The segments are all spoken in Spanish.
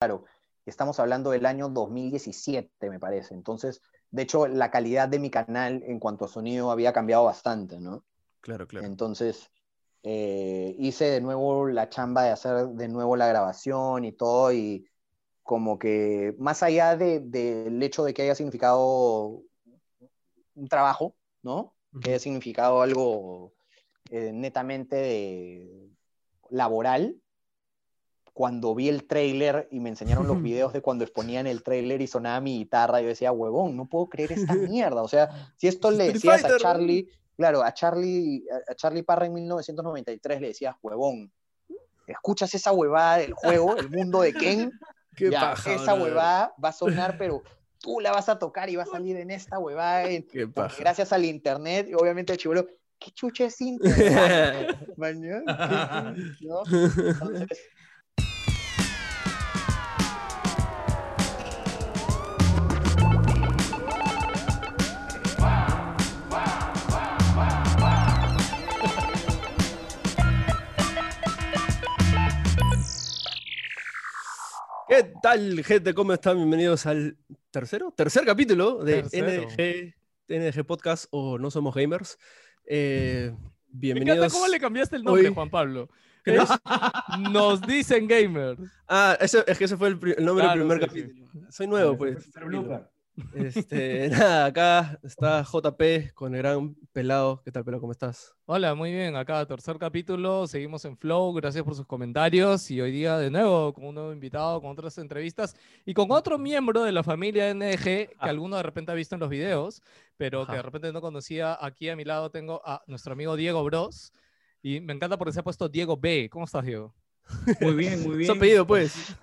claro, estamos hablando del año 2017, me parece. Entonces, de hecho, la calidad de mi canal en cuanto a sonido había cambiado bastante, ¿no? Claro, claro. Entonces, eh, hice de nuevo la chamba de hacer de nuevo la grabación y todo, y como que más allá del hecho de que haya significado un trabajo, ¿no? Que haya significado algo eh, netamente laboral, cuando vi el trailer y me enseñaron los videos de cuando exponían el trailer y sonaba mi guitarra, yo decía, huevón, no puedo creer esta mierda. O sea, si esto le decías a Charlie, claro, a Charlie, a Charlie Parra en 1993 le decías, huevón, escuchas esa huevada del juego, el mundo de Ken, ya, esa huevada va a sonar, pero tú la vas a tocar y va a salir en esta huevada, gracias al internet, y obviamente el chivolo, ¿qué chucha es internet? ¿No? Entonces, ¿Qué tal, gente? ¿Cómo están? Bienvenidos al tercero, tercer capítulo de NG, NG, Podcast o No Somos Gamers. Eh, bienvenidos. ¿Cómo le cambiaste el nombre, Juan Pablo? Nos dicen gamers. Ah, es que ese fue el, nombre del primer capítulo. Soy nuevo, pues. Este, nada, acá está JP con el gran pelado. ¿Qué tal, pelado? ¿Cómo estás? Hola, muy bien. Acá, tercer capítulo. Seguimos en Flow. Gracias por sus comentarios. Y hoy día, de nuevo, con un nuevo invitado, con otras entrevistas y con otro miembro de la familia NG que ah. alguno de repente ha visto en los videos, pero que de repente no conocía. Aquí a mi lado tengo a nuestro amigo Diego Bros. Y me encanta porque se ha puesto Diego B. ¿Cómo estás, Diego? Muy bien, muy bien. Su apellido, pues.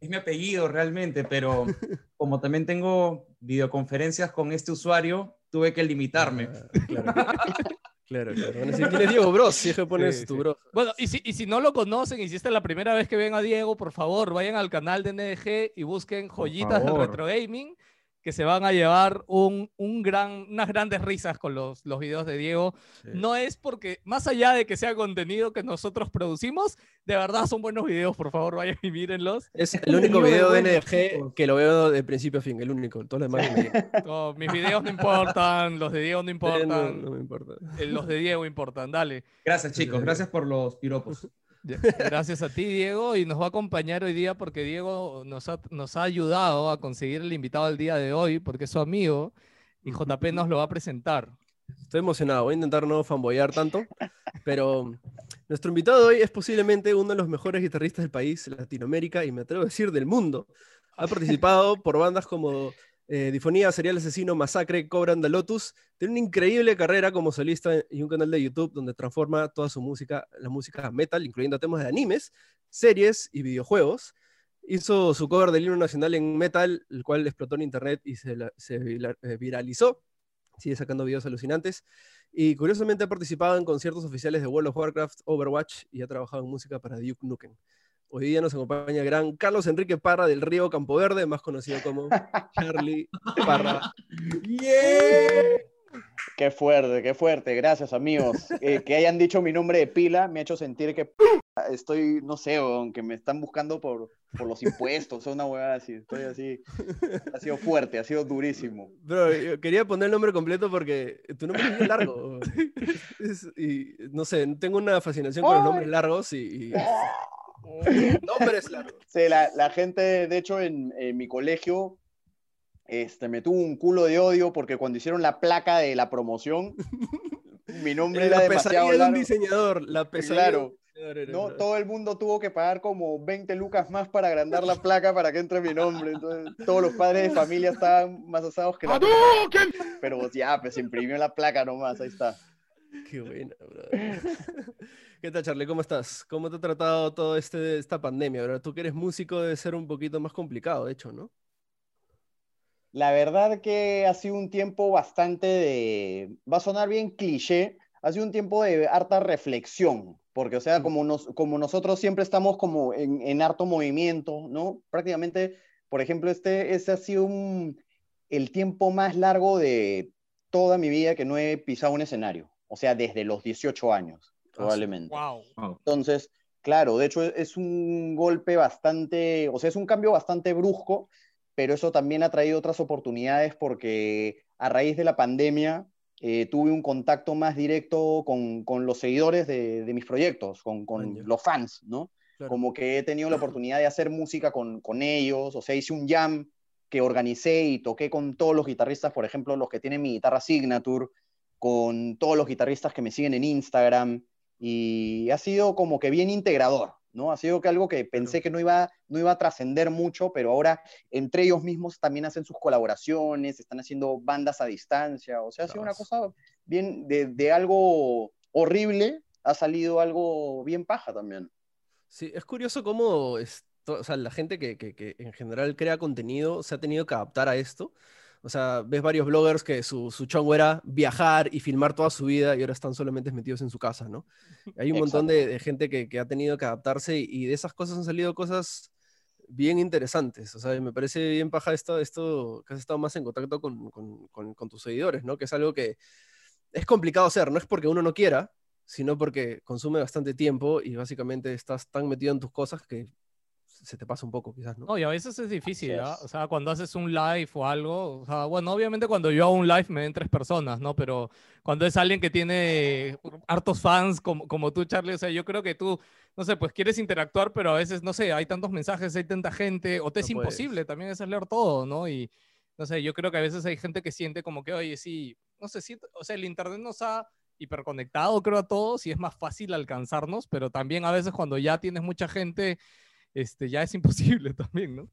Es mi apellido realmente, pero como también tengo videoconferencias con este usuario, tuve que limitarme. Ah, claro. Claro, Bueno, si tienes Diego Bros, si es que pones tu bro. Bueno, y si, y si no lo conocen y si esta es la primera vez que ven a Diego, por favor, vayan al canal de NDG y busquen joyitas del retro gaming que se van a llevar un, un gran, unas grandes risas con los, los videos de Diego. No es porque, más allá de que sea contenido que nosotros producimos, de verdad son buenos videos, por favor, vayan y mírenlos. Es el único video de NG que lo veo de principio a fin, el único. Todos los demás mis videos no importan, los de Diego no importan. No, me importa. Eh, los de Diego importan, dale. Gracias, chicos. Gracias por los piropos. Gracias a ti, Diego, y nos va a acompañar hoy día porque Diego nos ha, nos ha ayudado a conseguir el invitado del día de hoy, porque es su amigo, y JP nos lo va a presentar. Estoy emocionado, voy a intentar no fanboyar tanto, pero nuestro invitado hoy es posiblemente uno de los mejores guitarristas del país, Latinoamérica, y me atrevo a decir del mundo. Ha participado por bandas como eh, Difonía, Serial Asesino, Masacre, Cobran de Lotus. Tiene una increíble carrera como solista y un canal de YouTube donde transforma toda su música, la música metal, incluyendo temas de animes, series y videojuegos. Hizo su cover del himno nacional en metal, el cual explotó en internet y se, eh, viralizó. Sigue sacando videos alucinantes. Y curiosamente ha participado en conciertos oficiales de World of Warcraft, Overwatch y ha trabajado en música para Duke Nukem. Hoy día nos acompaña el gran Carlos Enrique Parra del Río Campo Verde, más conocido como Charlie Parra. ¡Yeah! Qué fuerte, qué fuerte. Gracias, amigos. Eh, que hayan dicho mi nombre de pila me ha hecho sentir que estoy, no sé, aunque me están buscando por, por los impuestos o una hueá así. Estoy así. Ha sido fuerte, ha sido durísimo. Bro, yo quería poner el nombre completo porque tu nombre es muy largo. y no sé, tengo una fascinación con los nombres largos y Nombres largos. Sí, la, la, gente, de hecho, en, en, mi colegio este, me tuvo un culo de odio porque cuando hicieron la placa de la promoción, mi nombre era demasiado largo. de un diseñador, la pesadilla. Claro. No, todo el mundo tuvo que pagar como 20 lucas más para agrandar la placa para que entre mi nombre. Entonces, todos los padres de familia estaban más asados que la Pero ya, pues se imprimió la placa nomás, ahí está. Qué buena, bro. ¿Qué tal, Charlie? ¿Cómo estás? ¿Cómo te ha tratado toda este, esta pandemia? Bro? Tú que eres músico debe ser un poquito más complicado, de hecho, ¿no? La verdad que ha sido un tiempo bastante de... Va a sonar bien cliché, ha sido un tiempo de harta reflexión, porque, o sea, mm. como, nos, como nosotros siempre estamos como en, en harto movimiento, ¿no? Prácticamente, por ejemplo, este, este ha sido el tiempo más largo de toda mi vida que no he pisado un escenario, o sea, desde los 18 años probablemente. Wow. Entonces, Claro, de hecho es un golpe bastante, o sea, es un cambio bastante brusco, pero eso también ha traído otras oportunidades porque a raíz de la pandemia eh, tuve un contacto más directo con, con los seguidores de, de, mis proyectos, con, con los fans, ¿no? Claro. Como que he tenido la oportunidad de hacer música con, con ellos, o sea, hice un jam que organicé y toqué con todos los guitarristas, por ejemplo, los que tienen mi guitarra Signature, con todos los guitarristas que me siguen en Instagram, y ha sido como que bien integrador, ¿no? Ha sido que algo que pensé que no iba, no iba a trascender mucho, pero ahora entre ellos mismos también hacen sus colaboraciones, están haciendo bandas a distancia, o sea, ha sido una cosa bien, de, de algo horrible, ha salido algo bien paja también. Sí, es curioso cómo esto, o sea, la gente que, que, que, en general crea contenido se ha tenido que adaptar a esto. O sea, ves varios bloggers que su, su chongo era viajar y filmar toda su vida y ahora están solamente metidos en su casa, ¿no? Hay un montón de, de, gente que, que, ha tenido que adaptarse y, y, de esas cosas han salido cosas bien interesantes. O sea, me parece bien paja esto, esto que has estado más en contacto con, con, con, con tus seguidores, ¿no? Que es algo que es complicado hacer, no es porque uno no quiera, sino porque consume bastante tiempo y básicamente estás tan metido en tus cosas que se te pasa un poco, quizás, ¿no? No, y a veces es difícil, ¿no? O sea, cuando haces un live o algo, o sea, bueno, obviamente cuando yo hago un live me ven tres personas, ¿no? Pero cuando es alguien que tiene hartos fans como, como tú, Charlie, o sea, yo creo que tú, no sé, pues quieres interactuar, pero a veces, no sé, hay tantos mensajes, hay tanta gente, o te no es puedes. imposible también es leer todo, ¿no? Y, no sé, yo creo que a veces hay gente que siente como que, oye, sí, no sé, sí, o sea, el internet nos ha hiperconectado, creo, a todos y es más fácil alcanzarnos, pero también a veces cuando ya tienes mucha gente este, ya es imposible también, ¿no?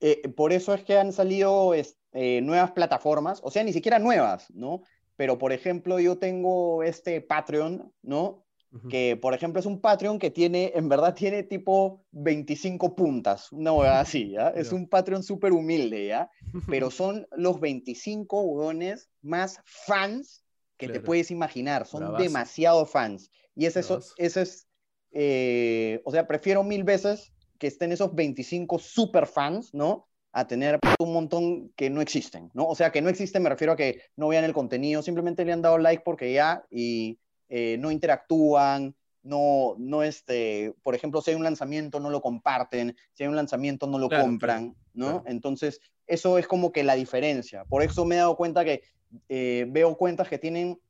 Eh, por eso es que han salido eh, nuevas plataformas, o sea, ni siquiera nuevas, ¿no? Pero, por ejemplo, yo tengo este Patreon, ¿no? Uh -huh. Que, por ejemplo, es un Patreon que tiene, en verdad, tiene tipo 25 puntas, una hueá así, ¿ya? Es un Patreon súper humilde, ¿ya? Pero son los 25 hueones más fans que claro. te puedes imaginar, son demasiado fans. Y ese, eso, ese es eh, o sea, prefiero mil veces que estén esos 25 super fans, ¿no? A tener un montón que no existen, ¿no? O sea, que no existen, me refiero a que no vean el contenido, simplemente le han dado like porque ya y eh, no interactúan, no, no este, por ejemplo, si hay un lanzamiento, no lo comparten, si hay un lanzamiento, no lo claro, compran, ¿no? Claro. Entonces, eso es como que la diferencia. Por eso me he dado cuenta que eh, veo cuentas que tienen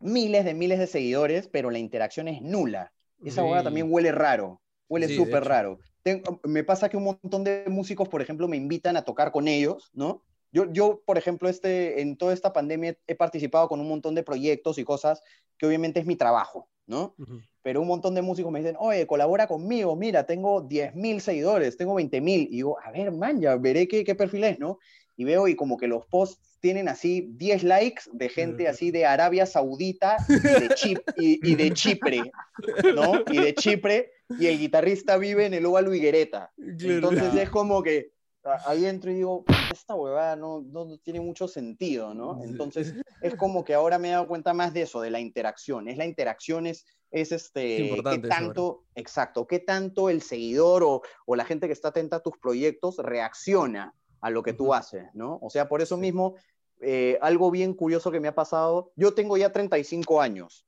miles de miles de seguidores, pero la interacción es nula. Esa sí. también huele raro, huele súper raro. Tengo, me pasa que un montón de músicos, por ejemplo, me invitan a tocar con ellos, ¿no? Yo, yo, por ejemplo, este, en toda esta pandemia he participado con un montón de proyectos y cosas que obviamente es mi trabajo, ¿no? Uh -huh. Pero un montón de músicos me dicen, oye, colabora conmigo, mira, tengo 10.000 seguidores, tengo 20.000. Y digo, a ver, man, ya veré qué, qué perfil es, ¿no? Y veo y como que los posts tienen así 10 likes de gente así de Arabia Saudita y de, Chip, y, y de Chipre, ¿no? Y de Chipre, y el guitarrista vive en el óvalo Higuereta. Entonces es como que ahí entro y digo, esta huevada no, no, tiene mucho sentido, ¿no? Entonces es como que ahora me he dado cuenta más de eso, de la interacción. Es la interacción, es, es este, qué tanto, exacto, qué tanto el seguidor o, o, la gente que está atenta a tus proyectos reacciona a lo que tú haces, ¿no? O sea, por eso mismo, eh, algo bien curioso que me ha pasado, yo tengo ya 35 años,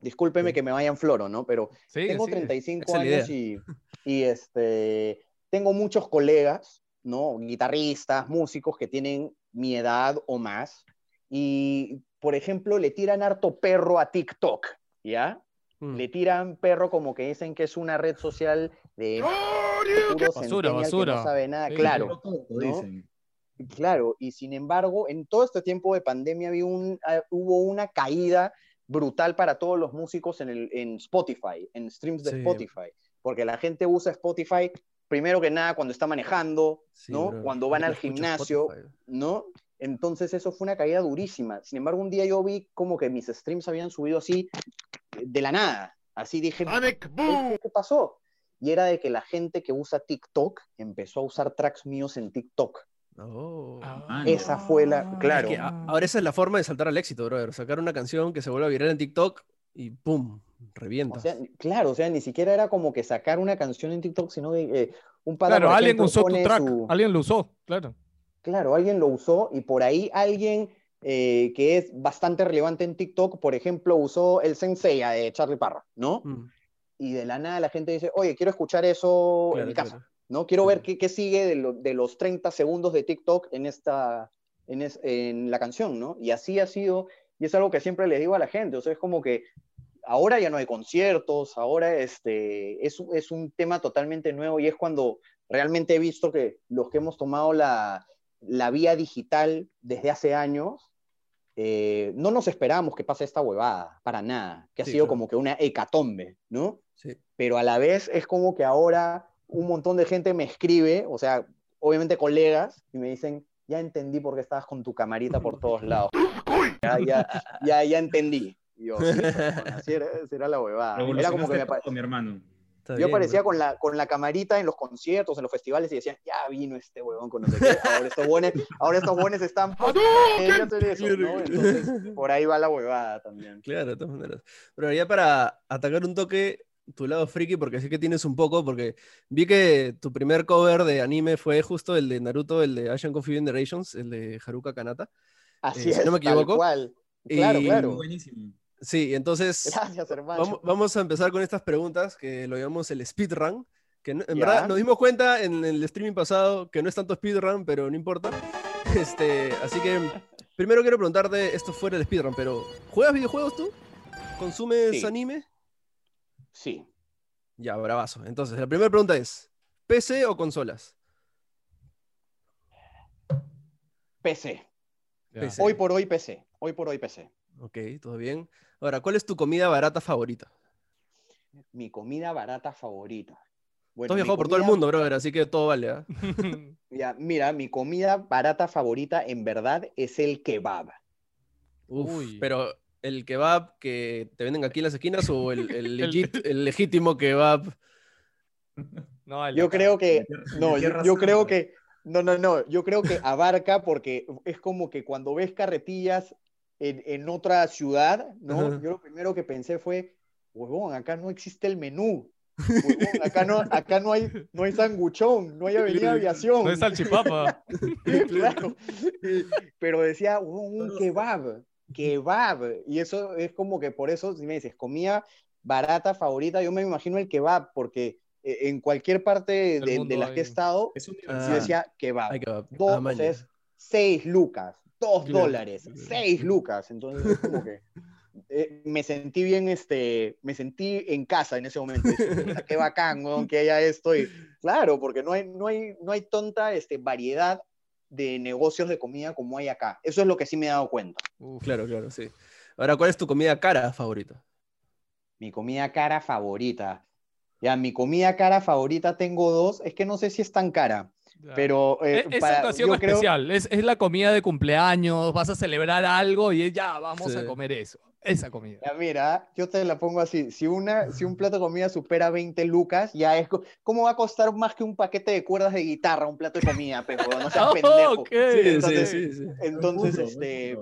discúlpeme sí. que me vaya en floro, ¿no? Pero sí, tengo sí. 35 años y, y este, tengo muchos colegas ¿no? Guitarristas, músicos que tienen mi edad o más, y, por ejemplo, le tiran harto perro a TikTok, ¿ya? Mm. Le tiran perro como que dicen que es una red social de puro basura, basura. Que no sabe nada, sí, claro. ¿no? Claro, y sin embargo, en todo este tiempo de pandemia había un, uh, hubo una caída brutal para todos los músicos en, el, en Spotify, en streams de sí. Spotify, porque la gente usa Spotify primero que nada cuando está manejando, sí, ¿no? Bro. Cuando van al gimnasio, ¿no? Entonces eso fue una caída durísima. Sin embargo, un día yo vi como que mis streams habían subido así de la nada. Así dije, ¿qué, ¿qué pasó? Y era de que la gente que usa TikTok empezó a usar tracks míos en TikTok. Oh. Ah, esa no. fue la, claro. Es que ahora esa es la forma de saltar al éxito, brother. Sacar una canción que se vuelva viral en TikTok y ¡pum! revienta. O sea, claro, o sea, ni siquiera era como que sacar una canción en TikTok, sino que eh, un padre. Claro, alguien usó tu track, su... alguien lo usó, claro. Claro, alguien lo usó y por ahí alguien eh, que es bastante relevante en TikTok, por ejemplo, usó el Sensei de Charlie Parra, ¿no? Mm. Y de la nada la gente dice, oye, quiero escuchar eso en Claro, mi casa, claro. ¿no? Quiero ver Claro. qué, qué sigue de, lo- de los 30 segundos de TikTok en esta, en, es- en la canción, ¿no? Y así ha sido, y es algo que siempre les digo a la gente, o sea, es como que ahora ya no hay conciertos, ahora este, es, es un tema totalmente nuevo y es cuando realmente he visto que los que hemos tomado la, la vía digital desde hace años, eh, no nos esperamos que pase esta huevada, para nada, que ha Sí, sido claro. como que una hecatombe, ¿no? Sí. Pero a la vez es como que ahora un montón de gente me escribe, o sea, obviamente colegas, y me dicen, ya entendí por qué estabas con tu camarita por todos lados. Ya, ya, ya, ya entendí. Y yo, sí, perdón, así era, así era la huevada. Era como que me todo, mi hermano. Está yo bien, aparecía bro. con la, con la camarita en los conciertos, en los festivales y decían, ya vino este huevón con no sé qué, ahora estos buenos, ahora estos buenos están eso, ¿no? Entonces, por ahí va la huevada también. Claro, de todas maneras. Pero ya para atacar un toque tu lado friki, porque sí que tienes un poco, porque vi que tu primer cover de anime fue justo el de Naruto, el de Asian Coffee Generations, el de Haruka Kanata. Así Eh, si es, no me tal equivoco. cual. Claro, Y- claro. Buenísimo. Sí, entonces Gracias, hermano. vamos, vamos a empezar con estas preguntas que lo llamamos el speedrun, que no- en verdad nos dimos cuenta en el streaming pasado que no es tanto speedrun, pero no importa. Este, así que primero quiero preguntarte, esto fuera del speedrun, pero ¿juegas videojuegos tú? ¿Consumes Sí. anime? Sí. Ya, bravazo. Entonces, la primera pregunta es, ¿PC o consolas? PC. Hoy por hoy PC. Hoy por hoy PC. Ok, todo bien. Ahora, ¿cuál es tu comida barata favorita? Mi comida barata favorita. Bueno, Tú has viajado por todo el mundo, brother, así que todo vale, ¿ah? Ya, mira, mi comida barata favorita en verdad es el kebab. Uf, Uy. pero el kebab que te venden aquí en las esquinas o el, el, legit- el legítimo kebab. No, el Yo creo que, ¿De no, yo, creo que, no, no, no, yo creo que abarca porque es como que cuando ves carretillas en, en otra ciudad, ¿no? Ajá. Yo lo primero que pensé fue, huevón, acá no existe el menú. Huevón, acá no, acá no hay, no hay sanguchón, no hay avenida aviación. No es salchipapa. Claro. Pero decía, "Huevón, un kebab, kebab. Y eso es como que por eso, si me dices, comida barata favorita, yo me imagino el kebab, porque eh, en cualquier parte de, de las que he hay- estado, Es Ah. yo universal. decía kebab. Kebab. Dos, Ah, es seis lucas, dos Claro. dólares, seis lucas. Entonces es como que eh, me sentí bien, este, me sentí en casa en ese momento. Dije, "Puta, qué bacán, weón, que haya esto. Y, claro, porque no hay, no hay, no hay tonta este, variedad de negocios de comida como hay acá. Eso es lo que sí me he dado cuenta. Uf. Claro, claro, sí. Ahora, ¿cuál es tu comida cara favorita? Mi comida cara favorita. Ya, mi comida cara favorita tengo dos. Es que no sé si es tan cara, Ya. pero eh, Es, es para- ocasión yo creo- especial, es, es la comida de cumpleaños, vas a celebrar algo y es, ya, vamos Sí. a comer eso, esa comida. Ya, mira, yo te la pongo así. Si, una, si un plato de comida supera 20 lucas, ya es. ¿Cómo va a costar más que un paquete de cuerdas de guitarra un plato de comida, pero no seas Oh, pendejo? Sí, entonces- sí, sí, sí. Entonces, este,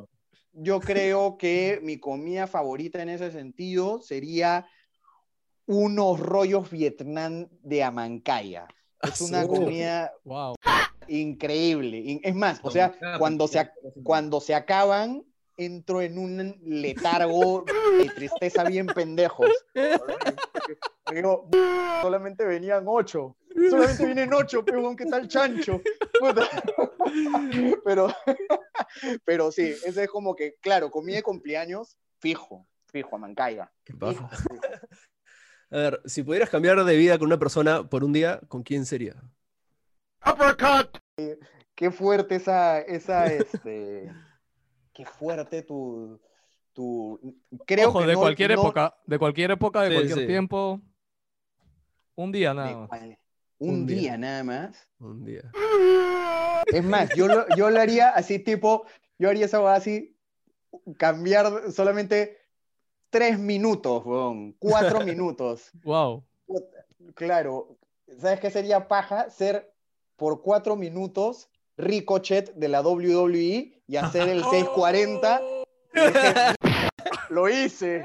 yo creo que mi comida favorita en ese sentido sería unos rollos Vietnam de Amancaya. Es una comida Wow. increíble. In- Es más, o sea, Ah, cuando se, cuando se acaban, entro en un letargo de tristeza bien pendejos. Digo, solamente venían ocho. Solamente vienen ocho, pero ¿qué tal chancho? Pero, pero sí, ese es como que, claro, comida de cumpleaños, fijo, fijo, a Mancaiga. Qué. A ver, si pudieras cambiar de vida con una persona por un día, ¿con quién sería? Qué fuerte esa, esa, este, qué fuerte tu, tu, creo Ojo, que de no- cualquier no- época, de cualquier época, de Sí, cualquier sí. tiempo. Un día nada más. cual- un, Un día. día. nada más. Un día. Es más, yo lo, yo lo haría así tipo, yo haría esa así, cambiar solamente tres minutos, weón, cuatro minutos. Wow. Claro, ¿sabes qué sería paja? Ser por cuatro minutos Ricochet de la WWE y hacer el 640. y dije, Lo hice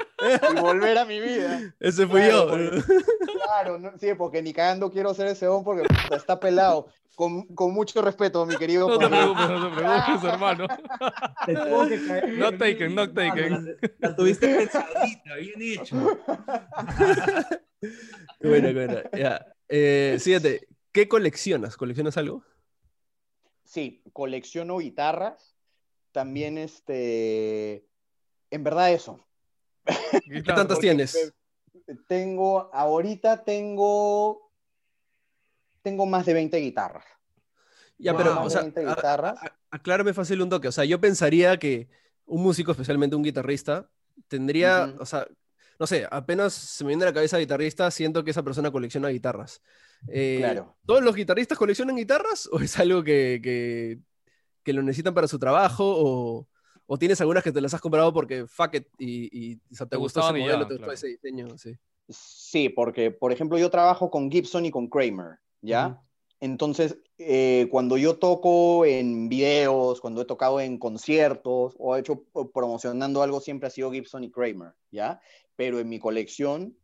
y volver a mi vida. Ese fui Claro, yo. porque- Claro, no- sí, porque ni cagando quiero ser ese hombre porque puta, está pelado. con, con mucho respeto, mi querido No te preocupes, no te preocupes, hermano. Te tuvo que caer Not bien, taken, hermano, taken. La, la tuviste pensadita, bien hecho. Qué buena. Ya. Eh, siguiente. ¿Qué coleccionas? ¿Coleccionas algo? Sí, colecciono guitarras. También, este, en verdad eso. ¿Qué tantas tienes? Tengo, ahorita tengo, tengo más de 20 guitarras. Ya, Wow. pero, Más o de sea, 20 a- guitarras. a- aclárame fácil un toque. O sea, yo pensaría que un músico, especialmente un guitarrista, tendría, o sea, no sé, apenas se me viene a la cabeza guitarrista, siento que esa persona colecciona guitarras. Eh, Claro. ¿Todos los guitarristas coleccionan guitarras o es algo que, que, que lo necesitan para su trabajo o, o tienes algunas que te las has comprado porque fuck it y, y o sea, te, Te gustó ese modelo, ya, te gustó claro. ese diseño? Sí. Sí, porque, por ejemplo, yo trabajo con Gibson y con Kramer, ¿ya? Entonces, eh, cuando yo toco en videos, cuando he tocado en conciertos o he hecho promocionando algo, siempre ha sido Gibson y Kramer, ¿ya? Pero en mi colección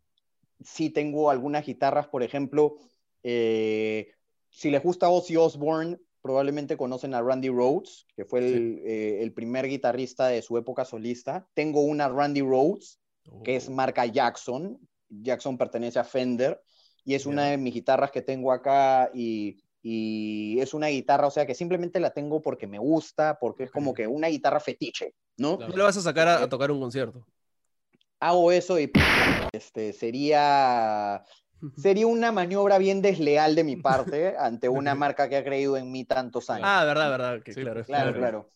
sí tengo algunas guitarras, por ejemplo, eh, si les gusta Ozzy Osbourne, probablemente conocen a Randy Rhoads, que fue el, eh, el primer guitarrista de su época solista. Tengo una Randy Rhoads, que es marca Jackson. Jackson pertenece a Fender y es una Ya. de mis guitarras que tengo acá y, y es una guitarra, o sea, que simplemente la tengo porque me gusta, porque es como que una guitarra fetiche, ¿no? Claro. No le vas a sacar a, a tocar un concierto. Hago eso y este, sería, sería una maniobra bien desleal de mi parte ante una marca que ha creído en mí tantos años. Ah, verdad, verdad. Que, Sí, claro, es Claro, claro. claro.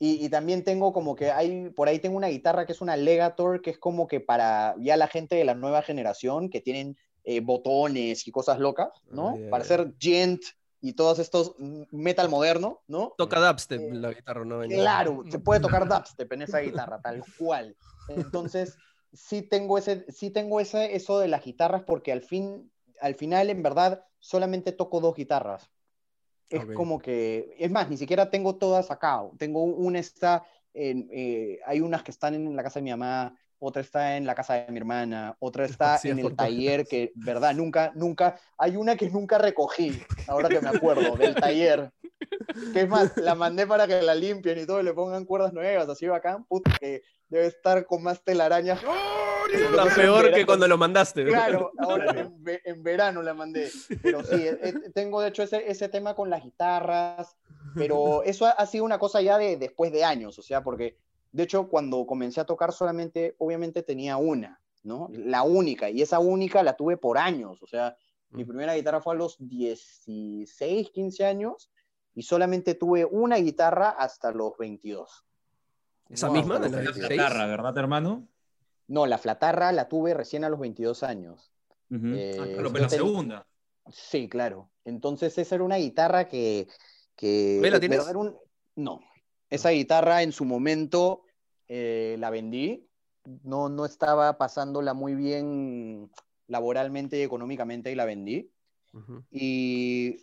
Y, y también tengo como que hay, por ahí tengo una guitarra que es una Legator, que es como que para ya la gente de la nueva generación que tienen eh, botones y cosas locas, ¿no? Ah, ya, para ser gent y todos estos metal moderno, ¿no? Toca dubstep Eh, la guitarra, ¿no? Claro, se puede tocar dubstep en esa guitarra, tal cual. Entonces, sí tengo, ese, sí tengo ese, eso de las guitarras porque al, fin, al final, en verdad, solamente toco dos guitarras. Es Ok. como que, es más, ni siquiera tengo todas acá. Tengo una está, en, eh, hay unas que están en la casa de mi mamá, otra está en la casa de mi hermana, otra está Sí, en el taller que, verdad, nunca, nunca, hay una que nunca recogí, ahora que me acuerdo, del taller. Que es más, la mandé para que la limpien y todo, y le pongan cuerdas nuevas, así bacán, puta, que debe estar con más telarañas. La peor que cuando lo mandaste. Claro, ahora en, en verano la mandé. Pero sí, eh, eh, tengo de hecho ese, ese tema con las guitarras, pero eso ha, ha sido una cosa ya de después de años, o sea, porque de hecho cuando comencé a tocar solamente, obviamente tenía una, ¿no? La única, y esa única la tuve por años, o sea, mi Mm. primera guitarra fue a los 16, 15 años, y solamente tuve una guitarra hasta los 22. ¿Esa No, misma de los las 22. 16? Guitarra, ¿verdad, hermano? No, la flatarra la tuve recién a los 22 años. Ujú. Eh, Ah, claro, pero la ten- segunda. Sí, claro. Entonces esa era una guitarra que... que ¿Todavía la tienes? Era un- No. Esa guitarra en su momento eh, la vendí. No, no estaba pasándola muy bien laboralmente y económicamente y la vendí. Ujú. Y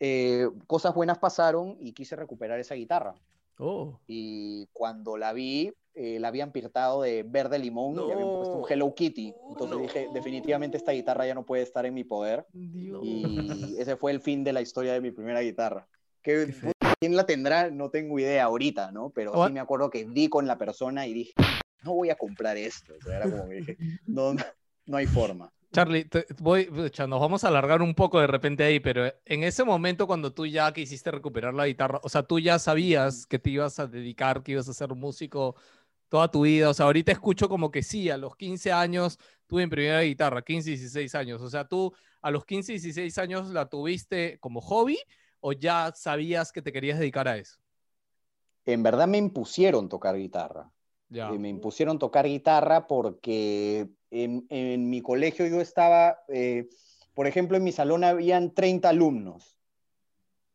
eh, cosas buenas pasaron y quise recuperar esa guitarra. Oh. Y cuando la vi, eh, la habían pintado de verde limón y habían puesto un No. Hello Kitty. Entonces No. dije, definitivamente esta guitarra ya no puede estar en mi poder. Dios. Y ese fue el fin de la historia de mi primera guitarra. Que, Qué feo. ¿Quién la tendrá? No tengo idea ahorita, ¿no? Pero What? sí me acuerdo que di con la persona y dije, no voy a comprar esto. O sea, era como que dije, no, no, hay forma. Charlie, te- voy, nos vamos a alargar un poco de repente ahí, pero en ese momento cuando tú ya quisiste recuperar la guitarra, o sea, tú ya sabías que te ibas a dedicar, que ibas a ser músico toda tu vida, o sea, ahorita escucho como que sí, a los 15 años tuve mi primera guitarra, 15, 16 años, o sea, tú a los 15, 16 años la tuviste como hobby o ya sabías que te querías dedicar a eso? En verdad me impusieron tocar guitarra. Ya. Eh, me impusieron tocar guitarra porque en, en mi colegio yo estaba, eh, por ejemplo, en mi salón habían 30 alumnos,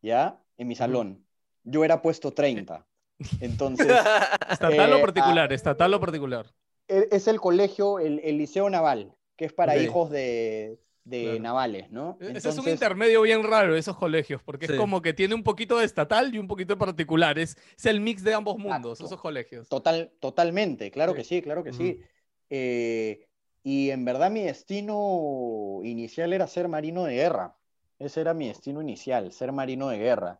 ¿ya? En mi salón. Yo era puesto 30. Entonces, ¿Estatal o eh, particular? ¿Estatal o particular? es el colegio, el, el Liceo Naval, que es para hijos de, de Claro. navales, ¿no? E-, Ese es un Entonces, intermedio bien raro, esos colegios, porque es como que tiene un poquito de estatal y un poquito de particular. Es, es el mix de ambos mundos, Exacto. esos colegios. Total, totalmente, claro Sí. que sí, claro que sí. Eh, y en verdad mi destino inicial era ser marino de guerra. Ese era mi destino inicial, ser marino de guerra.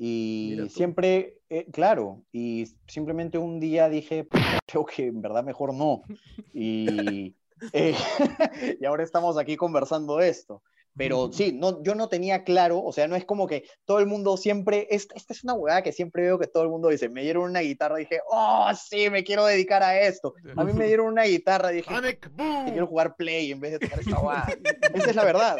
Y siempre, eh, claro, y simplemente un día dije, creo que en verdad mejor no. Y, eh, y ahora estamos aquí conversando esto. Pero sí, no, yo no tenía claro, o sea, no es como que todo el mundo siempre, esta, esta es una hueá que siempre veo que todo el mundo dice, me dieron una guitarra, dije, oh, sí, me quiero dedicar a esto. A mí me dieron una guitarra, dije, "Que quiero jugar play en vez de tocar esta hueá. Esa es la verdad.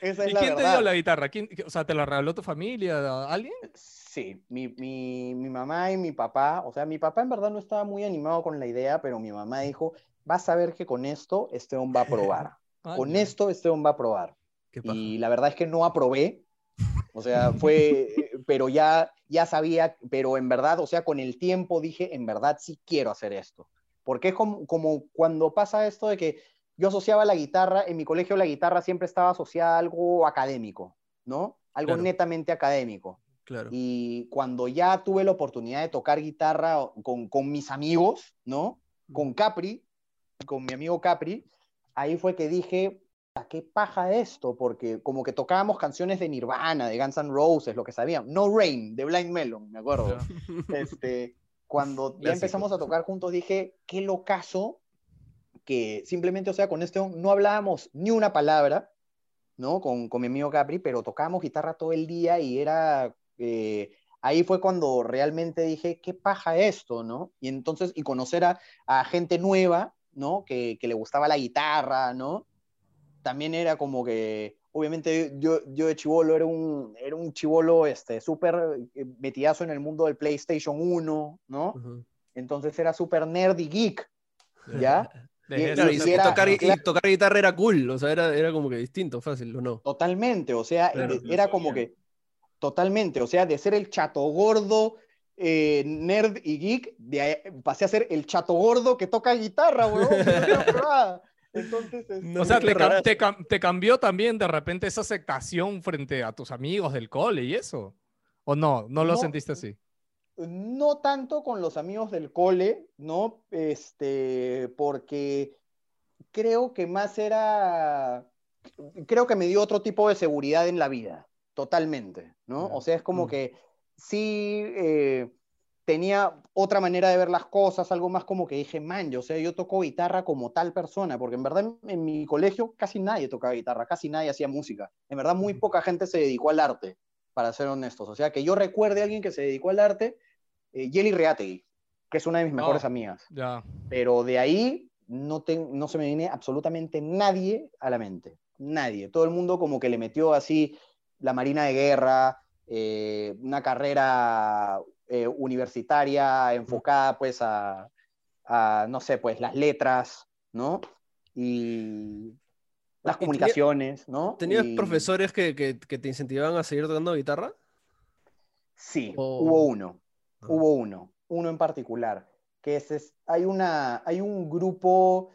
Esa es ¿Y la quién te verdad. dio la guitarra? ¿Quién- o sea, ¿te la regaló tu familia? ¿Alguien? Sí, mi, mi, mi mamá y mi papá, o sea, mi papá en verdad no estaba muy animado con la idea, pero mi mamá dijo, vas a ver que con esto Esteban va a probar. Con esto Esteban va a probar. Y la verdad es que no aprobé. O sea, fue, pero ya, ya sabía, pero en verdad, o sea, con el tiempo dije, en verdad sí quiero hacer esto. Porque es como, como cuando pasa esto de que yo asociaba la guitarra, en mi colegio la guitarra siempre estaba asociada a algo académico, ¿no? Algo Claro. netamente académico. Claro. Y cuando ya tuve la oportunidad de tocar guitarra con, con mis amigos, ¿no? Con Capri, con mi amigo Capri, ahí fue que dije, ¿a qué paja esto? Porque como que tocábamos canciones de Nirvana, de Guns N' Roses, lo que sabíamos. No Rain, de Blind Melon, me acuerdo. Este, cuando ya empezamos a tocar juntos, dije, qué locazo que simplemente, o sea, con este no hablábamos ni una palabra, ¿no? Con, con mi amigo Capri, pero tocábamos guitarra todo el día y era... eh, ahí fue cuando realmente dije, qué paja esto, ¿no? Y entonces, y conocer a, a gente nueva, ¿no? Que, que le gustaba la guitarra, ¿no? También era como que, obviamente yo, yo de chivolo era un, era un chivolo este, súper eh, metidazo en el mundo del PlayStation 1, ¿no? Ujú. Entonces era súper nerd y geek, ¿ya? Y- Claro, y, y era- tocar, y claro. tocar guitarra era cool, o sea, era, era como que distinto, fácil, ¿o no? Totalmente, o sea, Claro. e- era como que, totalmente, o sea, de ser el chato gordo, eh, nerd y geek, de ahí pasé a ser el chato gordo que toca guitarra, weón. Entonces, No O sea, qué te, cam- rarazo. te cam- te cambió también de repente esa aceptación frente a tus amigos del cole y eso. ¿O no? ¿No lo No. sentiste así? no tanto con los amigos del cole, ¿no? Este, porque creo que más era, creo que me dio otro tipo de seguridad en la vida, totalmente, ¿no? O sea, es como Mm. que sí eh, tenía otra manera de ver las cosas, algo más como que dije, man, yo, o sea, yo toco guitarra como tal persona, porque en verdad en, en mi colegio casi nadie tocaba guitarra, casi nadie hacía música. En verdad muy poca gente se dedicó al arte, para ser honestos. O sea, que yo recuerde a alguien que se dedicó al arte, eh, Yeli Reategui, que es una de mis mejores Oh. amigas. Ya. Pero de ahí no, ten- no se me viene absolutamente nadie a la mente. Nadie. Todo el mundo como que le metió así la Marina de Guerra, eh, una carrera eh, universitaria enfocada pues a, a, no sé, pues las letras, ¿no? Y las ¿Y tenía- comunicaciones, ¿no? ¿Tenías Y- profesores que, que- que te incentivaban a seguir tocando guitarra? Sí, hubo uno, Ah. hubo uno, uno en particular, que es, es- hay, una, hay un grupo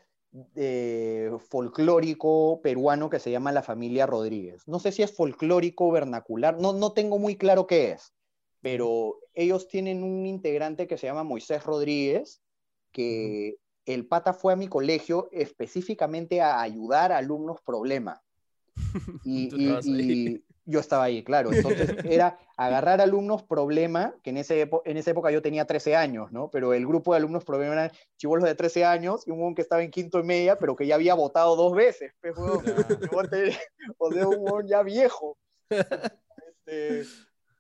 eh, folclórico peruano que se llama La Familia Rodríguez. No sé si es folclórico, vernacular, no, no tengo muy claro qué es, pero ellos tienen un integrante que se llama Moisés Rodríguez, que el pata fue a mi colegio específicamente a ayudar a alumnos problema. Y yo estaba ahí, claro. Entonces era agarrar alumnos problema, que en, ese en esa época yo tenía 13 años, ¿no? Pero el grupo de alumnos problema eran chivolos de 13 años y un que estaba en quinto y media, pero que ya había votado dos veces. pues, o sea, un ya viejo. Este,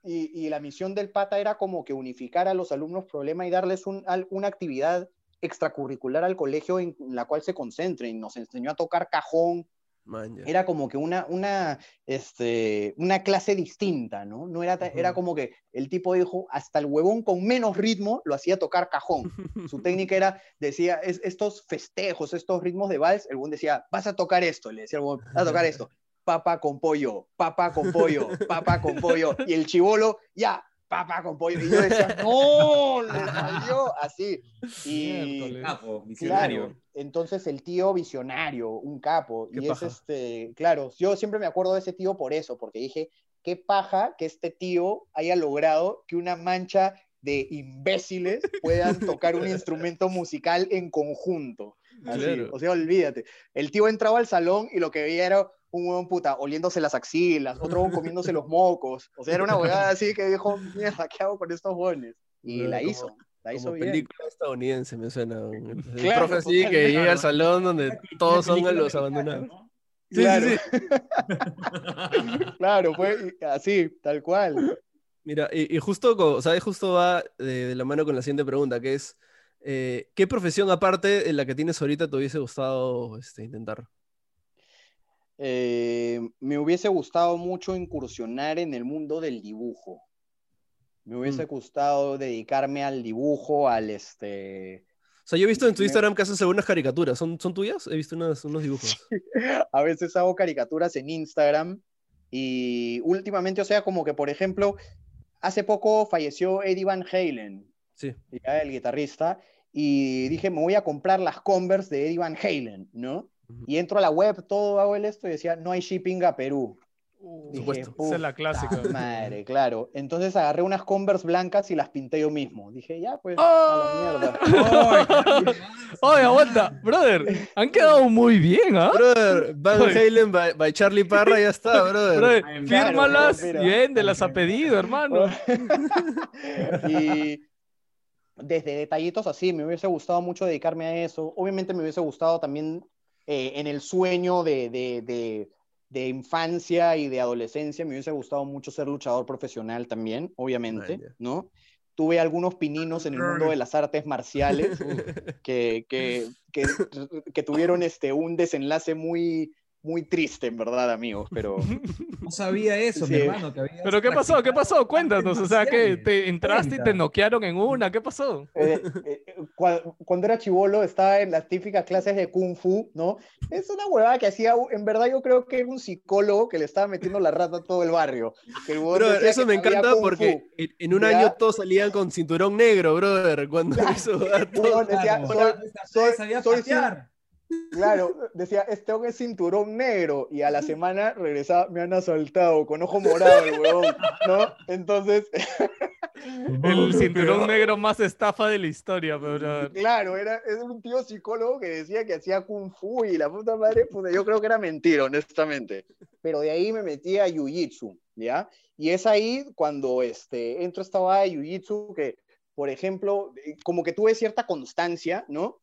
y, y la misión del pata era como que unificar a los alumnos problema y darles un- al- una actividad extracurricular al colegio en la cual se concentren. Nos enseñó a tocar cajón, Man, era como que una, una, este, una clase distinta, ¿no? no era, ta- era como que el tipo dijo, hasta el huevón con menos ritmo lo hacía tocar cajón. Su técnica era, decía, es, estos festejos, estos ritmos de vals, el huevón decía, vas a tocar esto, le decía el huevón, vas a tocar esto, papa con pollo, papa con pollo, papa con pollo, y el chivolo, ya, papa con pollo, y yo decía, no, le salió así. Y. Capo, visionario. Claro, entonces el tío visionario, un capo, Qué y es este, claro, yo siempre me acuerdo de ese tío por eso, porque dije, qué paja que este tío haya logrado que una mancha de imbéciles puedan tocar un instrumento musical en conjunto. Así, Claro. O sea, olvídate. El tío entraba al salón y lo que veía era un huevón puta oliéndose las axilas, otro huevón comiéndose los mocos. O sea, era una huevada así que dijo, mierda, ¿qué hago con estos jóvenes? Y Claro, la como- hizo, la hizo Como bien. película estadounidense me suena. El, Claro, profe así que llega al salón donde todos son los abandonados. mexicana, ¿no? Sí, sí, Claro. sí. Claro, fue así, tal cual. Mira, y, y justo, sea, justo va de, de la mano con la siguiente pregunta, que es, eh, ¿qué profesión aparte de la que tienes ahorita te hubiese gustado este, intentar? Eh, me hubiese gustado mucho incursionar en el mundo del dibujo. Me hubiese Mm. gustado dedicarme al dibujo, al este... O sea, yo he visto en tu Instagram que haces algunas caricaturas, ¿son, son tuyas? He visto unas- unos dibujos. A veces hago caricaturas en Instagram y últimamente, o sea, como que por ejemplo, hace poco falleció Eddie Van Halen, Sí. ya, el guitarrista, y dije, me voy a comprar las Converse de Eddie Van Halen, ¿no? Ujú. Y entro a la web, todo hago el esto y decía, no hay shipping a Perú. Uh, Dije, supuesto. Esa es la "Puta clásica. Madre, claro. Entonces agarré unas Converse blancas y las pinté yo mismo. Dije, ya, pues, ¡Ah! a la mierda. Ay, caramba. Oye, aguanta, brother, han quedado muy bien, ¿ah? Brother, Van Oye. Halen by, by Charlie Parra, ya está, brother. Brother, Claro, fírmalas mira. y véndelas a pedido, hermano. y desde detallitos así, me hubiese gustado mucho dedicarme a eso. Obviamente me hubiese gustado también eh, en el sueño de, de- de- de infancia y de adolescencia, me hubiese gustado mucho ser luchador profesional también, obviamente. ¿no? Tuve algunos pininos en el mundo de las artes marciales que, que, que, que tuvieron este, un desenlace muy, muy triste, en verdad, amigos, pero... No sabía eso, Sí. mi hermano. que habías Pero ¿qué pasó? ¿Qué pasó? Cuéntanos, o sea, que te entraste y te noquearon en una, ¿qué pasó? Eh, eh, cua- cuando era chivolo estaba en las típicas clases de kung fu, ¿no? Es una huevada que hacía, en verdad yo creo que era un psicólogo que le estaba metiendo la rata a todo el barrio. Que el Brother, eso que me encanta porque fu. en, en un ¿Ya? año todos salían con cinturón negro, brother. Cuando eso va todo- decía, Claro, soy- soy- soy patear. Claro, decía, este hombre es cinturón negro, y a la semana regresaba, me han asaltado, con ojo morado el huevón, ¿no? Entonces, El cinturón negro más estafa de la historia, pero... Claro, era, es un tío psicólogo que decía que hacía kung fu y la puta madre, puta, yo creo que era mentira, honestamente. Pero de ahí me metí a jiu-jitsu, ¿ya? Y es ahí cuando este, entro a esta de jiu-jitsu que, por ejemplo, eh, como que tuve cierta constancia, ¿no?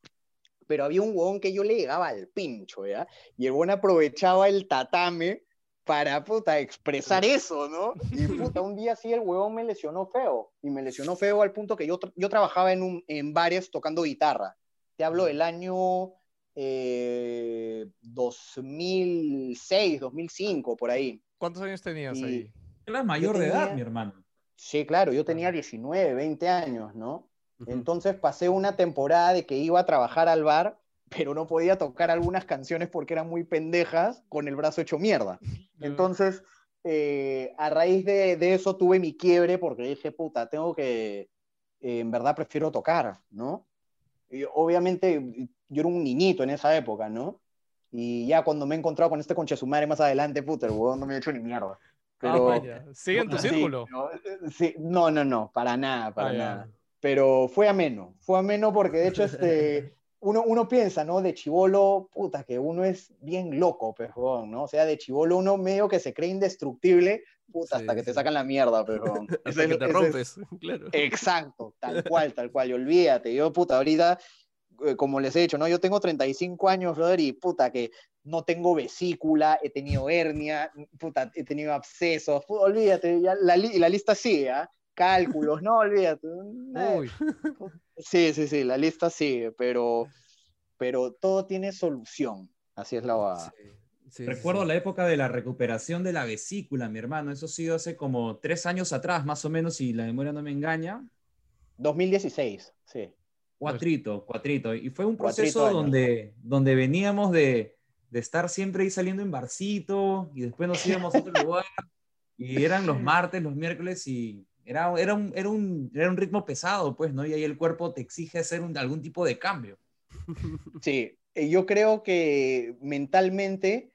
Pero había un huevón que yo le llegaba al pincho, ¿ya? Y el huevón aprovechaba el tatame para, puta, expresar eso, ¿no? Y, puta, un día sí el huevón me lesionó feo. Y me lesionó feo al punto que yo, tra- yo trabajaba en, un, en bares tocando guitarra. Te hablo del año eh, 2006, 2005, por ahí. ¿Cuántos años tenías Y- ahí? Eras mayor Yo de edad, tenía- mi hermano. Sí, claro, yo tenía 19, 20 años, ¿no? Entonces pasé una temporada de que iba a trabajar al bar, pero no podía tocar algunas canciones porque eran muy pendejas con el brazo hecho mierda. Entonces, eh, a raíz de, de eso tuve mi quiebre porque dije, puta, tengo que, eh, en verdad prefiero tocar, ¿no? Y obviamente yo era un niñito en esa época, ¿no? Y ya cuando me he encontrado con este concha su madre más adelante, puta, el huevón no me ha hecho ni mierda. Ah, Pero, vaya. Sigue en tu Sí, círculo. no, eh, sí, no, no, no, para nada, para Ah, ya. Pero fue ameno, fue ameno porque de hecho este, uno, uno piensa, ¿no? De chivolo, puta, que uno es bien loco, pejón, ¿no? O sea, de chivolo uno medio que se cree indestructible, puta, Sí, hasta que te sacan la mierda, pejón. Hasta Ese- que te es- rompes, claro. Exacto, tal cual, tal cual, y olvídate, yo, puta, ahorita, eh, como les he dicho, ¿no? Yo tengo 35 años, brother, y puta, que no tengo vesícula, he tenido hernia, puta, he tenido abscesos, olvídate, ya la, li- la lista sigue, ¿ah? Cálculos, no, olvídate. eh, Uy, Sí, sí, sí, la lista sigue, pero, pero todo tiene solución, así es la va. Sí, sí, Recuerdo sí. la época de la recuperación de la vesícula, mi hermano. Eso ha sido hace como tres años atrás, más o menos, si la memoria no me engaña. 2016, sí. Cuatrito, cuatrito. Y fue un Cuatrito proceso años. donde, donde veníamos de, de estar siempre ahí saliendo en barcito y después nos íbamos a otro lugar. Y eran los martes, los miércoles y era, era, un, era, un, era un ritmo pesado, pues, ¿no? Y ahí el cuerpo te exige hacer un- algún tipo de cambio. Sí, eh, yo creo que mentalmente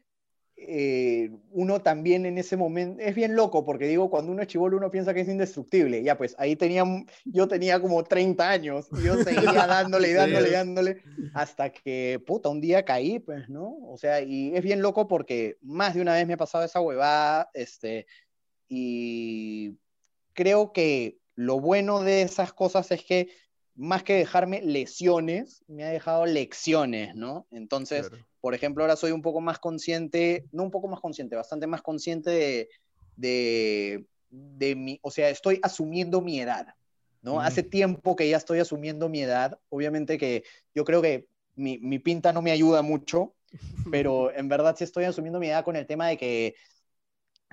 eh, uno también en ese momento, es bien loco, porque digo, cuando uno es chivolo uno piensa que es indestructible. Ya, pues ahí tenía, yo tenía como 30 años y yo seguía dándole y dándole y dándole hasta que, puta, un día caí, pues, ¿no? O sea, y es bien loco porque más de una vez me ha pasado esa huevada, este, y creo que lo bueno de esas cosas es que más que dejarme lesiones, me ha dejado lecciones, ¿no? Entonces, Claro. por ejemplo, ahora soy un poco más consciente, no un poco más consciente, bastante más consciente de, de, de mi, o sea, estoy asumiendo mi edad, ¿no? Mm. Hace tiempo que ya estoy asumiendo mi edad, obviamente que yo creo que mi, mi pinta no me ayuda mucho, pero en verdad sí estoy asumiendo mi edad con el tema de que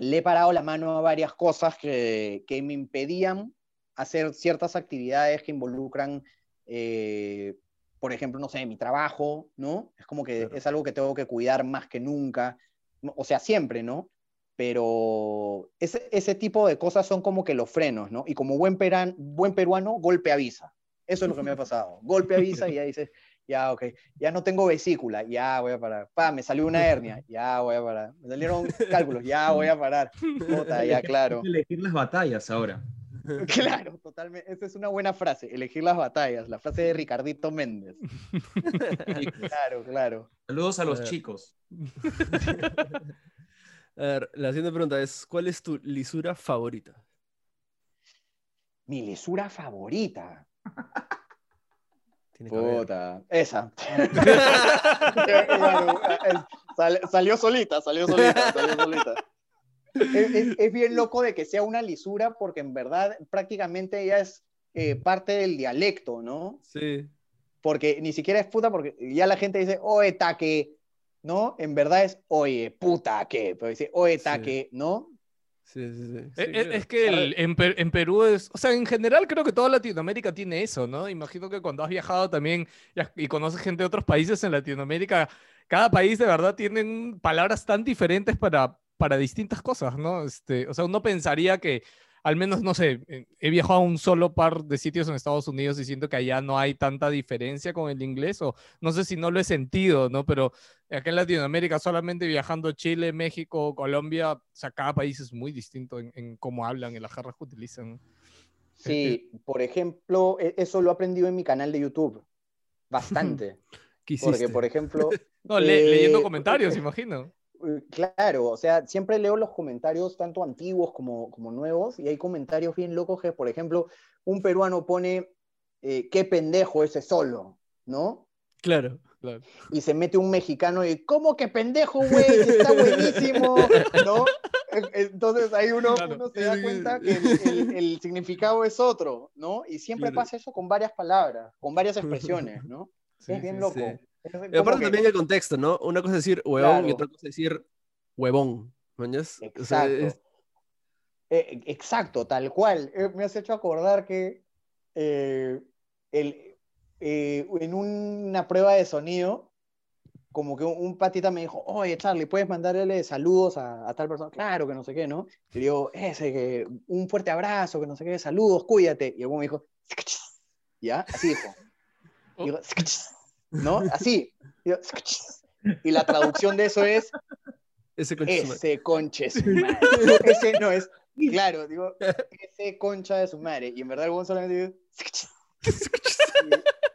le he parado la mano a varias cosas que, que me impedían hacer ciertas actividades que involucran, eh, por ejemplo, no sé, mi trabajo, ¿no? Es como que Claro. es algo que tengo que cuidar más que nunca, o sea, siempre, ¿no? Pero ese, ese tipo de cosas son como que los frenos, ¿no? Y como buen, peran, buen peruano, golpe avisa. Eso es lo que me ha pasado. Golpe avisa y ya dices, ya, ok, ya no tengo vesícula, ya voy a parar. Pa, me salió una hernia, ya voy a parar. Me salieron cálculos, ya voy a parar. Puta, ya, claro. Elegir las batallas ahora. Claro, totalmente. Esa es una buena frase, elegir las batallas, la frase de Ricardito Méndez. Claro, claro. Saludos a los chicos. A ver, la siguiente pregunta es, ¿cuál es tu lisura favorita? Mi lisura favorita. Tiene que. Puta, esa. Sal- salió solita, salió solita, salió solita. Es, es- es bien loco de que sea una lisura porque en verdad prácticamente ella es eh, parte del dialecto, ¿no? Sí. Porque ni siquiera es puta porque ya la gente dice, oye, taque, ¿no? En verdad es, oye, puta, ¿qué? Pero dice, oye, Sí. taque, ¿no? Sí, sí, sí. Sí, eh, claro. Es que el- en, Per- en Perú es, o sea, en general creo que toda Latinoamérica tiene eso, ¿no? Imagino que cuando has viajado también y y conoces gente de otros países en Latinoamérica, cada país de verdad tienen palabras tan diferentes para, para distintas cosas, ¿no? Este, o sea, uno pensaría que, al menos, no sé, eh, he viajado a un solo par de sitios en Estados Unidos y siento que allá no hay tanta diferencia con el inglés, o no sé si no lo he sentido, ¿no? Pero acá en Latinoamérica, solamente viajando a Chile, México, Colombia, o sea, cada país es muy distinto en, en cómo hablan, en las jarras que utilizan. Sí, por ejemplo, e- eso lo he aprendido en mi canal de YouTube. Bastante. ¿Qué Porque, por ejemplo, No, le- leyendo Eh, comentarios, imagino. Eh, Claro, o sea, siempre leo los comentarios tanto antiguos como, como nuevos y hay comentarios bien locos que, por ejemplo, un peruano pone, eh, qué pendejo ese solo, ¿no? Claro. Claro. Y se mete un mexicano y, ¿cómo que pendejo, güey? Está buenísimo, ¿no? Entonces ahí uno, Claro. uno se da cuenta que el, el- el significado es otro, ¿no? Y siempre Claro. pasa eso con varias palabras, con varias expresiones, ¿no? Sí, es bien sí, loco. sí. Y aparte que- también el contexto, ¿no? Una cosa es decir huevón y otra cosa es decir huevón. ¿mañas? O sea, Exacto. es- Eh, exacto, tal cual. Eh, me has hecho acordar que eh, el- eh, en una prueba de sonido, como que un, un patita me dijo, oye, Charlie, ¿puedes mandarle saludos a, a tal persona? Claro, que no sé qué, ¿no? Y digo, ese, que un fuerte abrazo, que no sé qué, saludos, cuídate. Y el me dijo, "Skchis". ¿ya? Así dijo. Y digo, "Skchis", ¿no? Así. Y, la traducción de eso es, ese madre. ese conche su madre. Ese no es. Claro, digo, ese concha de su madre. Y en verdad el buen solamente digo,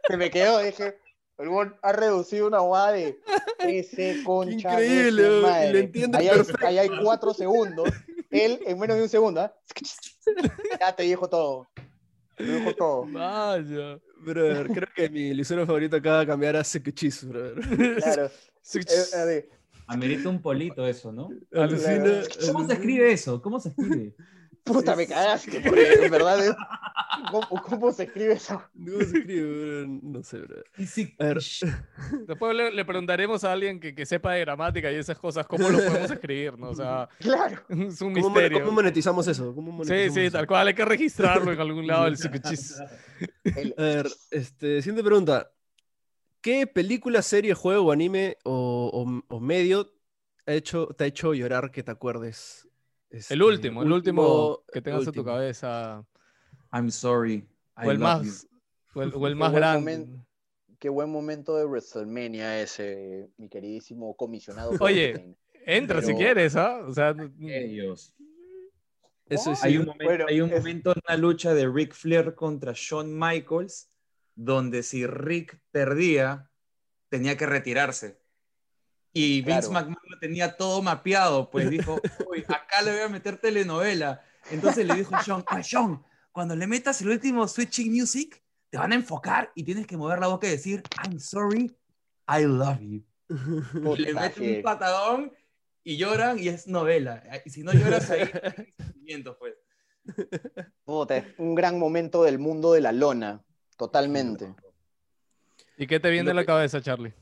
se me quedó, dije, el buen ha reducido una guada de ese concha increíble, de su lo madre. entiende ahí, hay, ahí hay cuatro segundos. Él en menos de un segundo, ¿ah? Ya te dijo todo. Te dijo todo. Vaya. Brother, creo que mi lisura favorito acaba de cambiar a Secuchis, brother. Claro. Eh, a ver, Amerita un polito eso, ¿no? Alucina. ¿Cómo se escribe eso? ¿Cómo se escribe? Puta, me cagaste, porque en verdad es. ¿Cómo, cómo se escribe eso? ¿Cómo se escribe, brother? No sé. A ver, Después le, le preguntaremos a alguien que, que sepa de gramática y esas cosas, cómo lo podemos escribir, ¿no? O sea, Claro. es un ¿cómo, misterio. cómo monetizamos eso? ¿Cómo Sí, monetizamos sí, eso? tal cual, hay que registrarlo en algún lado el psicochis. El- A ver, este, siguiente pregunta. ¿Qué película, serie, juego, anime o, o- o medio ha hecho, te ha hecho llorar que te acuerdes? El Este, último, el último que tengas en tu cabeza. I'm sorry. I O el love you. más, o el, o el Qué más grande. momento. Qué buen momento de WrestleMania ese, mi queridísimo comisionado. Oye. Entra si quieres, ¿ah? O sea, Ellos. Eso es Hay un momento, Bueno, hay un es- momento en una lucha de Ric Flair contra Shawn Michaels, donde si Rick perdía, tenía que retirarse. Y Vince Claro. McMahon lo tenía todo mapeado, pues dijo, uy, acá le voy a meter telenovela. Entonces le dijo a Shawn, "Ah, Shawn, cuando le metas el último Switching Music, te van a enfocar y tienes que mover la boca y decir, I'm sorry, I love you. Y le meten un patadón y lloran y es novela. Y si no lloras ahí, sentimientos, pues. Puta, es un gran momento del mundo de la lona, totalmente. ¿y qué te viene a la cabeza, Charlie?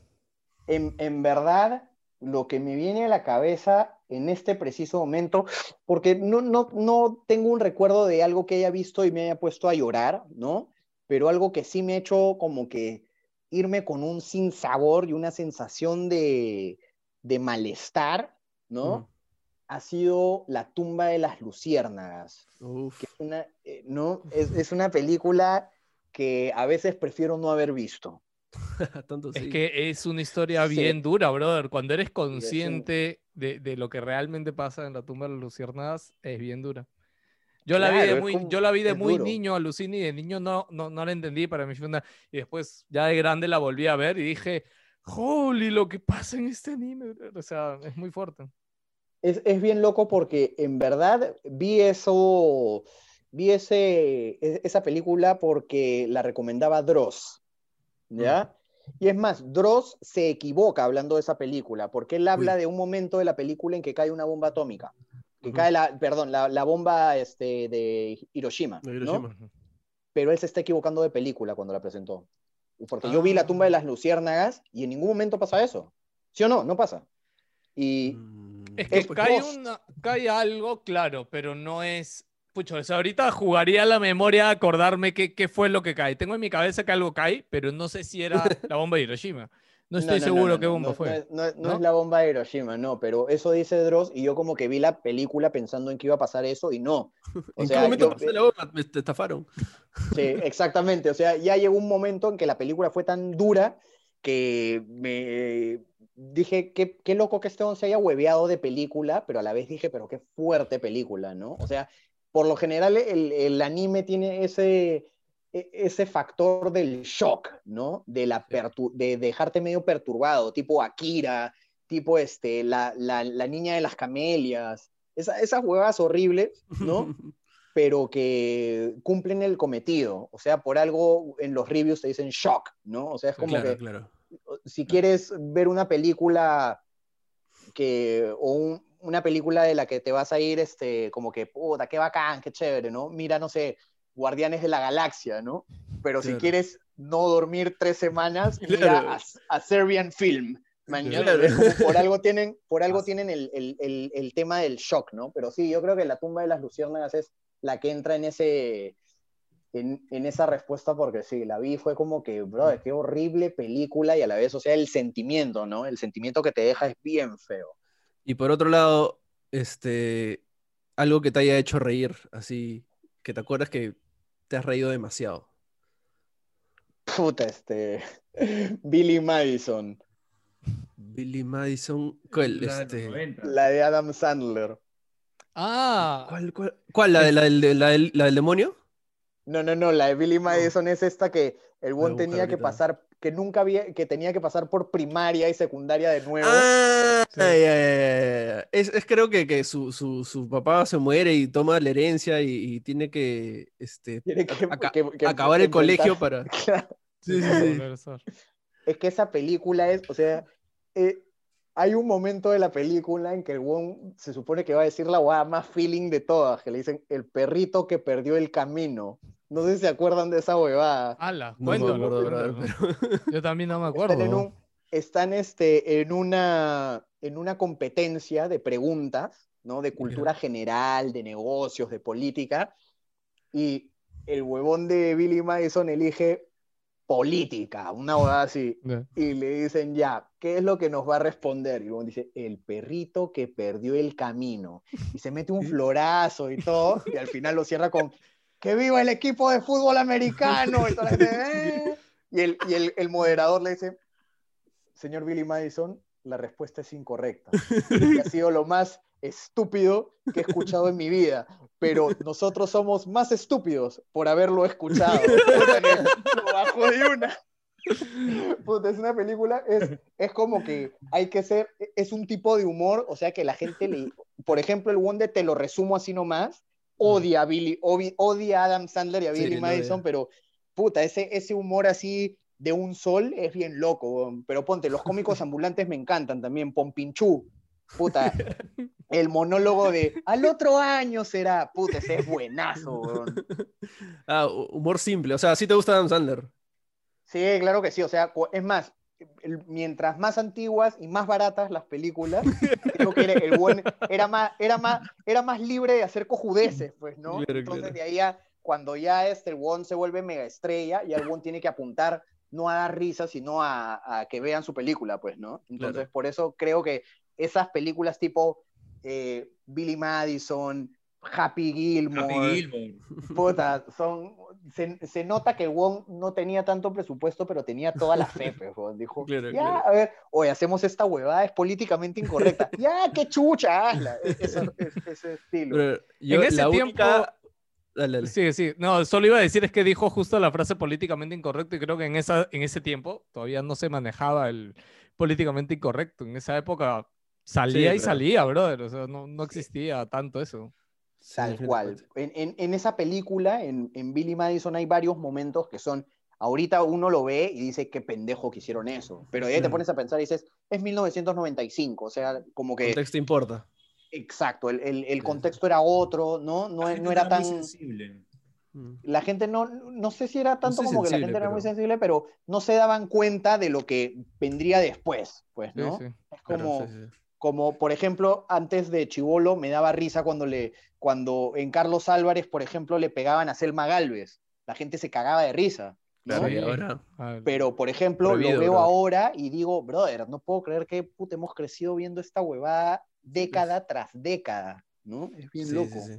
En, en verdad, lo que me viene a la cabeza en este preciso momento, porque no, no, no tengo un recuerdo de algo que haya visto y me haya puesto a llorar, ¿no? Pero algo que sí me ha hecho como que irme con un sinsabor y una sensación de, de malestar, ¿no? Ujú. Ha sido La tumba de las luciérnagas. Uf. que es una, eh, ¿no? Es, es una película que a veces prefiero no haber visto. Tanto Es sí. que es una historia Sí. bien dura, brother. Cuando eres consciente de, de lo que realmente pasa en la tumba de las luciérnagas, es bien dura. Yo la vi Claro, de muy, como- yo la vi de muy duro. niño, aluciné, y de niño no, no, no la entendí para mí fue una... Y después, ya de grande, la volví a ver y dije, holy, lo que pasa en este anime. brother". O sea, es muy fuerte. Es, es bien loco porque en verdad vi eso, vi ese, e- esa película porque la recomendaba Dross, ¿ya? Y es más, Dross se equivoca hablando de esa película, porque él habla Uy. de un momento de la película en que cae una bomba atómica, que cae la, perdón, la, la bomba este, de Hiroshima, De ¿no? Hiroshima. pero él se está equivocando de película cuando la presentó. Porque yo vi La tumba de las luciérnagas y en ningún momento pasa eso. ¿Sí o no? No pasa. Y Mm, Es que Es cae, una- cae algo, claro, pero no es... Pucho, o sea, ahorita jugaría la memoria a acordarme qué, qué fue lo que cae. Tengo en mi cabeza que algo cae, pero no sé si era la bomba de Hiroshima. No estoy no, seguro no, qué no, bomba no, fue. No, es- no no ¿no? la bomba de Hiroshima, no, pero eso dice Dross y yo como que vi la película pensando en que iba a pasar eso y no. O ¿En sea, qué momento yo- pasó la bomba? Me estafaron. Sí, exactamente. O sea, ya llegó un momento en que la película fue tan dura que me dije, qué, qué loco que este se haya hueveado de película, pero a la vez dije, pero qué fuerte película, ¿no? O sea, por lo general el, el anime tiene ese, e- ese factor del shock, ¿no? De, la de dejarte medio perturbado, tipo Akira, tipo este, la, la, la niña de las camelias, esa, esas huevas horribles, ¿no? pero que cumplen el cometido. O sea, por algo en los reviews te dicen shock, ¿no? O sea, es como claro, que claro. si quieres ver una película que, o un- una película de la que te vas a ir, este, como que, puta, qué bacán, qué chévere, ¿no? Mira, no sé, Guardianes de la Galaxia, ¿no? Pero si quieres no dormir tres semanas, Claro. mira a, a Serbian Film. mañana. Claro. Por algo tienen, por algo tienen el, el- el- el tema del shock, ¿no? Pero sí, yo creo que la tumba de las luciérnagas es la que entra en ese en, en esa respuesta porque sí, la vi fue como que, bro, qué horrible película y a la vez, o sea, el sentimiento, ¿no? El sentimiento que te deja es bien feo. Y por otro lado, este, algo que te haya hecho reír, así, que te acuerdas que te has reído demasiado. Puta, este. Billy Madison, Billy Madison, ¿cuál? La de Este, 90. la de Adam Sandler. Ah, ¿cuál, cuál, cuál? ¿La, de- la del, la del- la del demonio? No, no, no, la de Billy Madison es esta que el buen tenía que pasar, que nunca había, que tenía que pasar por primaria y secundaria de nuevo. Ah, Sí. ya, ya, ya, ya. Es, es creo que, que su, su, su papá se muere y toma la herencia y, y tiene que este, Tiene que, aca- que- que acabar el colegio para... Claro. Sí, sí, sí. regresar. Es que esa película es, o sea, eh, hay un momento de la película en que el Wong se supone que va a decir la guada más feeling de todas, que le dicen el perrito que perdió el camino. No sé si se acuerdan de esa huevada. Ala, No me cuéntalo, acuerdo, brother, cuéntalo. pero- Yo también no me Están, acuerdo. en, un- están este, en, una, en una competencia de preguntas, ¿no? De cultura general, de negocios, de política, y el huevón de Billy Madison elige política, una huevada así. Ya. y le dicen ya, ¿qué es lo que nos va a responder? Y luego dice, el perrito que perdió el camino. Y se mete un florazo y todo, y al final lo cierra con, ¡que viva el equipo de fútbol americano! Y, gente, "Eh". Y el, y el, el moderador le dice, señor Billy Madison, la respuesta es incorrecta. Y ha sido lo más estúpido que he escuchado en mi vida. Pero nosotros somos más estúpidos por haberlo escuchado. Lo bajó de una. Puta, es una película, es, es como que hay que ser, es un tipo de humor, o sea que la gente le, por ejemplo, el Wonder, te lo resumo así nomás, odia a Billy, odia a Adam Sandler y a Billy Madison, pero puta, ese, ese humor así de un sol es bien loco, pero ponte, los cómicos ambulantes me encantan también, Pompinchú, puta, el monólogo de al otro año será, puta, ese es buenazo, weón. Ah, hu- humor simple. O sea, sí te gusta Adam Sandler. Sí, claro que sí. O sea, es más, el- mientras más antiguas y más baratas las películas, creo que era, el buen, era, más, era, más, era más libre de hacer cojudeces, pues, ¿no? Claro, Entonces, claro. de ahí a, cuando ya este, el Won se vuelve mega estrella, ya el Won tiene que apuntar no a dar risa, sino a, a que vean su película, pues, ¿no? Entonces, Claro. por eso creo que esas películas tipo eh, Billy Madison, Happy Gilmore, Happy Gilmore. Puta, son, se, se nota que Wong no tenía tanto presupuesto, pero tenía toda la fe, pues. Dijo, Claro, ya, claro. a ver, oye, hacemos esta huevada, es políticamente incorrecta. ya, qué chucha, hazla. E- esa- es- ese estilo. Pero yo, ese la tiempo- única... Dale, dale. Sí, sí. No, solo iba a decir es que dijo justo la frase políticamente incorrecto y creo que en, esa, en ese tiempo todavía no se manejaba el políticamente incorrecto. En esa época salía Sí, y salía, brother. O sea, no, no existía tanto eso. Sí, Tal cual. definitivamente. En, en- en esa película, en, en Billy Madison, hay varios momentos que son. Ahorita uno lo ve y dice qué pendejo que hicieron eso. Pero de ahí te pones a pensar y dices, es 1995. O sea, como que. Contexto importa. Exacto, el, el- el sí. contexto era otro, ¿no? No, La no era tan. sensible. Mm. la gente no, no sé si era tanto sé como que la gente era muy sensible, pero no se daban cuenta de lo que vendría después, pues, Sí, ¿no? sí. Es como, sí, sí. como, por ejemplo, antes de Chivolo me daba risa cuando le, cuando en Carlos Álvarez, por ejemplo, le pegaban a Selma Galvez. La gente se cagaba de risa. ¿no? Claro, y Sí. ahora... Pero, por ejemplo, Prohibido, lo veo bro. ahora y digo, brother, no puedo creer que puta, hemos crecido viendo esta huevada década tras década, ¿no? Es bien sí, loco. sí, sí.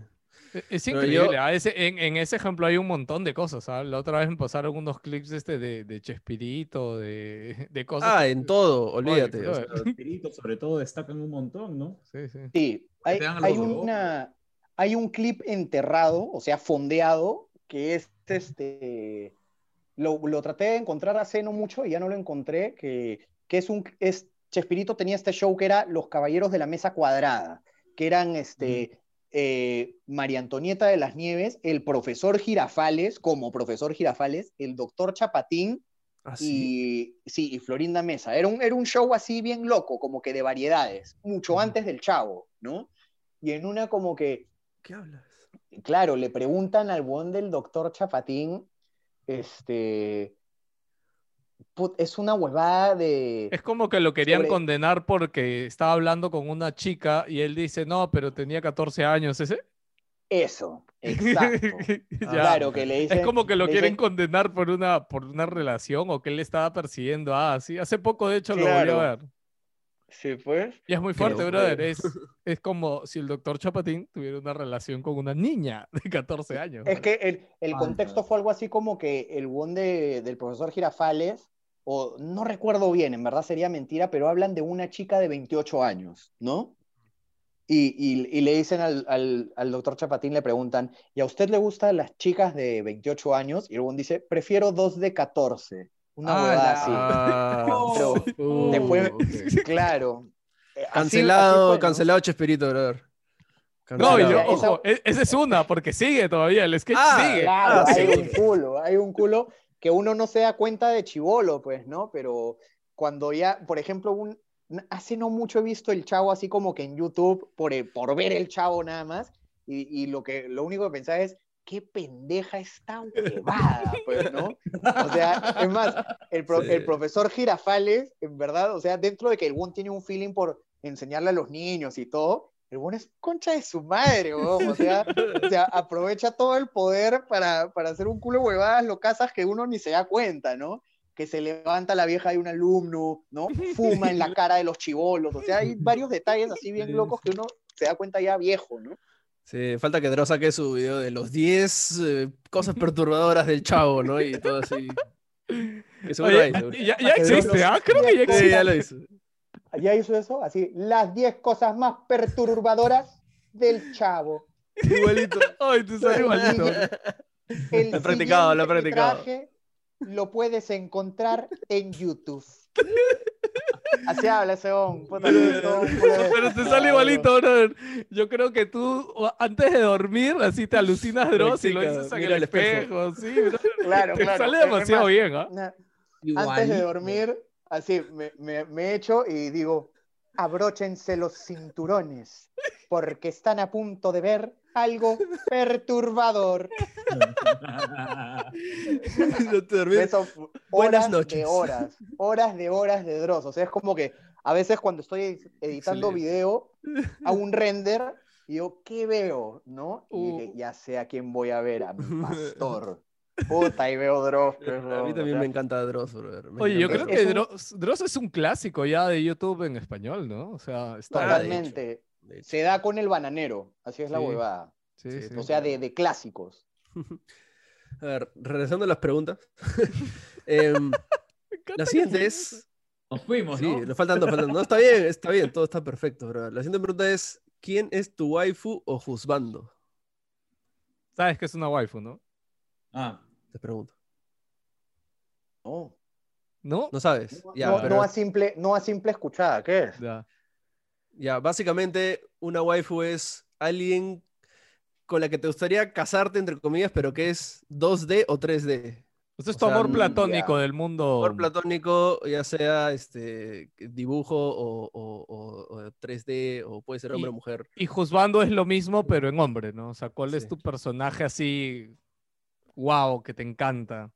e- Es increíble. yo- ah, ese- en, en ese ejemplo hay un montón de cosas. ¿ah? La otra vez me pasaron unos clips este de, de Chespirito, de, de cosas. Ah, que- en todo, olvídate. o sea, brother. Los tiritos, sobre todo, destacan un montón, ¿no? Sí, sí. Sí, hay, una, hay un clip enterrado, o sea, fondeado, que es este. Lo, lo traté de encontrar hace no mucho y ya no lo encontré, que, que es un. Es, Chespirito tenía este show que era Los Caballeros de la Mesa Cuadrada, que eran este. eh, María Antonieta de las Nieves, el profesor Girafales, como profesor Girafales, el doctor Chapatín así. y sí, y Florinda Mesa. Era un, era un show así bien loco, como que de variedades, mucho antes del Chavo, ¿no? Y en una como que, ¿Qué hablas? claro, le preguntan al buen del doctor Chapatín, este, put- es una huevada de... Es como que lo querían Sobre- condenar porque estaba hablando con una chica y él dice, no, pero tenía 14 años ese. Eso, exacto. Ya. Claro, que le dicen... Es como que lo quieren dicen- condenar por una, por una relación o que él le estaba persiguiendo. Ah, sí. Hace poco, de hecho, lo volví a ver. Sí, pues. Y es muy fuerte, brother. Es, es como si el doctor Chapatín tuviera una relación con una niña de 14 años. Es que el, el contexto fue algo así como que el buen de- del profesor Girafales, o no recuerdo bien, en verdad sería mentira, pero hablan de una chica de 28 años, ¿no? Y, y- y le dicen al, al, al doctor Chapatín, le preguntan, ¿y a usted le gustan las chicas de 28 años? Y el buen dice, prefiero dos de 14. Una Ah, huevada así. Ah, Pero uh, después-. Claro. Eh, así- Cancelado, cancelado Chespirito, brother. No, y yo, esa- ojo, e- esa es una, porque sigue todavía, el sketch Ah, sigue. Claro, Ah, hay sí. un culo, hay un culo que uno no se da cuenta de chivolo, pues, ¿no? Pero cuando ya, por ejemplo, un, hace no mucho he visto el chavo así como que en YouTube, por, el- por ver el chavo nada más, y, y lo, que, lo único que pensaba es, qué pendeja esta huevada, pues, ¿no? O sea, es más, el, pro- Sí. el profesor Girafales, en verdad, o sea, dentro de que el buen tiene un feeling por enseñarle a los niños y todo, el buen es concha de su madre, weón. O sea, o sea, aprovecha todo el poder para, para hacer un culo de huevadas locasas que uno ni se da cuenta, ¿no? Que se levanta la vieja de un alumno, ¿no? Fuma en la cara de los chivolos. O sea, hay varios detalles así bien locos que uno se da cuenta ya viejo, ¿no? Sí, falta que Dross saque su video de los 10 eh, cosas perturbadoras del chavo, ¿no? Y todo así. Seguro Oye, hay, seguro. ya, ya existe, ¿ah? Creo que ya Sí, existe. ya lo hizo. ya hizo eso, así, las 10 cosas más perturbadoras del chavo. Igualito. Ay, tú sabes igualito. El Lo he practicado, lo he practicado. metraje Lo puedes encontrar en YouTube. Así habla ese hombre. Pero te sale igualito, brother. Yo creo que tú, antes de dormir, así te alucinas Dross y lo dices en el el espejo. espejo. Sí, brother. Claro, Te claro. sale es demasiado más, bien, ¿ah? na- Antes de dormir, así me, me, me echo y digo, abróchense los cinturones, porque están a punto de ver algo perturbador. No te Buenas horas noches. de horas, horas de horas de Dross. O sea, es como que a veces cuando estoy editando Excelente. video, hago un render y digo, ¿qué veo? ¿No? Y Uh. dije, ya sé a quién voy a ver, a mi pastor. Puta, y veo Dross. A mí weón, o también sea, me encanta Dross, brother. me Oye, yo encanta creo Es que un- Dross, Dross es un clásico ya de YouTube en español, ¿no? O sea, está... De Totalmente. De hecho. Se da con el bananero, así es la Sí. huevada. Sí, Sí, sí. O sea, de, de clásicos. A ver, regresando a las preguntas. Em, la siguiente es. Nos fuimos, Sí, ¿no? nos faltan, nos faltan. No, está bien, está bien, todo está perfecto, bro. La siguiente pregunta es: ¿quién es tu waifu o juzbando? Sabes que es una waifu, ¿no? Ah, Te pregunto. No, ¿No? No sabes. Ya, no, pero- no a simple, no a simple escuchada, ¿qué es? Ya. ya, básicamente, una waifu es alguien con la que te gustaría casarte, entre comillas, pero que es 2D o 3D. Eso es O tu sea, amor mm, platónico ya. del mundo. Amor platónico, ya sea este dibujo o, o- o- o 3D, o puede ser hombre Y- o mujer. Y Juzbando es lo mismo, pero en hombre, ¿no? O sea, ¿cuál es tu personaje así, wow, que te encanta?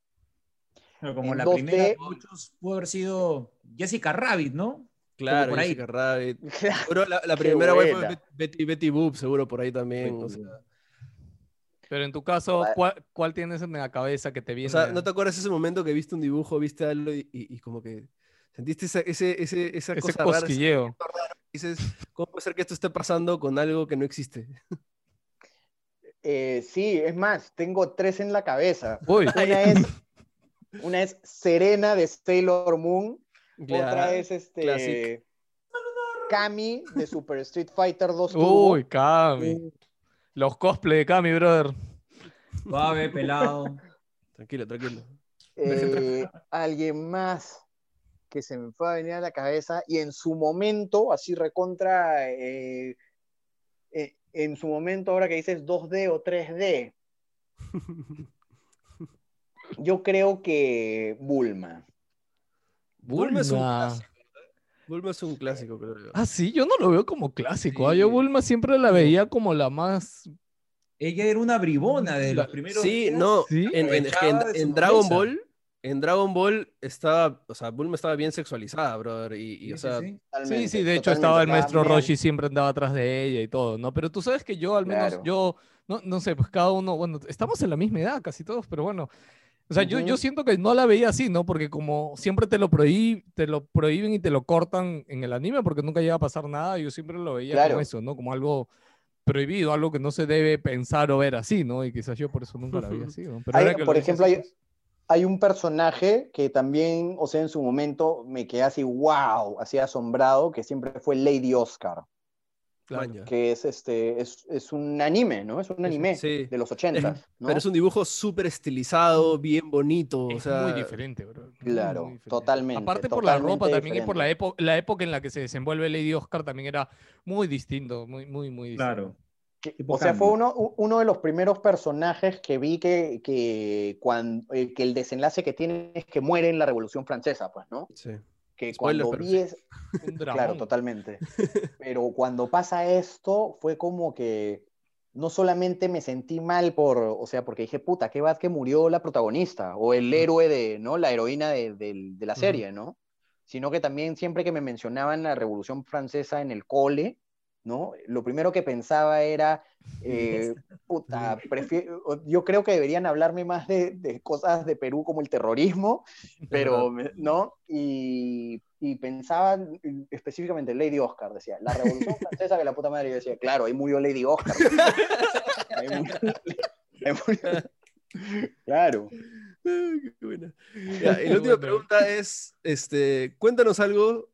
pero como En la 2D. primera de muchos pudo haber sido Jessica Rabbit, ¿no? Claro, por ahí. Jessica Rabbit. Seguro la, primera. Bet- Betty, Betty Boop, seguro por ahí también. O sea. Pero en tu caso. ¿cuál, cuál tienes en la cabeza que te viene? o sea, ¿no te acuerdas ese momento que viste un dibujo, viste algo y, y- y como que sentiste esa, ese, ese, esa ese cosa rara? ese cosquilleo? Dices, ¿cómo puede ser que esto esté pasando con algo que no existe? Eh, sí, es más, tengo tres en la cabeza. Uy, Una es, una es Serena de Sailor Moon, otra Ya, es este classic. Kami de Super Street Fighter 2 Turbo. uy, Cami. Los cosplay de Cami, brother. Suave, pelado. Tranquilo, tranquilo. Eh, alguien más que se me fue a venir a la cabeza y en su momento, así recontra, eh, eh, en su momento, ahora que dices 2D o 3D, yo creo que Bulma. Bulma es un Bulma. es un clásico, creo yo. Ah, sí, yo no lo veo como clásico. ah, Sí. Yo Bulma siempre la veía como la más. Ella era una bribona de los primeros. Sí, días. no, Sí. en, en- en- en Dragon. Ball, en Dragon Ball estaba, o sea, Bulma estaba bien sexualizada, brother, y, y, Sí, o sí, sea, sí. Sí, sí, de hecho estaba el maestro bien. Roshi, siempre andaba atrás de ella y todo, ¿no? Pero tú sabes que yo, al menos, Claro. yo, no, no sé, pues cada uno, bueno, estamos en la misma edad casi todos, pero bueno. O sea, yo, yo Ujú. siento que no la veía así, ¿no? Porque como siempre te lo, prohí- te lo prohíben y te lo cortan en el anime porque nunca llega a pasar nada, yo siempre lo veía como Claro. eso, ¿no? Como algo prohibido, algo que no se debe pensar o ver así, ¿no? Y quizás yo por eso nunca la vi así, ¿no? Pero Hay- por ejemplo, hay, pues, hay un personaje que también, o sea, en su momento me quedé así, wow, así asombrado, que siempre fue Lady Oscar, claro. que es, este, es, es un anime, ¿no? Es un anime Sí. de los 80, ¿no? Pero es un dibujo súper estilizado, bien bonito, o Es sea, muy diferente, bro. Claro, muy diferente. totalmente, Aparte por la ropa también y por la, época la época en la que se desenvuelve Lady Oscar también era muy distinto, muy, muy, muy distinto. Claro. O sea, fue uno, uno de los primeros personajes que vi que, que, cuando, eh, que el desenlace que tiene es que muere en la Revolución Francesa, pues, ¿no? sí. Que Spoiler, cuando vi es- Claro, totalmente. Pero cuando pasa esto, fue como que no solamente me sentí mal por, o sea, porque dije, puta, qué bad que murió la protagonista o el héroe de, ¿no? La heroína de, de la serie, ¿no? Sino que también siempre que me mencionaban la Revolución Francesa en el cole, ¿no? Lo primero que pensaba era, eh, puta, prefiero, yo creo que deberían hablarme más de, de cosas de Perú como el terrorismo, pero, ¿no? Y, y pensaba específicamente Lady Oscar, decía, la Revolución Francesa que la puta madre, yo decía, claro, ahí murió Lady Oscar. Ahí murió- ahí murió- Claro. Qué buena. Ya, y la última pregunta es, este, cuéntanos algo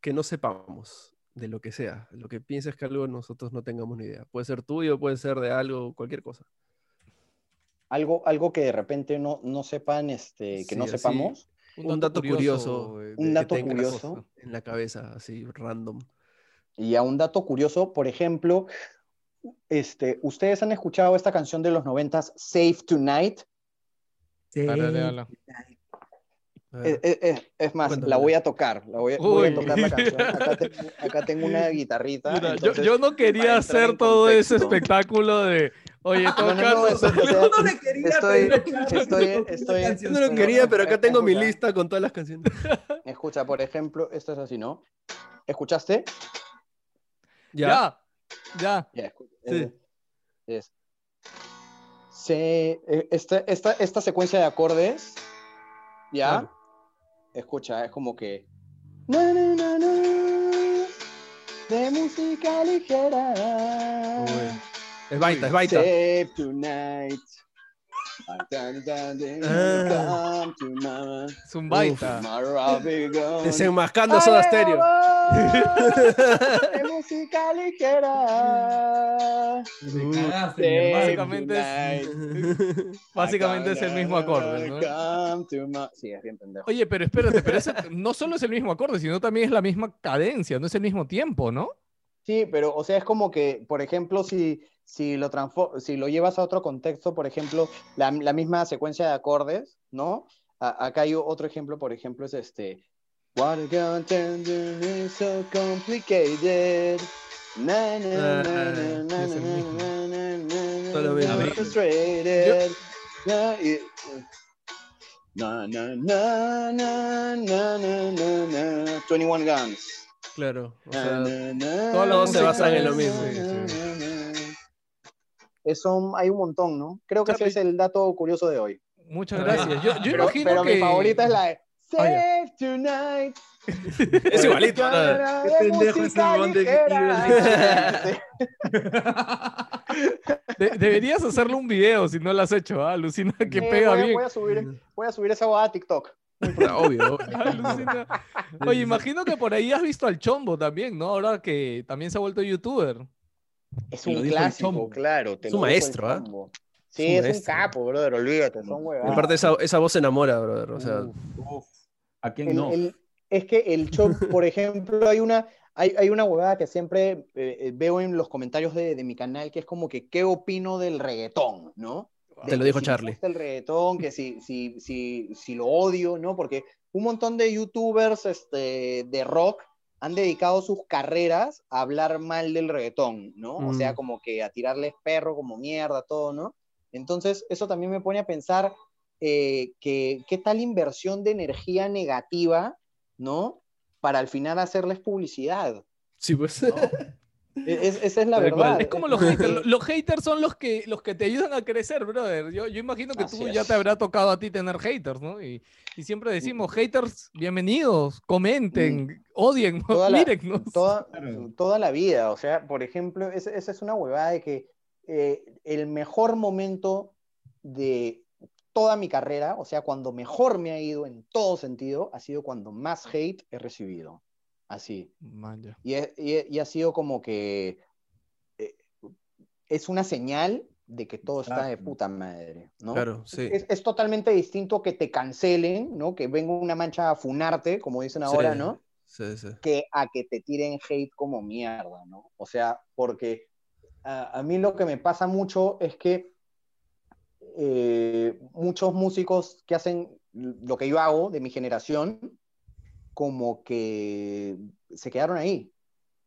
que no sepamos de lo que sea. Lo que pienses que algo nosotros no tengamos ni idea. Puede ser tuyo, puede ser de algo, cualquier cosa. Algo, algo que de repente no, no sepan, este, que Sí, no así, sepamos. Un, dato curioso, eh, Un dato curioso. en la cabeza, así, random. Y a un dato curioso, por ejemplo, este, ¿ustedes han escuchado esta canción de los noventas, Save Tonight? Dale, dale, dale. A ver. Es, es- es- es más, Cuéntame. la voy a tocar, la voy, a- voy a tocar la canción. Acá tengo, acá tengo una guitarrita. Mira, yo, entonces- yo no para quería hacer todo ese espectáculo de, oye, No, toca. no, no, eso- o sea, Yo no le quería estoy- estoy- pero estoy- Yo canción no lo quería, pero acá tengo mi escucha. lista con todas las canciones. Escucha, por ejemplo, esto es así, ¿no? ¿Escuchaste? Ya. Ya, ya. Sí. es- eh, esta, esta, esta secuencia de acordes, ¿ya? Claro. Escucha, es como que... Na, na, na, de música ligera. Uy. Es baita, es baita. Save tonight. Ah. Zumbaita. Desenmascando Soda Stereo. De música ligera. Cagaste. Básicamente es- Básicamente es el mismo acorde, ¿no? Come to ma- Sí, es bien pendejo. Oye, pero espérate, pero ese no solo es el mismo acorde, sino también es la misma cadencia, no es el mismo tiempo, ¿no? Sí, pero, o sea, es como que, por ejemplo, si, si, lo, si lo llevas a otro contexto, por ejemplo, la, la misma secuencia de acordes, ¿no? A- acá hay otro ejemplo, por ejemplo, es este. What is so complicated. Na, na, na, na, na, es el na, mismo. na, na, na, Todo lo na, mismo. na, frustrated. Na, y- na, na, na, na, na, na, na, na. 21 Guns. Claro. O Na, sea, na, na, todo se basan en lo mismo. na, Sí, sí. na, na. Eso hay un montón, ¿no? Creo que ese Charlie. es el dato curioso de hoy. Muchas gracias. Yo, yo Pero, imagino pero que... mi favorita es la de Ah. Save Tonight. es igualito. Qué pendejo ese Bond de deberías hacerle un video si no lo has hecho, ¿ah? Alucina que Eh, pega voy, bien. Voy a subir, voy a subir esa boda a TikTok. Obvio. Oye, imagino que por ahí has visto al Chombo también, ¿no? Ahora que también se ha vuelto youtuber. Es un clásico, Chombo. claro. te Es un maestro, ¿ah? Chombo. Sí, Es un es un capo, brother, olvídate, son huevadas. aparte esa, esa voz enamora, brother. O sea, Uf, ¿A quién El- no? el- es que el show, por ejemplo, hay una, hay, hay una huevada que siempre eh, eh, veo en los comentarios de, de mi canal, que es como que, ¿qué opino del reggaetón? ¿no? Te lo dijo si me Charlie. gusta el reggaetón, que si, si, si, si lo odio, ¿no? Porque un montón de youtubers este, de rock han dedicado sus carreras a hablar mal del reggaetón, ¿no? O sea, Mm. como que a tirarles perro como mierda, todo, ¿no? Entonces, eso también me pone a pensar eh, que qué tal inversión de energía negativa, ¿no? Para al final hacerles publicidad, sí, pues. ¿no? E- es- esa es la Tal verdad. cual. Es como los haters. Los haters son los que, los que te ayudan a crecer, brother. Yo, yo imagino que Así tú ya es. te habrá tocado a ti tener haters, ¿no? Y, y siempre decimos, haters, bienvenidos, comenten, odien, Mm. Toda la- mírennos. toda, Claro. toda la vida. O sea, por ejemplo, esa, esa es una huevada de que eh, el mejor momento de toda mi carrera, o sea, cuando mejor me ha ido en todo sentido, ha sido cuando más hate he recibido. Así. Y, y ha sido como que eh, es una señal de que todo está de puta madre, ¿no? Claro, sí. Es, es totalmente distinto que te cancelen, ¿no? Que venga una mancha a funarte, como dicen ahora, Sí, ¿no? Sí, sí. que a que te tiren hate como mierda, ¿no? O sea, porque a, a mí lo que me pasa mucho es que eh, muchos músicos que hacen lo que yo hago de mi generación, como que se quedaron ahí,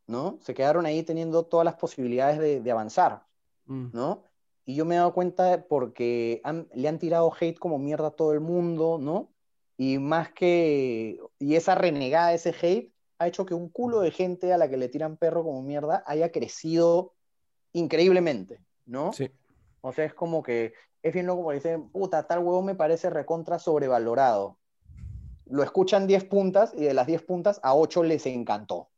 ¿no? Se quedaron ahí teniendo todas las posibilidades de, de avanzar, Mm. ¿no? Y yo me he dado cuenta porque han- le han tirado hate como mierda a todo el mundo, ¿no? Y más que, y esa renegada, ese hate, ha hecho que un culo de gente a la que le tiran perro como mierda haya crecido increíblemente, ¿no? Sí. O sea, es como que, es bien loco porque dicen, puta, tal huevo me parece recontra sobrevalorado. Lo escuchan 10 puntas y de las 10 puntas a 8 les encantó,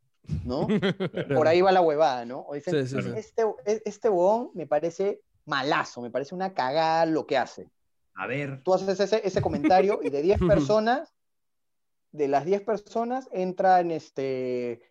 ¿no? Por ahí va la huevada, ¿no? O dicen, Sí, sí, sí. este, este huevón me parece malazo, me parece una cagada lo que hace. A ver. Tú haces ese, ese comentario y de 10 personas, de las 10 personas entran este,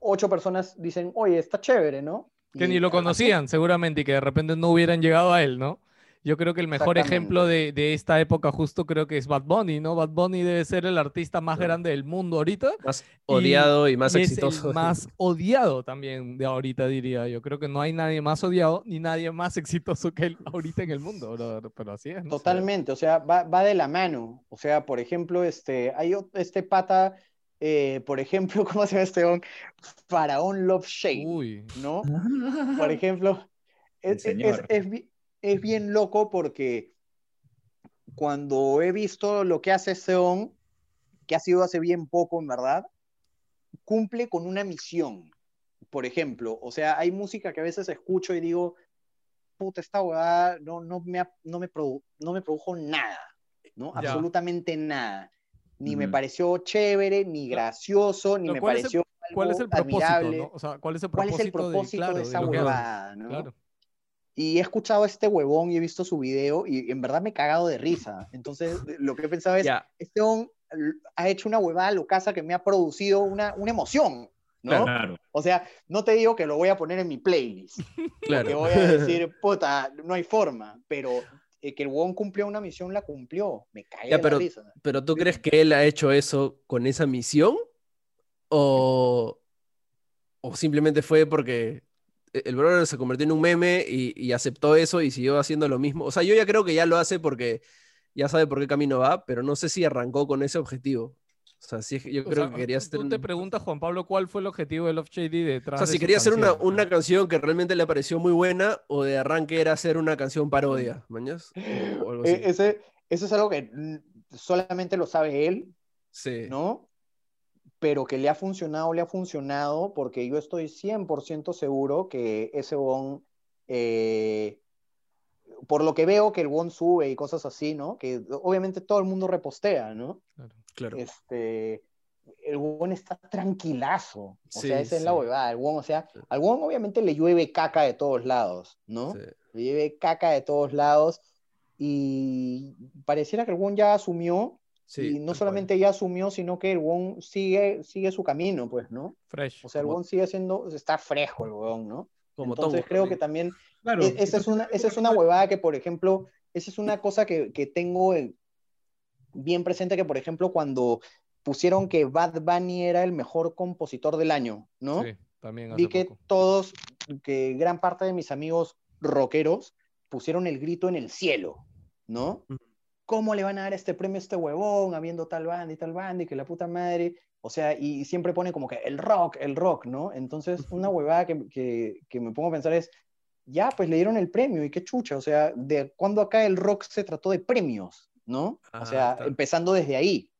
8 personas dicen, oye, está chévere, ¿no? Que Y ni lo así- conocían seguramente y que de repente no hubieran llegado a él, ¿no? Yo creo que el mejor ejemplo de, de esta época justo creo que es Bad Bunny, ¿no? Bad Bunny debe ser el artista más grande del mundo ahorita. Más odiado y, más es exitoso. el más odiado también de ahorita, diría yo. Creo que no hay nadie más odiado ni nadie más exitoso que él ahorita en el mundo, brother, pero así es. ¿no? Totalmente, o sea, va, va de la mano. O sea, por ejemplo, este, hay este pata, eh, por ejemplo, ¿cómo se llama este hombre? Faraón Love Shade, Uy, ¿no? Por ejemplo, El es, es bien loco porque cuando he visto lo que hace Seon, que ha sido hace bien poco, en verdad, cumple con una misión. Por ejemplo, o sea, hay música que a veces escucho y digo, puta, esta huevada no, no, me, no, me, produ- no me produjo nada, ¿no? Ya. Absolutamente nada. Ni me pareció chévere, ni gracioso, ni me ¿cuál es el- pareció ¿cuál es el propósito, admirable. no? O sea, ¿cuál es el ¿Cuál es propósito, claro, de esa huevada, no? Claro. Y he escuchado a este huevón y he visto su video y en verdad me he cagado de risa. Entonces, lo que he pensado es, Ya, este huevón ha hecho una huevada locasa que me ha producido una, una emoción, ¿no? Claro. O sea, no te digo que lo voy a poner en mi playlist, que claro. voy a decir, puta, no hay forma, pero eh, que el huevón cumplió una misión, la cumplió. Me Ya, de pero- la risa. Pero ¿tú crees que él ha hecho eso con esa misión? ¿O, o simplemente fue porque el brother se convirtió en un meme y, y aceptó eso y siguió haciendo lo mismo? O sea, yo ya creo que ya lo hace porque ya sabe por qué camino va, pero no sé si arrancó con ese objetivo. O sea, sí, yo O creo sea, que quería hacer... Tú te un- preguntas, Juan Pablo, ¿cuál fue el objetivo de Love O detrás sea, de si quería hacer una, canción? una canción que realmente le pareció muy buena o de arranque era hacer una canción parodia, ¿mañas? O, o algo así. Eh, ese, eso es algo que solamente lo sabe él, Sí. ¿no? Pero que le ha funcionado, le ha funcionado, porque yo estoy 100% seguro que ese Won, eh, por lo que veo que el Won sube y cosas así, ¿no? Que obviamente todo el mundo repostea, ¿no? Claro. Claro. Este, el Won está tranquilazo, o Sí, sea, esa es la sí. huevada, el Won, o sea, Sí. al Won obviamente le llueve caca de todos lados, ¿no? Sí. le lleve caca de todos lados y pareciera que el Won ya asumió Sí, y no solamente ya asumió, sino que el Won sigue, sigue su camino, pues, ¿no? Fresh. O sea, el Como- Won sigue siendo, está fresco el Won, ¿no? Como Entonces creo que también. también, Claro. e- esa es una, esa es una huevada que, por ejemplo, esa es una cosa que, que tengo en- bien presente, que por ejemplo, cuando pusieron que Bad Bunny era el mejor compositor del año, ¿no? Sí, también vi que poco. todos, que gran parte de mis amigos rockeros pusieron el grito en el cielo, ¿no? ¿Cómo le van a dar este premio a este huevón, habiendo tal banda y tal banda y que la puta madre? O sea, y siempre pone como que el rock, el rock, ¿no? Entonces, una huevada que, que, que me pongo a pensar es, ya, pues le dieron el premio y qué chucha, o sea, ¿de cuándo acá el rock se trató de premios, ¿no? Ah, o sea, está. empezando desde ahí.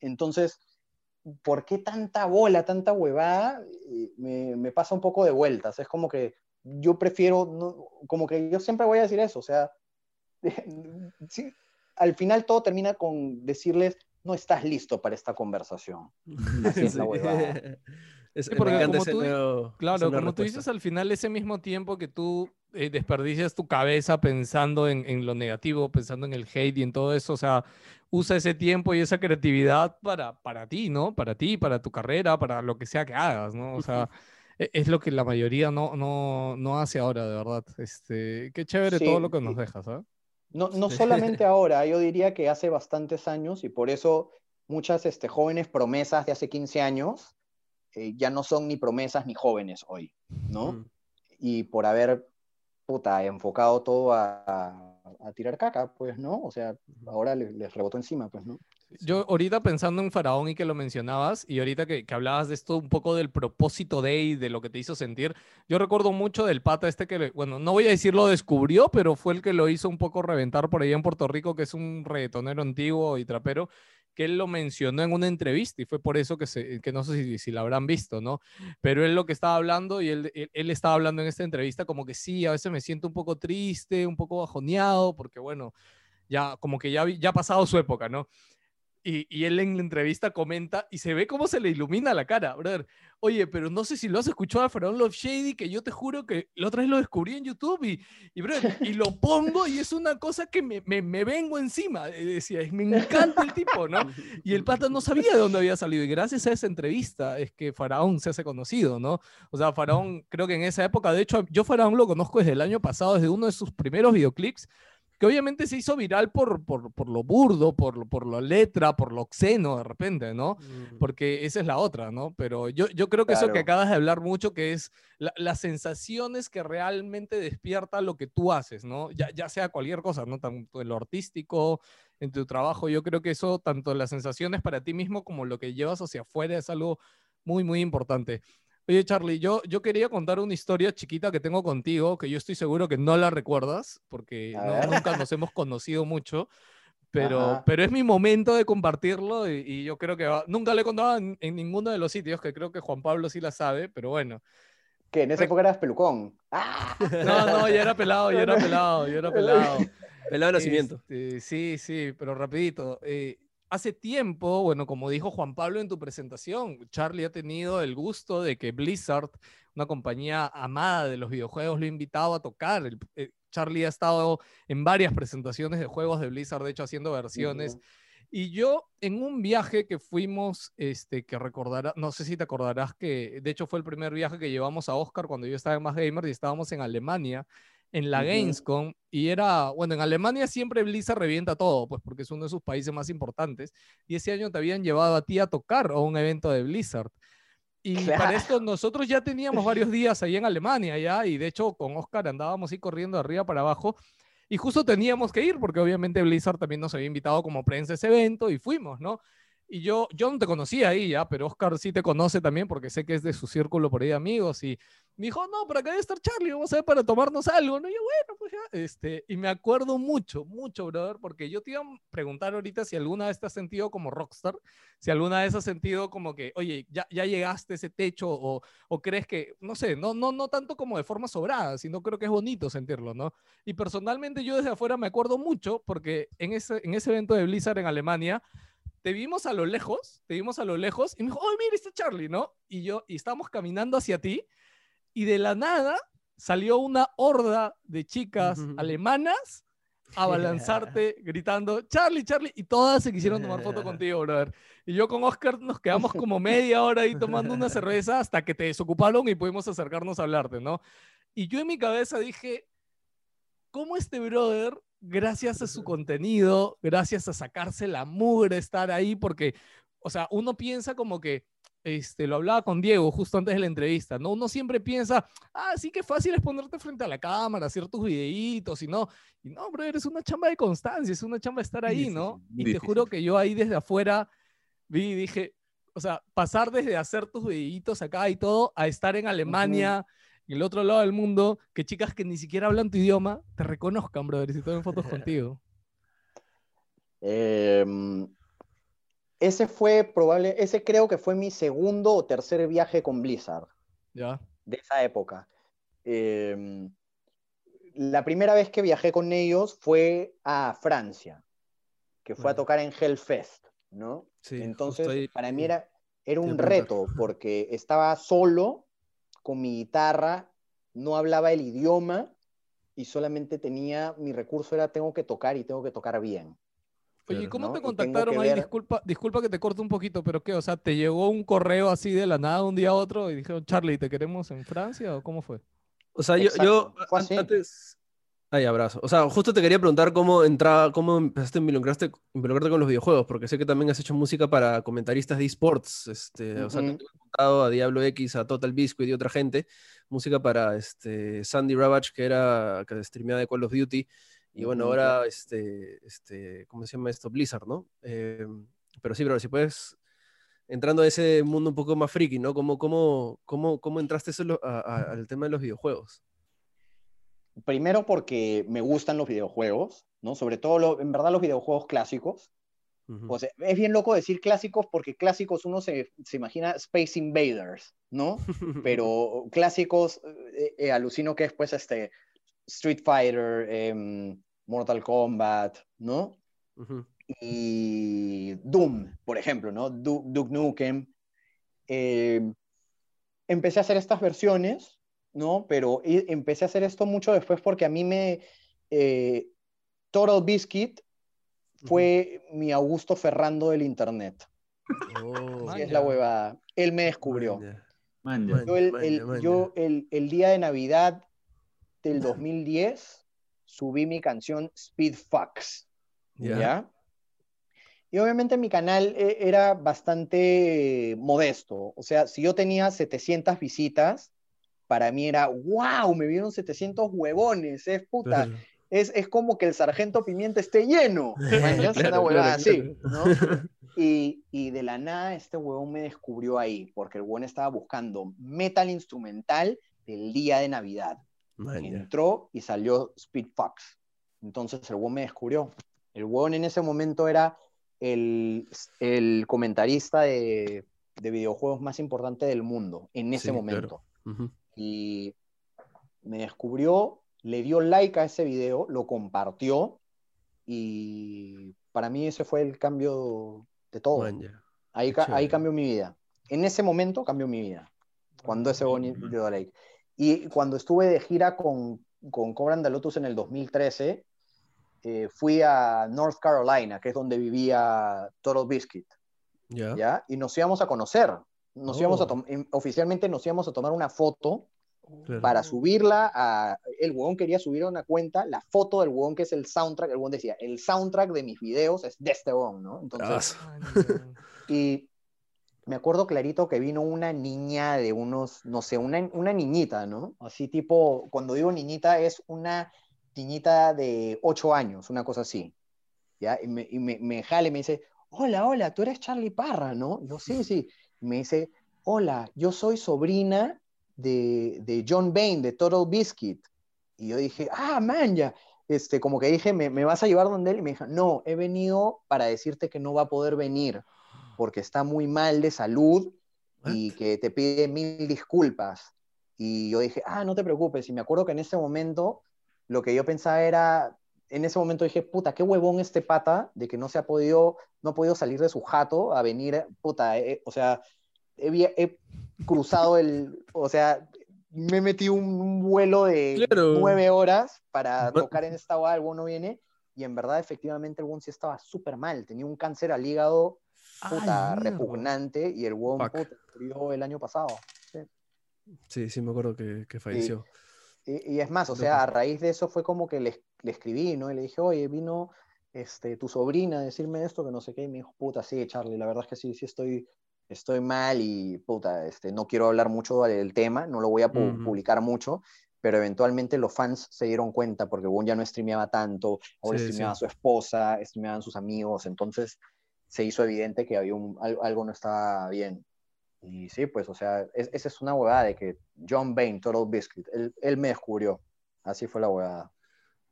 Entonces, ¿por qué tanta bola, tanta huevada? Eh, Me, me pasa un poco de vueltas. Es como que yo prefiero, no- como que yo siempre voy a decir eso. O sea, sí, al final todo termina con decirles, no estás listo para esta conversación. Así es la huevada. Es- Sí, porque como tú nuevo- Claro, como tú respuesta. dices, al final ese mismo tiempo que tú eh, desperdicias tu cabeza pensando en, en lo negativo, pensando en el hate y en todo eso, o sea, usa ese tiempo y esa creatividad para, para ti, ¿no? Para ti, para tu carrera, para lo que sea que hagas, ¿no? O sea, e- es lo que la mayoría no, no, no hace ahora, de verdad. Este, qué chévere Sí, todo lo que nos dejas, ¿ah? No, no solamente ahora, yo diría que hace bastantes años y por eso muchas este, jóvenes promesas de hace 15 años eh, ya no son ni promesas ni jóvenes hoy, ¿no? Mm. y por haber, puta, enfocado todo a, a- a tirar caca, pues, ¿no? O sea, ahora les, les rebotó encima, pues, ¿no? Yo ahorita pensando en Faraón y que lo mencionabas, y ahorita que, hablabas de esto, un poco del propósito de y de lo que te hizo sentir, yo recuerdo mucho del pata este que, bueno, no voy a decir lo descubrió, pero fue el que lo hizo un poco reventar por allá en Puerto Rico, que es un reggaetonero antiguo y trapero, que él lo mencionó en una entrevista y fue por eso que, se, que no sé si, la habrán visto, ¿no? Pero él lo que estaba hablando y él, él, él estaba hablando en esta entrevista como que sí, a veces me siento un poco triste, un poco bajoneado, porque bueno, ya como que ya, ya ha pasado su época, ¿no? Y, y, él en la entrevista comenta y se ve cómo se le ilumina la cara, brother. Oye, pero no sé si lo has escuchado a Faraón Love Shady, que yo te juro que la otra vez lo descubrí en YouTube y, y, brother, y lo pongo y es una cosa que me, me, me vengo encima. Decía, me encanta el tipo, ¿no? Y el pata no sabía de dónde había salido y gracias a esa entrevista es que Faraón se hace conocido, ¿no? O sea, Faraón, creo que en esa época, de hecho, yo Faraón lo conozco desde el año pasado, desde uno de sus primeros videoclips que obviamente se hizo viral por, por, por lo burdo, por, por la letra, por lo obsceno de repente, ¿no? Mm. Porque esa es la otra, ¿no? Pero yo, yo creo que eso que acabas de hablar mucho, que es las sensaciones que realmente despierta lo que tú haces, ¿no? Ya, ya sea cualquier cosa, ¿no? Tanto en lo artístico, en tu trabajo, yo creo que eso, tanto las sensaciones para ti mismo como lo que llevas hacia afuera es algo muy, muy importante. Oye, Charlie, yo, yo quería contar una historia chiquita que tengo contigo, que yo estoy seguro que no la recuerdas, porque nunca nos hemos conocido mucho, pero, pero es mi momento de compartirlo y, yo creo que nunca le he contado en, ninguno de los sitios, que creo que Juan Pablo sí la sabe, pero bueno. Que en esa época eras pelucón. No, no, ya era pelado, ya era pelado, ya era pelado. Pelado de nacimiento. Este, sí, sí, pero rapidito. Eh, hace tiempo, bueno, como dijo Juan Pablo en tu presentación, Charlie ha tenido el gusto de que Blizzard, una compañía amada de los videojuegos, lo ha invitado a tocar. Eh, Charlie ha estado en varias presentaciones de juegos de Blizzard, de hecho haciendo versiones. Y yo en un viaje que fuimos, este, que recordarás, no sé si te acordarás que de hecho fue el primer viaje que llevamos a Oscar cuando yo estaba en Más Gamer y estábamos en Alemania en la Gamescom y era, bueno, en Alemania siempre Blizzard revienta todo, pues porque es uno de sus países más importantes y ese año te habían llevado a ti a tocar a un evento de Blizzard. Y para esto nosotros ya teníamos varios días ahí en Alemania ya y de hecho con Oscar andábamos ahí corriendo de arriba para abajo y justo teníamos que ir porque obviamente Blizzard también nos había invitado como prensa a ese evento y fuimos, ¿no? Y yo, yo no te conocía ahí ya, pero Oscar sí te conoce también porque sé que es de su círculo por ahí de amigos. Y me dijo, no, por acá debe estar Charlie, vamos a ver para tomarnos algo. ¿no? Y yo, bueno, pues ya. Este, y me acuerdo mucho, mucho, brother, porque yo te iba a preguntar ahorita si alguna vez te has sentido como rockstar, si alguna vez has sentido como que, oye, ya, ya llegaste a ese techo o, o crees que, no sé, no, no, no tanto como de forma sobrada, sino creo que es bonito sentirlo, ¿no? Y personalmente yo desde afuera me acuerdo mucho porque en ese, en ese evento de Blizzard en Alemania, te vimos a lo lejos, te vimos a lo lejos y me dijo, oh, mira, está Charlie, ¿no? Y yo, y estábamos caminando hacia ti y de la nada salió una horda de chicas alemanas a balanzarte gritando, Charlie, Charlie, y todas se quisieron tomar foto contigo, brother. Y yo con Oscar nos quedamos como media hora ahí tomando una cerveza hasta que te desocuparon y pudimos acercarnos a hablarte, ¿no? Y yo en mi cabeza dije, ¿cómo este brother gracias a su contenido, gracias a sacarse la mugre, estar ahí, porque, o sea, uno piensa como que, este, lo hablaba con Diego justo antes de la entrevista, ¿no? Uno siempre piensa, ah, sí que fácil es ponerte frente a la cámara, hacer tus videitos y no, y no, bro, es una chamba de constancia, es una chamba estar ahí, ¿no? Y te juro que yo ahí desde afuera vi y dije, o sea, pasar desde hacer tus videitos acá y todo a estar en Alemania, en el otro lado del mundo, que chicas que ni siquiera hablan tu idioma te reconozcan, brother, y se tomen fotos contigo. Em, ese fue probable, ese creo que fue mi segundo o tercer viaje con Blizzard. Ya. De esa época. Em, la primera vez que viajé con ellos fue a Francia, que fue a tocar en Hellfest, ¿no? Sí, Entonces, para mí era, era un reto, porque estaba solo con mi guitarra, no hablaba el idioma y solamente tenía, mi recurso era tengo que tocar y tengo que tocar bien. Oye, ¿cómo te contactaron ahí? Disculpa, disculpa que te corte un poquito, pero ¿qué? O sea, ¿te llegó un correo así de la nada un día a otro y dijeron, Charlie, ¿te queremos en Francia o cómo fue? O sea, yo, yo antes, Ay, abrazo. O sea, justo te quería preguntar cómo entraba, cómo empezaste a involucrarte, involucrarte con los videojuegos, porque sé que también has hecho música para comentaristas de esports. Este, O sea, te he contado a Diablo X, a Total Biscuit y otra gente. Música para este, Sandy Ravage, que era que streameaba de Call of Duty. Y bueno, ahora, este, este, ¿cómo se llama esto? Blizzard, ¿no? Eh, pero sí, pero si puedes, entrando a ese mundo un poco más friki, ¿no? ¿Cómo, cómo, cómo, cómo entraste al tema de los videojuegos? Primero porque me gustan los videojuegos, ¿no? Sobre todo, en verdad, los videojuegos clásicos. es bien loco decir clásicos porque clásicos uno se, se imagina Space Invaders, ¿no? Pero clásicos, eh, eh, alucino que es pues este Street Fighter, em, Mortal Kombat, ¿no? Y Doom, por ejemplo, ¿no? Du- Duke Nukem. Eh, empecé a hacer estas versiones, ¿no? Pero e- empecé a hacer esto mucho después porque a mí me... eh, Total Biscuit fue mi Augusto Ferrando del Internet. Oh, es la huevada. Él me descubrió. Yo, el, Maña, el- maña. yo el, el día de Navidad del 2010 subí mi canción Speed Fucks. Ya. ¿ya? Y obviamente mi canal eh, era bastante modesto. O sea, si yo tenía 700 visitas, para mí era, wow, me vieron 700 huevones, es puta. Claro. Es, es como que el sargento pimienta esté lleno. Man, una huevada así. Y, y de la nada este huevón me descubrió ahí, porque el huevón estaba buscando metal instrumental del día de Navidad. Maña. Entró y salió Speed Fox. Entonces el huevón me descubrió. El huevón en ese momento era el, el comentarista de, de videojuegos más importante del mundo, en ese Sí, momento. Y me descubrió, le dio like a ese video, lo compartió y para mí ese fue el cambio de todo. Ahí, ca- ahí cambió mi vida. En ese momento cambió mi vida. Cuando ese Ujú. dio like. Y cuando estuve de gira con, con Cobran de Lotus en el 2013, eh, fui a North Carolina, que es donde vivía Total Biscuit, Ya. ¿ya? Y nos íbamos a conocer. Nos Oh. íbamos a em- oficialmente nos íbamos a tomar una foto Claro. para subirla a... El huevón quería subir a una cuenta la foto del huevón que es el soundtrack. El huevón decía, el soundtrack de mis videos es de este huevón, ¿no? Entonces... Bravazo. Y me acuerdo clarito que vino una niña de unos, no sé, una, una niñita, ¿no? Así tipo, cuando digo niñita es una niñita de 8 años, una cosa así. ¿Ya? Y me, y me, me jala y me dice, hola, hola, tú eres Charlie Parra, ¿no? Yo, sí, sí. Me dice, hola, yo soy sobrina de, de John Bain, de Total Biscuit. Y yo dije, ah, man, ya. Este, como que dije, ¿me, ¿me vas a llevar donde él? Y me dijo, no, he venido para decirte que no va a poder venir porque está muy mal de salud y que te pide mil disculpas. Y yo dije, ah, no te preocupes. Y me acuerdo que en ese momento lo que yo pensaba era, en ese momento dije, puta, qué huevón este pata de que no se ha podido, no ha podido salir de su jato a venir, puta, eh, o sea, he, he cruzado el, o sea, me metí un, un vuelo de Claro. nueve horas para tocar en esta hora, el no viene. Y en verdad, efectivamente, el huevón sí estaba súper mal. Tenía un cáncer al hígado puta, Ay, repugnante y el huevón murió el año pasado. Sí, sí, me acuerdo que, que falleció. Y, y es más, o sea, a raíz de eso fue como que le, le escribí, ¿no? Y le dije, oye, vino este, tu sobrina a decirme esto, que no sé qué, y me dijo, puta, sí, Charlie, la verdad es que sí, sí estoy, estoy mal y, puta, este, no quiero hablar mucho del tema, no lo voy a pu- publicar mucho, pero eventualmente los fans se dieron cuenta porque Boon ya no streameaba tanto, ahora Sí, streameaba a su esposa, streameaban sus amigos, entonces se hizo evidente que había un, al- algo no estaba bien. Y sí, pues, o sea, es- esa es una huevada de que John Bain, Total Biscuit, él, él me descubrió. Así fue la huevada.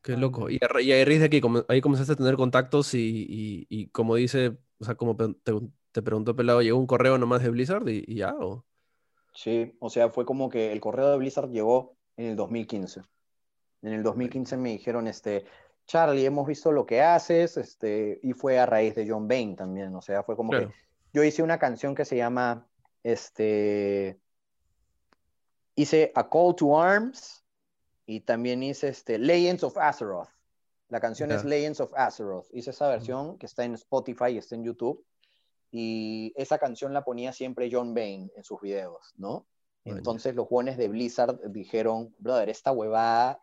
Qué loco. Y a, y a raíz de aquí, como- ahí comenzaste a tener contactos y, y- y como dice, o sea, como te, te preguntó Pelado, llegó un correo nomás de Blizzard y, y ya, ¿o? Sí, o sea, fue como que el correo de Blizzard llegó en el 2015. En el 2015 me dijeron, este, Charlie, hemos visto lo que haces, este, y fue a raíz de John Bain también, o sea, fue como Claro. que yo hice una canción que se llama, este, hice A Call to Arms y también hice, este, Legends of Azeroth. La canción es Ya. Legends of Azeroth. Hice esa versión que está en Spotify y está en YouTube. Y esa canción la ponía siempre John Bain en sus videos, ¿no? Entonces los jóvenes de Blizzard dijeron, brother, esta huevada,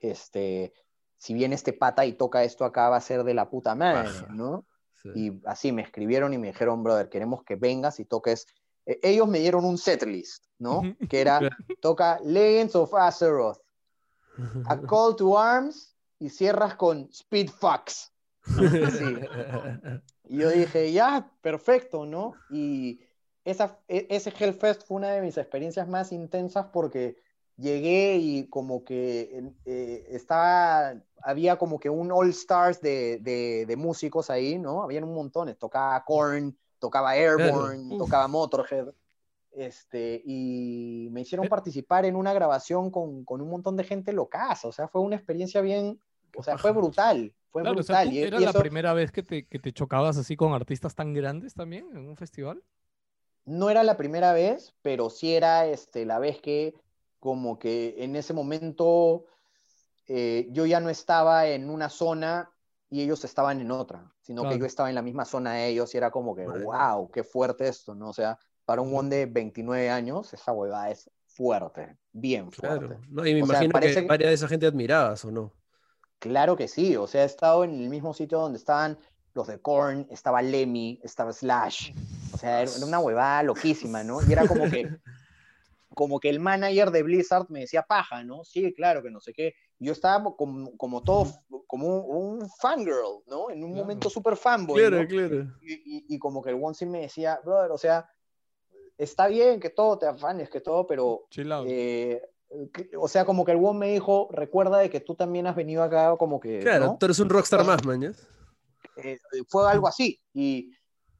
este, si viene este pata y toca esto acá va a ser de la puta madre. ¿no? Sí. Y así me escribieron y me dijeron, brother, queremos que vengas y toques. Eh, ellos me dieron un setlist, ¿no? Que era, toca Legends of Azeroth, A Call to Arms y cierras con Speed Fox. Sí. Y yo dije, ya, perfecto, ¿no? Y esa, e- ese Hellfest fue una de mis experiencias más intensas porque llegué y como que eh, estaba, había como que un All Stars de, de, de músicos ahí, ¿no? Habían un montón, tocaba Korn, tocaba Airborne, tocaba Motorhead, este, y me hicieron Eh. participar en una grabación con, con un montón de gente locaza, o sea, fue una experiencia bien, o sea, fue brutal, Fue Claro, o sea, brutal. ¿tú y- ¿era y la eso primera vez que te, que te chocabas así con artistas tan grandes también en un festival? no era la primera vez, pero sí era este, la vez que como que en ese momento eh, yo ya no estaba en una zona y ellos estaban en otra, sino que yo estaba en la misma zona de ellos y era como que, Vale. wow, qué fuerte esto, ¿no? O sea, para un one de 29 años, esa huevada es fuerte, bien fuerte. Claro. No, y me O sea, imagino parece que varias de esa gente admirabas, ¿o no? Claro que sí, o sea, he estado en el mismo sitio donde estaban los de Korn, estaba Lemmy, estaba Slash, o sea, era una huevada loquísima, ¿no? Y era como que, como que el manager de Blizzard me decía paja, ¿no? Sí, claro, que no sé qué. Yo estaba como, como todo, como un, un fangirl, ¿no? En un momento súper fanboy, Claro, ¿no? claro. Y, y- y como que el one sí me decía, brother, o sea, está bien que todo te afanes, que todo, pero Chill out. eh, que- o sea, como que el one me dijo, recuerda de que tú también has venido acá como que, Claro, ¿no? tú eres un rockstar más, mañas. Eh, fue algo así. Y,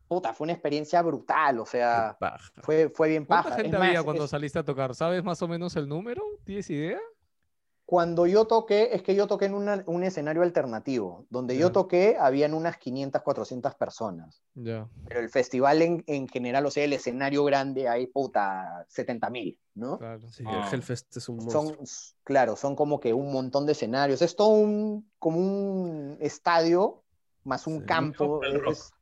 puta, fue una experiencia brutal, o sea, fue, fue bien ¿Cuánta paja. gente Es más, había cuando es- saliste a tocar? ¿Sabes más o menos el número? ¿Tienes idea? Cuando yo toqué, es que yo toqué en una- un escenario alternativo. Donde yo toqué, habían unas 500, 400 personas. Ya. Pero el festival en, en general, o sea, el escenario grande, hay, puta, 70 mil, ¿no? Claro. Sí, Ah. el Hellfest es un monstruo. son, claro, son como que un montón de escenarios. Es todo un, como un estadio más un Sí. campo. Es,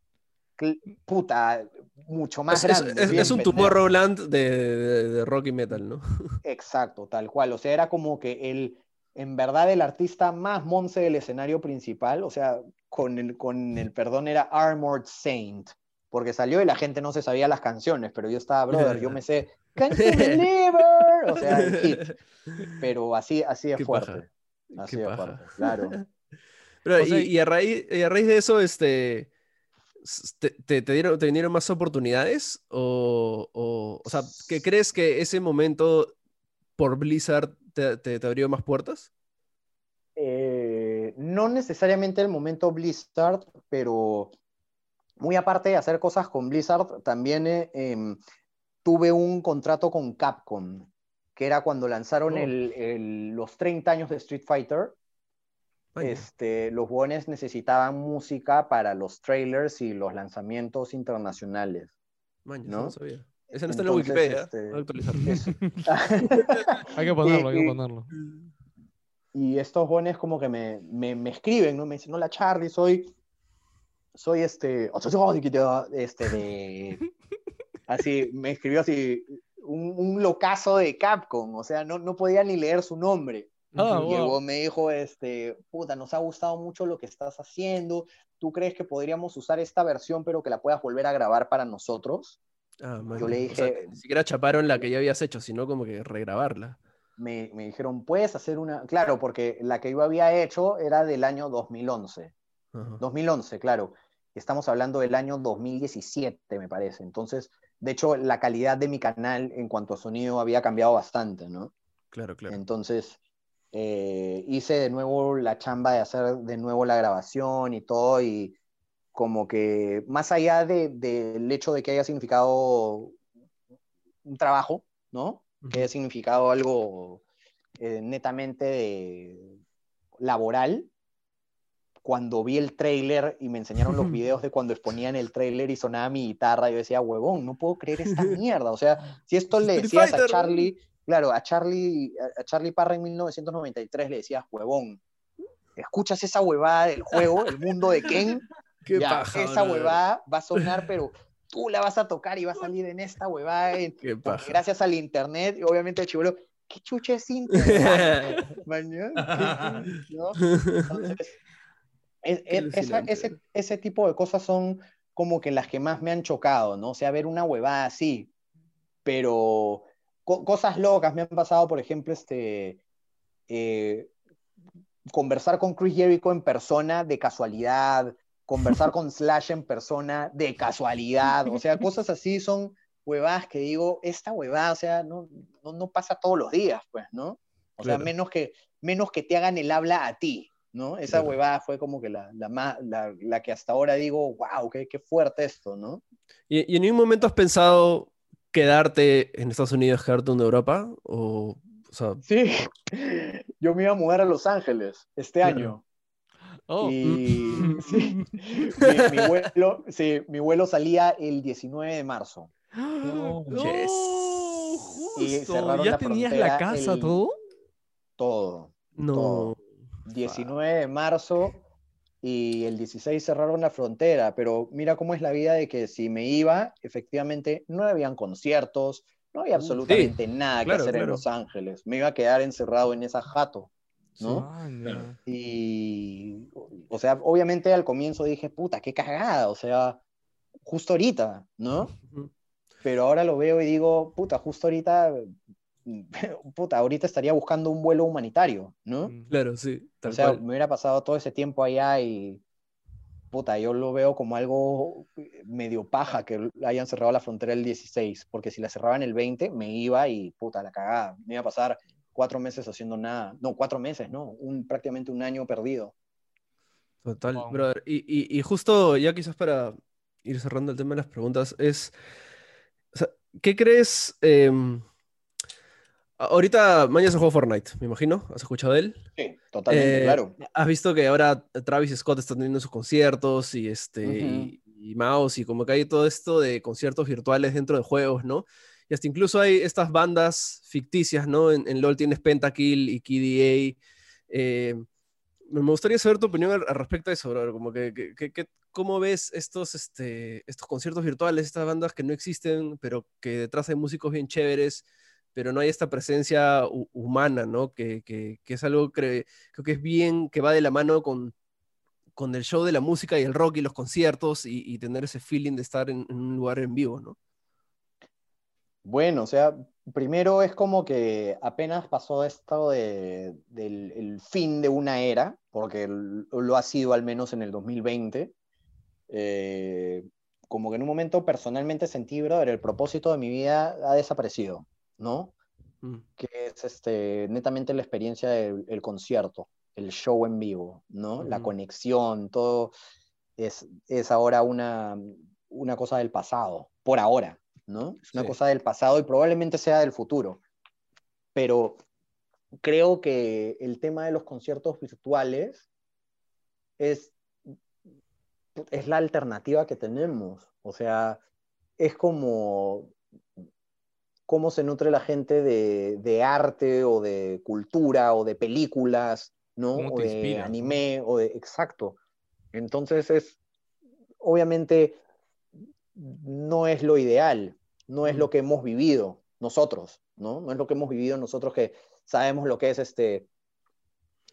puta, mucho más Es, es- grande. es- es un pendejo. Tomorrowland de, de, de rock y metal, ¿no? Exacto, tal cual. O sea, era como que el, en verdad, el artista más monce del escenario principal, o sea, con el, con el perdón, era Armored Saint, porque salió y la gente no se sabía las canciones, pero yo estaba, brother, yo me sé, Can't You Believe Her", o sea, el hit, pero así, así Qué fuerte. paja. Así Qué paja. fuerte, claro. Pero, O sea, y, y a raíz, y a raíz de eso, este, te, te- te dieron, ¿te vinieron más oportunidades? O, o, o sea, ¿qué crees que ese momento por Blizzard te, te- te abrió más puertas? Eh, no necesariamente el momento Blizzard, pero muy aparte de hacer cosas con Blizzard, también eh, em, tuve un contrato con Capcom, que era cuando lanzaron Oh. el- el- los 30 años de Street Fighter. Este, los buenos necesitaban música para los trailers y los lanzamientos internacionales. ¿no? no sabía. Esa no está en la Wikipedia. este. Hay que ponerlo, hay Y- que y- ponerlo. Y estos jóvenes como que me, me, me escriben, ¿no? Me dicen, hola Charlie, soy, soy este, este de, así, me escribió así, un, un locazo de Capcom, o sea, no, no podía ni leer su nombre. Ah, wow. me dijo, este, puta, nos ha gustado mucho lo que estás haciendo, ¿tú crees que podríamos usar esta versión pero que la puedas volver a grabar para nosotros? Ah. Yo le O sea, dije- ni siquiera chaparon la que ya habías hecho, sino como que regrabarla. Me, me dijeron, puedes hacer una, claro, porque la que yo había hecho era del año 2011. Ajá. 2011, claro. Estamos hablando del año 2017, me parece. Entonces, de hecho, la calidad de mi canal en cuanto a sonido había cambiado bastante, ¿no? Claro, claro. Entonces, eh, hice de nuevo la chamba de hacer de nuevo la grabación y todo, y como que más allá de- del hecho de que haya significado un trabajo, ¿no? Que haya significado algo eh, netamente de- laboral, cuando vi el tráiler y me enseñaron los videos de cuando exponían el tráiler y sonaba mi guitarra, yo decía, huevón, no puedo creer esta mierda. O sea, si esto le decías a. Charlie, claro, a Charlie, a- Charlie Parra en 1993 le decías, huevón, escuchas esa huevada del juego, el mundo de Ken, Qué ya, paja, esa brother. huevada va a sonar, pero tú la vas a tocar y va a salir en esta huevada, en- gracias al internet, y obviamente el chivolo, ¿qué chucha es internet? Mañana, ¿no? Entonces, es- es- esa- ese, ese tipo de cosas son como que las que más me han chocado, ¿no? O sea, ver una huevada así, pero co- cosas locas me han pasado, por ejemplo, este, eh, conversar con Chris Jericho en persona de casualidad, conversar con Slash en persona de casualidad, o sea, cosas así son huevadas que digo, esta huevada, o sea, no, no, no pasa todos los días, pues, ¿no? O sea, menos que, menos que te hagan el habla a ti, ¿no? Esa Claro. huevada fue como que la, la, más, la, la que hasta ahora digo, wow, qué, qué fuerte esto, ¿no? ¿Y, y en ningún momento has pensado quedarte en Estados Unidos, quedarte en Europa? O, o sea, Sí, yo me iba a mudar a Los Ángeles este Claro. año. Oh. Y sí, mi, mi vuelo, sí, mi vuelo salía el 19 de marzo. No, Yes. Y cerraron ¿Ya la tenías la casa, el- todo? Todo. No. Todo. 19 de marzo y el 16 cerraron la frontera, pero mira cómo es la vida de que si me iba, efectivamente no habían conciertos, no había Uh, absolutamente nada que claro, hacer en claro. Los Ángeles. Me iba a quedar encerrado en esa jato, ¿no? Claro. Y, o sea, obviamente al comienzo dije, puta, qué cagada, o sea, justo ahorita, ¿no? Ujú. Pero ahora lo veo y digo, puta, justo ahorita, puta, ahorita estaría buscando un vuelo humanitario, ¿no? Claro, sí. Tal O sea, cual. me hubiera pasado todo ese tiempo allá y, puta, yo lo veo como algo medio paja que hayan cerrado la frontera el 16, porque si la cerraban el 20, me iba y, puta, la cagada. Me iba a pasar cuatro meses haciendo nada. No, cuatro meses, ¿no? Un, prácticamente un año perdido. Total, Wow. brother. Y, y- y justo ya quizás para ir cerrando el tema de las preguntas, es, o sea, ¿qué crees? em, ahorita mañana se juega Fortnite, me imagino, ¿has escuchado de él? Sí, totalmente, Eh, claro. Has visto que ahora Travis Scott está teniendo sus conciertos y este Ujú. y, y Mouse y como que hay todo esto de conciertos virtuales dentro de juegos, ¿no? Y hasta incluso hay estas bandas ficticias, ¿no? En, en LoL tienes Pentakill y KDA. eh, me gustaría saber tu opinión al, al respecto de eso, brother, Como que, que- que- que- ¿cómo ves estos, este, estos conciertos virtuales, estas bandas que no existen, pero que detrás hay músicos bien chéveres, pero no hay esta presencia hu- humana, ¿no? Que, que- que es algo que creo que es bien, que va de la mano con, con el show de la música y el rock y los conciertos y, tener ese feeling de estar en, un lugar en vivo, ¿no? Bueno, o sea, primero es como que apenas pasó esto de, del el fin de una era, porque lo ha sido al menos en el 2020. eh, como que en un momento personalmente sentí, brother, el propósito de mi vida ha desaparecido, ¿no? Mm, Que es este, netamente la experiencia del el concierto, el show en vivo, ¿no? La conexión, todo es, es ahora una, una cosa del pasado, por ahora, ¿no? Es una Sí. cosa del pasado y probablemente sea del futuro. Pero creo que el tema de los conciertos virtuales es, es la alternativa que tenemos. O sea, es como cómo se nutre la gente de, de arte o de cultura o de películas, ¿no? O de anime o de... Exacto. Entonces es, obviamente, no es lo ideal, no es lo que hemos vivido nosotros, ¿no? No es lo que hemos vivido nosotros que sabemos lo que es este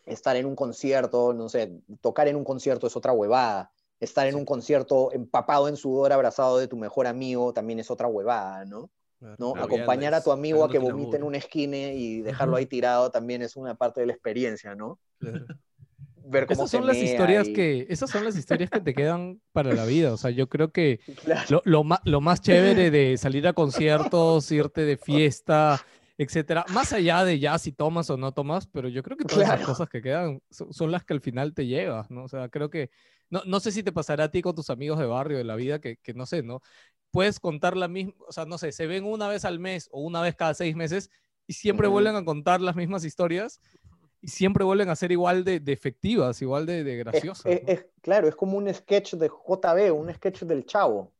estar en un concierto, no sé, tocar en un concierto es otra huevada. Estar en Sí. un concierto empapado en sudor, abrazado de tu mejor amigo, también es otra huevada, ¿no? ¿No? La Acompañar a tu amigo a que vomite en una esquina y dejarlo ahí tirado también es una parte de la experiencia, ¿no? Claro. Ver cómo Esas se son las historias y- que, esas son las historias que te quedan para la vida. O sea, yo creo que Claro. lo, lo lo más chévere de salir a conciertos, irte de fiesta, etcétera, más allá de ya si tomas o no tomas, pero yo creo que todas esas Claro. cosas que quedan son, son las que al final te llevas, ¿no? O sea, creo que, no, no sé si te pasará a ti con tus amigos de barrio, de la vida, que, que no sé, ¿no? Puedes contar la misma, o sea, no sé, se ven una vez al mes o una vez cada seis meses y siempre vuelven a contar las mismas historias y siempre vuelven a ser igual de, de efectivas, igual de, de graciosas. es- ¿no? es- claro, es como un sketch de JB, un sketch del chavo.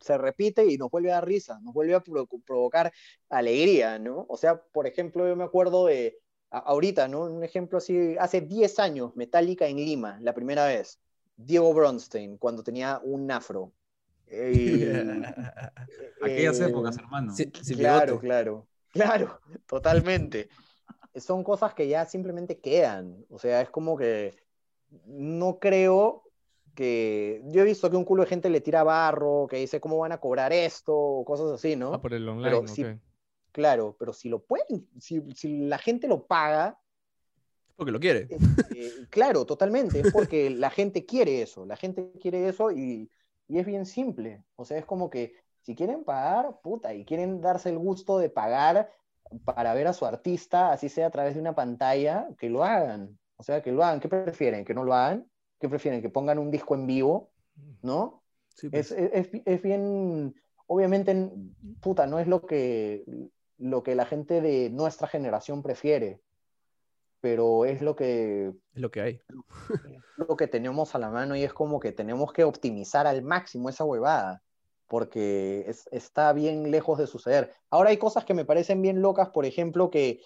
Se repite y nos vuelve a dar risa, nos vuelve a pro- provocar alegría, ¿no? O sea, por ejemplo, yo me acuerdo de a- ahorita, ¿no? Un ejemplo así, hace 10 años, Metallica en Lima, la primera vez. Diego Bronstein, cuando tenía un afro. Eh, Aquellas eh, épocas, hermano. Claro, bigote. claro, claro, totalmente. Son cosas que ya simplemente quedan. O sea, es como que no creo que. Yo he visto que un culo de gente le tira barro, que dice cómo van a cobrar esto, o cosas así, ¿no? Ah, por el online, pero ok. sí- Claro, pero si lo pueden, si, si la gente lo paga, Porque lo quiere. eh, eh, claro, totalmente, es porque la gente quiere eso, la gente quiere eso y, y es bien simple. O sea, es como que si quieren pagar, puta, y quieren darse el gusto de pagar para ver a su artista, así sea a través de una pantalla, que lo hagan. O sea, que lo hagan. ¿Qué prefieren? ¿Que no lo hagan? ¿Qué prefieren? ¿Que pongan un disco en vivo? ¿No? Sí, pues. Es, es, es bien, obviamente, puta, no es lo que, lo que la gente de nuestra generación prefiere. Pero es lo que, Es lo que hay. lo que tenemos a la mano y es como que tenemos que optimizar al máximo esa huevada, porque es- está bien lejos de suceder. Ahora hay cosas que me parecen bien locas, por ejemplo, que,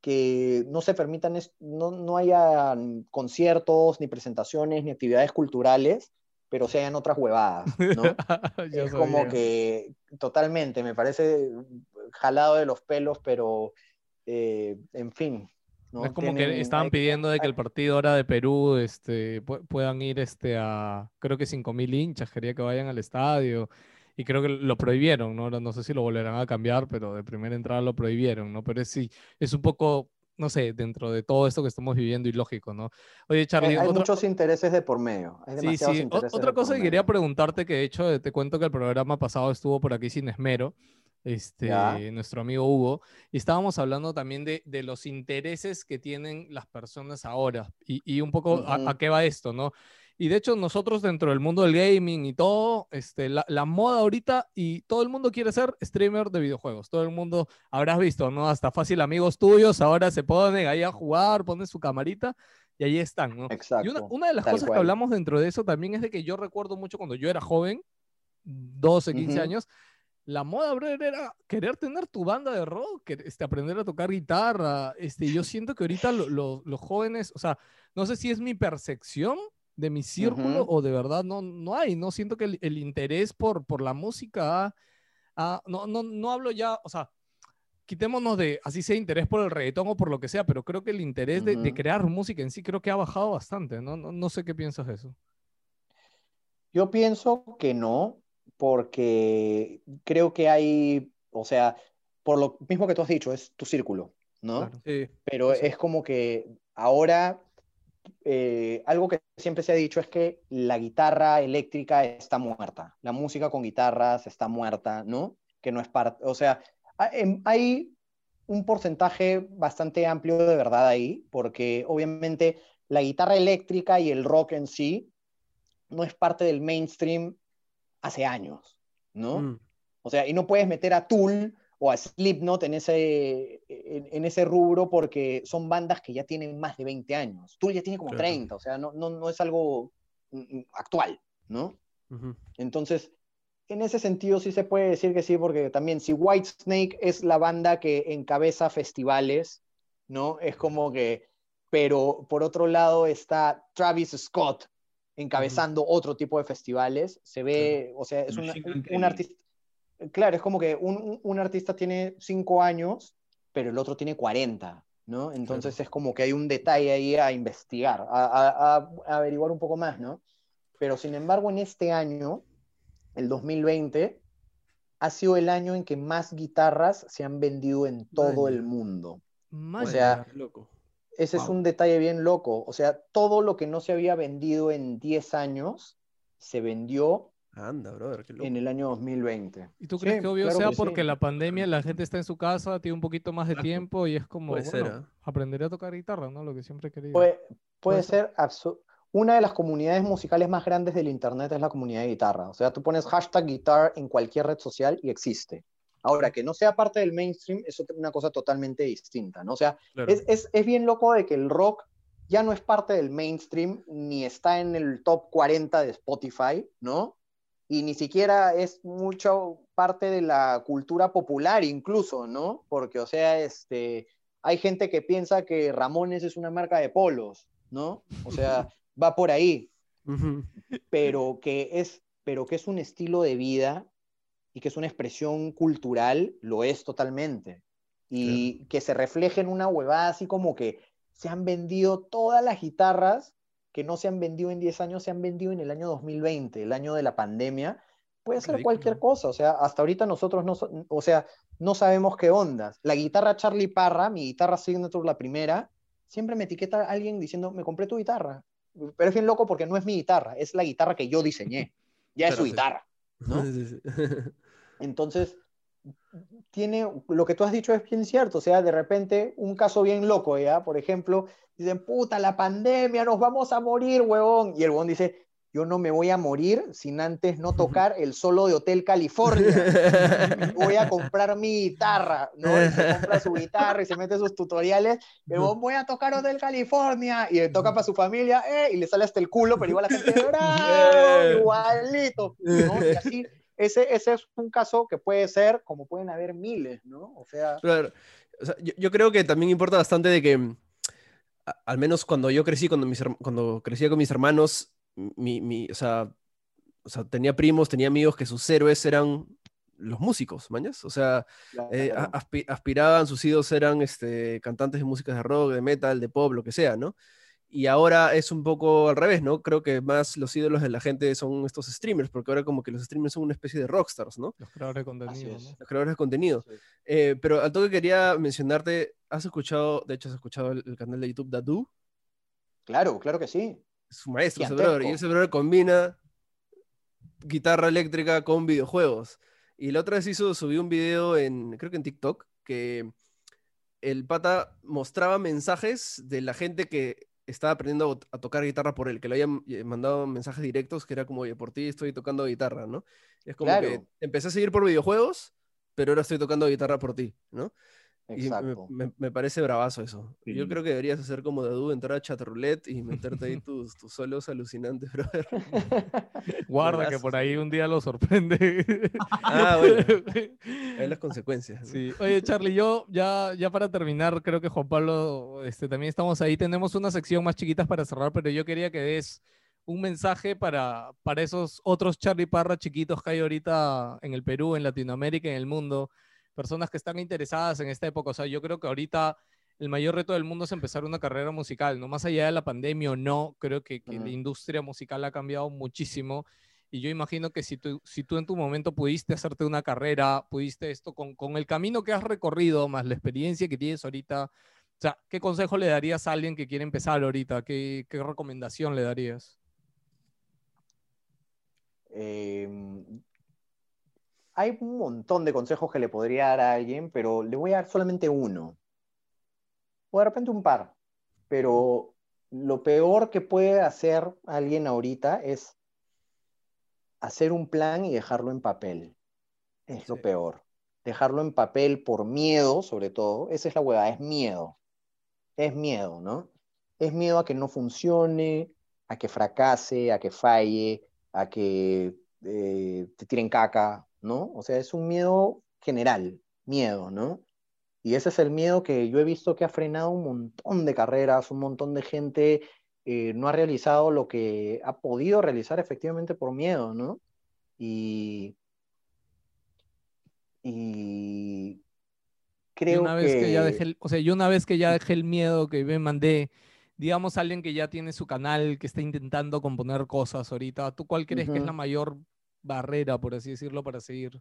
que no se permitan, es- no, no haya conciertos, ni presentaciones, ni actividades culturales, pero se hayan otras huevadas, ¿no? Ya es como que totalmente, me parece jalado de los pelos, pero eh, en fin. ¿No? Es como Tienen- que estaban hay- pidiendo de que hay- el partido ahora de Perú este, pu- puedan ir este, a, creo que 5.000 hinchas, quería que vayan al estadio. Y creo que lo prohibieron, ¿no? No sé si lo volverán a cambiar, pero de primera entrada lo prohibieron, ¿no? Pero es, sí, es un poco, no sé, dentro de todo esto que estamos viviendo ilógico, ¿no? Oye, hay, Charlie, hay otra- muchos intereses de por medio. Hay Sí, sí. Otra cosa que quería preguntarte, que de hecho eh, te cuento que el programa pasado estuvo por aquí sin esmero, este, Ya. nuestro amigo Hugo, y estábamos hablando también de, de los intereses que tienen las personas ahora y, y un poco a- a, Ujú. qué va esto, ¿no? Y de hecho nosotros dentro del mundo del gaming y todo, este, la, la moda ahorita y todo el mundo quiere ser streamer de videojuegos, todo el mundo habrás visto, ¿no? Hasta fácil amigos tuyos ahora se ponen ahí a jugar, ponen su camarita y ahí están, ¿no? Exacto. Y una, una de las cosas que cual. hablamos dentro de eso también es de que yo recuerdo mucho cuando yo era joven, 12, 15 Ujú. años, la moda, brother, era querer tener tu banda de rock, este, aprender a tocar guitarra. Este, yo siento que ahorita lo- lo- los jóvenes, o sea, no sé si es mi percepción de mi círculo o de verdad no, no hay, no siento que el, el interés por, por la música, no, no, no hablo ya, o sea, quitémonos de, así sea interés por el reggaetón o por lo que sea, pero creo que el interés de, crear música en sí creo que ha bajado bastante, ¿no? No, no sé qué piensas de eso. Yo pienso que no, porque creo que hay, o sea, por lo mismo que tú has dicho, es tu círculo, ¿no? Claro. Sí. Pero Sí, es como que ahora eh, algo que siempre se ha dicho es que la guitarra eléctrica está muerta, la música con guitarras está muerta, ¿no? Que no es parte, o sea, em- hay un porcentaje bastante amplio de verdad ahí, porque obviamente la guitarra eléctrica y el rock en sí no es parte del mainstream hace años, ¿no? Mm. O sea, y no puedes meter a Tool o a Slipknot en ese, en, en ese rubro porque son bandas que ya tienen más de 20 años. Tool ya tiene como Claro. 30, o sea, no, no, no es algo mm, mm, actual, ¿no? Entonces, en ese sentido sí se puede decir que sí, porque también si Whitesnake es la banda que encabeza festivales, ¿no? Es como que, pero por otro lado está Travis Scott encabezando otro tipo de festivales, se ve, o sea, es una- un, artista, claro, es como que un, un- artista tiene cinco años, pero el otro tiene 40, ¿no? Entonces es como que hay un detalle ahí a investigar, a, a- a- a averiguar un poco más, ¿no? Pero sin embargo, en este año, el 2020, ha sido el año en que más guitarras se han vendido en todo el mundo. Man, sea, Qué loco. Ese es un detalle bien loco. O sea, todo lo que no se había vendido en 10 años se vendió Anda, brother, qué loco. en el año 2020. ¿Y tú Sí, crees que obvio claro sea que porque sí. la pandemia la gente está en su casa, tiene un poquito más de Claro. tiempo y es como, Puede ser, ¿ah? aprender a tocar guitarra, ¿no? Lo que siempre he querido. Puede, puede Puede ser una de las comunidades musicales más grandes del Internet es la comunidad de guitarra. O sea, tú pones hashtag guitar en cualquier red social y existe. Ahora, que no sea parte del mainstream es una cosa totalmente distinta, ¿no? O sea, Claro. es, es, es bien loco de que el rock ya no es parte del mainstream, ni está en el top 40 de Spotify, ¿no? Y ni siquiera es mucho parte de la cultura popular incluso, ¿no? Porque, o sea, este, hay gente que piensa que Ramones es una marca de polos, ¿no? O sea, va por ahí, pero que es, pero que es un estilo de vida y que es una expresión cultural, lo es totalmente. Y que se refleje en una huevada así como que se han vendido todas las guitarras que no se han vendido en 10 años, se han vendido en el año 2020, el año de la pandemia. Puede ser Ridículo. cualquier cosa, o sea, hasta ahorita nosotros no, o sea, no sabemos qué ondas. La guitarra Charlie Parra, mi guitarra Signature, la primera, siempre me etiqueta alguien diciendo, me compré tu guitarra. Pero es bien loco porque no es mi guitarra, es la guitarra que yo diseñé. Ya es Claro, su sí. guitarra. ¿no? Sí, sí. Entonces, tiene, lo que tú has dicho es bien cierto, o sea, de repente un caso bien loco, ¿ya? Por ejemplo, dicen, puta, la pandemia, nos vamos a morir, huevón. Y el huevón dice, yo no me voy a morir sin antes no tocar el solo de Hotel California. voy a comprar mi guitarra, ¿no? Y se compra su guitarra y se mete sus tutoriales, pero voy a tocar Hotel California, y le toca para su familia, eh, y le sale hasta el culo, pero igual la gente, ¡bravo! Igualito, ¿no? Y así, ese, ese es un caso que puede ser, como pueden haber miles, ¿no? O sea... Claro. O sea, yo, yo creo que también importa bastante de que, mm, a- al menos cuando yo crecí, cuando, mis, cuando crecía con mis hermanos, mi, mi- o, sea, o sea, tenía primos, tenía amigos que sus héroes eran los músicos, ¿mañas? O sea, eh, a- claro. aspi- aspiraban, sus ídolos eran este, cantantes de música de rock, de metal, de pop, lo que sea, ¿no? Y ahora es un poco al revés, ¿no? Creo que más los ídolos de la gente son estos streamers, porque ahora como que los streamers son una especie de rockstars, ¿no? Los creadores de contenido, es. ¿no? Los creadores de contenido. Sí. Eh, pero al toque quería mencionarte, ¿has escuchado, de hecho has escuchado el, el canal de YouTube Dadu? Claro, claro que sí. Es su maestro, ese brother, y ese brother combina guitarra eléctrica con videojuegos. Y la otra vez hizo, subió un video en, creo que en TikTok, que el pata mostraba mensajes de la gente que estaba aprendiendo a, to- a tocar guitarra por él, que le habían eh, mandado mensajes directos que era como, oye, por ti estoy tocando guitarra, ¿no? Es como que Claro. empecé a seguir por videojuegos, pero ahora estoy tocando guitarra por ti, ¿no? Y me, Exacto. me- me parece bravazo eso. Yo Sí. creo que deberías hacer como Dadu, entrar a chatroulette y meterte ahí tus, tus solos alucinantes, brother. Guarda que por ahí un día lo sorprende. Ah, bueno. Ahí las consecuencias. ¿no? Sí. Oye, Charlie, yo ya, ya para terminar, creo que Juan Pablo, este, también estamos ahí. Tenemos una sección más chiquitas para cerrar, pero yo quería que des un mensaje para, para esos otros Charlie Parra chiquitos que hay ahorita en el Perú, en Latinoamérica, en el mundo, personas que están interesadas en esta época. O sea, yo creo que ahorita el mayor reto del mundo es empezar una carrera musical, no más allá de la pandemia o no, creo que, la industria musical ha cambiado muchísimo. Y yo imagino que si tú, si tú en tu momento pudiste hacerte una carrera, pudiste esto con, con el camino que has recorrido, más la experiencia que tienes ahorita, o sea, ¿qué consejo le darías a alguien que quiere empezar ahorita? ¿Qué, qué recomendación le darías? Eh, hay un montón de consejos que le podría dar a alguien, pero le voy a dar solamente uno. O de repente un par. Pero lo peor que puede hacer alguien ahorita es hacer un plan y dejarlo en papel. Es lo peor. Dejarlo en papel por miedo, sobre todo. Esa es la hueá, es miedo. Es miedo, ¿no? Es miedo a que no funcione, a que fracase, a que falle, a que eh, te tiren caca, ¿no? O sea, es un miedo general, miedo, ¿no? Y ese es el miedo que yo he visto que ha frenado un montón de carreras, un montón de gente eh, no ha realizado lo que ha podido realizar efectivamente por miedo, ¿no? Y, y Y creo una vez que... ya dejé, el- o sea, yo una vez que ya dejé el miedo, que me mandé, digamos, alguien que ya tiene su canal, que está intentando componer cosas ahorita, ¿tú cuál crees que es la mayor barrera, por así decirlo, para seguir?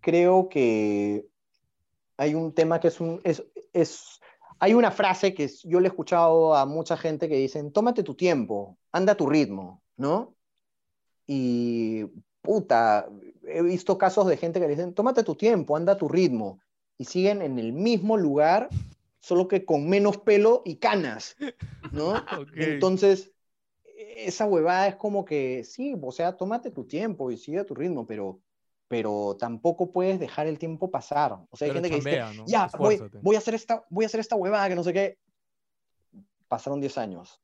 creo que hay un tema que es un. Es, es- hay una frase que es- yo le he escuchado a mucha gente que dicen: tómate tu tiempo, anda a tu ritmo, ¿no? Y puta, he visto casos de gente que le dicen: tómate tu tiempo, anda a tu ritmo, y siguen en el mismo lugar, solo que con menos pelo y canas, ¿no? Entonces, esa huevada es como que, sí, o sea, tómate tu tiempo y sigue a tu ritmo, pero, pero tampoco puedes dejar el tiempo pasar. O sea, hay Pero gente que dice, chambea, ¿no? ya, voy, voy, a hacer esta, voy a hacer esta huevada que no sé qué. Pasaron 10 años,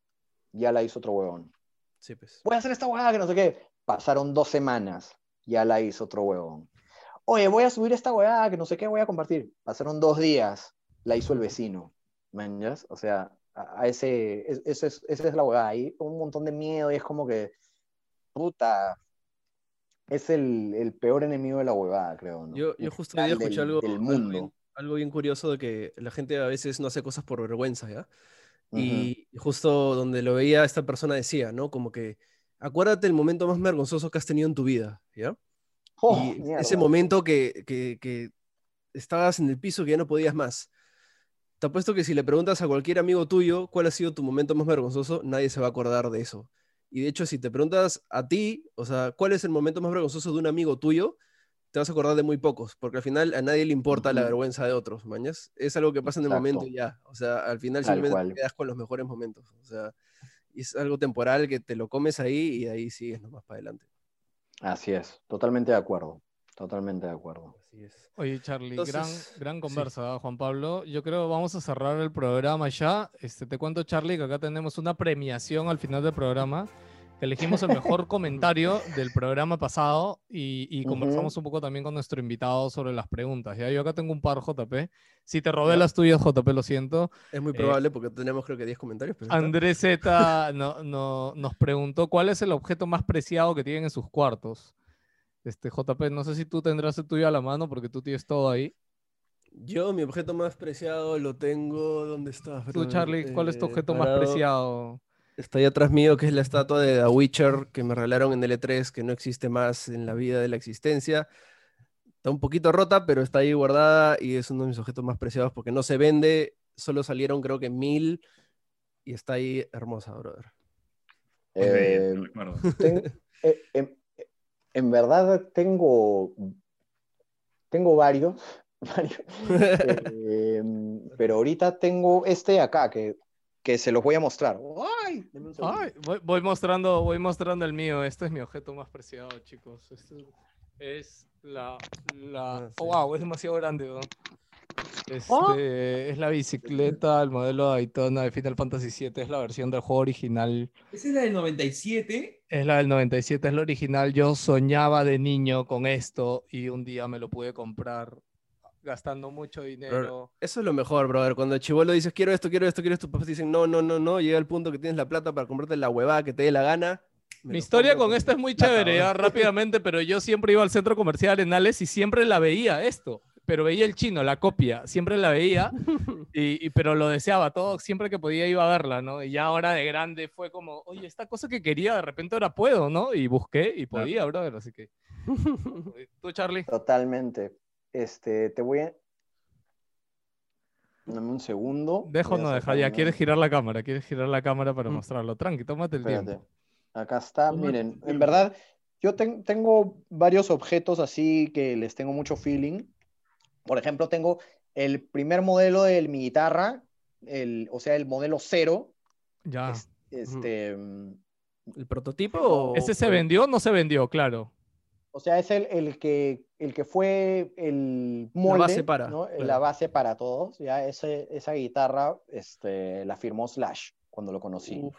ya la hizo otro huevón. Sí, pues. Voy a hacer esta huevada que no sé qué. Pasaron dos semanas, ya la hizo otro huevón. Oye, voy a subir esta huevada que no sé qué voy a compartir. Pasaron dos días, la hizo el vecino. ¿Mañas? O sea, a, ese, es- ese es- esa la huevada. Hay un montón de miedo y es como que, puta, es el, el peor enemigo de la huevada, creo. ¿no? Yo, yo justo hoy día escuché algo, del algo bien, algo bien curioso de que la gente a veces no hace cosas por vergüenza, ¿ya? Y justo donde lo veía, esta persona decía, ¿no? Como que, acuérdate el momento más vergonzoso que has tenido en tu vida, ¿ya? Oh, y mierda. ese momento que, que, que estabas en el piso que ya no podías más. Te apuesto que si le preguntas a cualquier amigo tuyo cuál ha sido tu momento más vergonzoso, nadie se va a acordar de eso. Y de hecho, si te preguntas a ti, o sea, cuál es el momento más vergonzoso de un amigo tuyo, te vas a acordar de muy pocos, porque al final a nadie le importa la vergüenza de otros, mañas. Es algo que pasa en el Exacto. momento y ya. O sea, al final Tal simplemente cual. te quedas con los mejores momentos. O sea, es algo temporal que te lo comes ahí y ahí sigues nomás para adelante. Así es, totalmente de acuerdo. Totalmente de acuerdo. Así es. Oye, Charlie, Entonces, gran, gran conversa, ¿ah, Juan Pablo. Yo creo que vamos a cerrar el programa ya. Este, te cuento, Charlie, que acá tenemos una premiación al final del programa, que elegimos el mejor comentario del programa pasado y, conversamos un poco también con nuestro invitado sobre las preguntas. ¿ya? Yo acá tengo un par, JP. Si te robé Ya. las tuyas, JP, lo siento. Es muy Eh, probable porque tenemos creo que 10 comentarios. pero. Andrés Z no, no- nos preguntó cuál es el objeto más preciado que tienen en sus cuartos. Este, JP, no sé si tú tendrás el tuyo a la mano porque tú tienes todo ahí. Yo, mi objeto más preciado lo tengo. ¿Dónde está? Tú, Charlie, ¿cuál es tu eh, objeto más parado. preciado? Está ahí atrás mío, que es la estatua de The Witcher que me regalaron en L3, que no existe más en la vida de la existencia. Está un poquito rota, pero está ahí guardada y es uno de mis objetos más preciados porque no se vende. Solo salieron creo que mil y está ahí hermosa, brother. Eh, recuerdo. ten- eh, en, verdad tengo, tengo varios, varios, eh, pero ahorita tengo este de acá que, que se los voy a mostrar. ¡Ay! Voy, voy mostrando, voy mostrando el mío. Este es mi objeto más preciado, chicos. Este es la, la... Ah, sí. oh, wow, es demasiado grande. ¿no? Este, Oh. Es la bicicleta, el modelo Daytona de Final Fantasy VII. Es la versión del juego original. ¿Esa es la del 97? Es la del 97, es la original. Yo soñaba de niño con esto y un día me lo pude comprar gastando mucho dinero. Eso es lo mejor, brother. Cuando el chivolo dices, quiero esto, quiero esto, quiero esto, tus papás dicen, no, no, no, no. Llega el punto que tienes la plata para comprarte la huevada que te dé la gana. me Mi historia con esta es muy plata, chévere, ya, rápidamente, pero yo siempre iba al centro comercial Arenales y siempre la veía esto, pero veía el chino, la copia, siempre la veía, y, y- pero lo deseaba todo, siempre que podía iba a verla, ¿no? Y ya ahora de grande fue como, oye, esta cosa que quería, de repente ahora puedo, ¿no? Y busqué y Claro. podía, brother, así que... ¿Tú, Charlie? Totalmente. Este, te voy a... Dame un segundo. Dejo no dejar, sacar ya, quieres girar la cámara, quieres girar la cámara para Mm. mostrarlo, tranqui, tómate el Espérate. tiempo. Acá está, Tómate miren, en verdad, yo ten- tengo varios objetos así que les tengo mucho feeling. Por ejemplo, tengo el primer modelo de mi guitarra, el, o sea, el modelo cero. Ya. es- este, ¿El prototipo? o- ¿Ese se vendió o no se vendió? Claro. o sea, es el, el que, el que fue el molde, base para, ¿no? claro. La base para todos. Ya ese, esa guitarra este, la firmó Slash cuando lo conocí. Uf.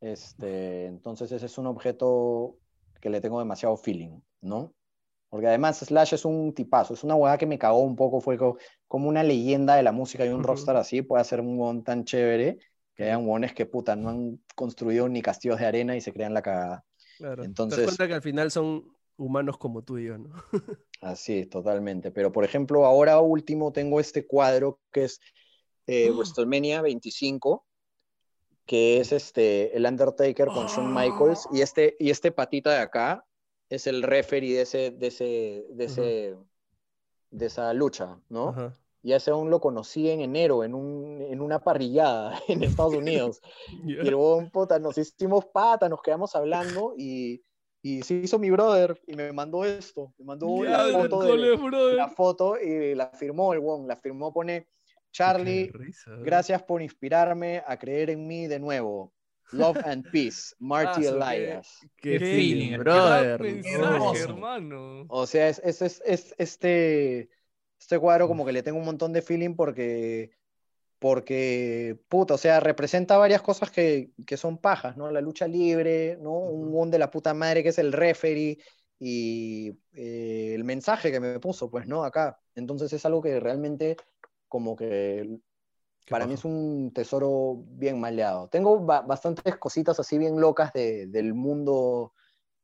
Este, entonces ese es un objeto que le tengo demasiado feeling, ¿no? Porque además Slash es un tipazo, es una hueá que me cagó un poco, fue co- como una leyenda de la música y un Ujú. rockstar así, puede ser un hueón tan chévere que hayan hueones que puta, no han construido ni castillos de arena y se crean la cagada. Claro. Te das Entonces- cuenta que al final son humanos como tú y yo, ¿no? Así, totalmente. Pero por ejemplo, ahora último tengo este cuadro que es eh, WrestleMania 25, que es este, el Undertaker con Shawn Michaels, y este, y este patita de acá es el referee de, ese, de, ese, de, ese, de esa lucha, ¿no? Ajá. Y a ese aún lo conocí en enero, en, un, en una parrillada en Estados Unidos. Y el huevón, puta, nos hicimos pata, nos quedamos hablando y, y se hizo mi brother y me mandó esto, me mandó Ya, la foto, de, la foto y la firmó el huevón, la firmó, pone, Charlie, risa, ¿eh? gracias por inspirarme a creer en mí de nuevo. Love and peace, Marty Ah, Elias. Qué Qué feeling, brother. mensaje, hermoso. hermano. O sea, es, es, es, es- este, este cuadro como que le tengo un montón de feeling porque, porque, puta, o sea, representa varias cosas que, que son pajas, ¿no? La lucha libre, ¿no? Un one de la puta madre que es el referee y eh, el mensaje que me puso, pues, ¿no? Acá. Entonces es algo que realmente como que Para mí es un tesoro bien maleado. Tengo ba- bastantes cositas así bien locas de- del mundo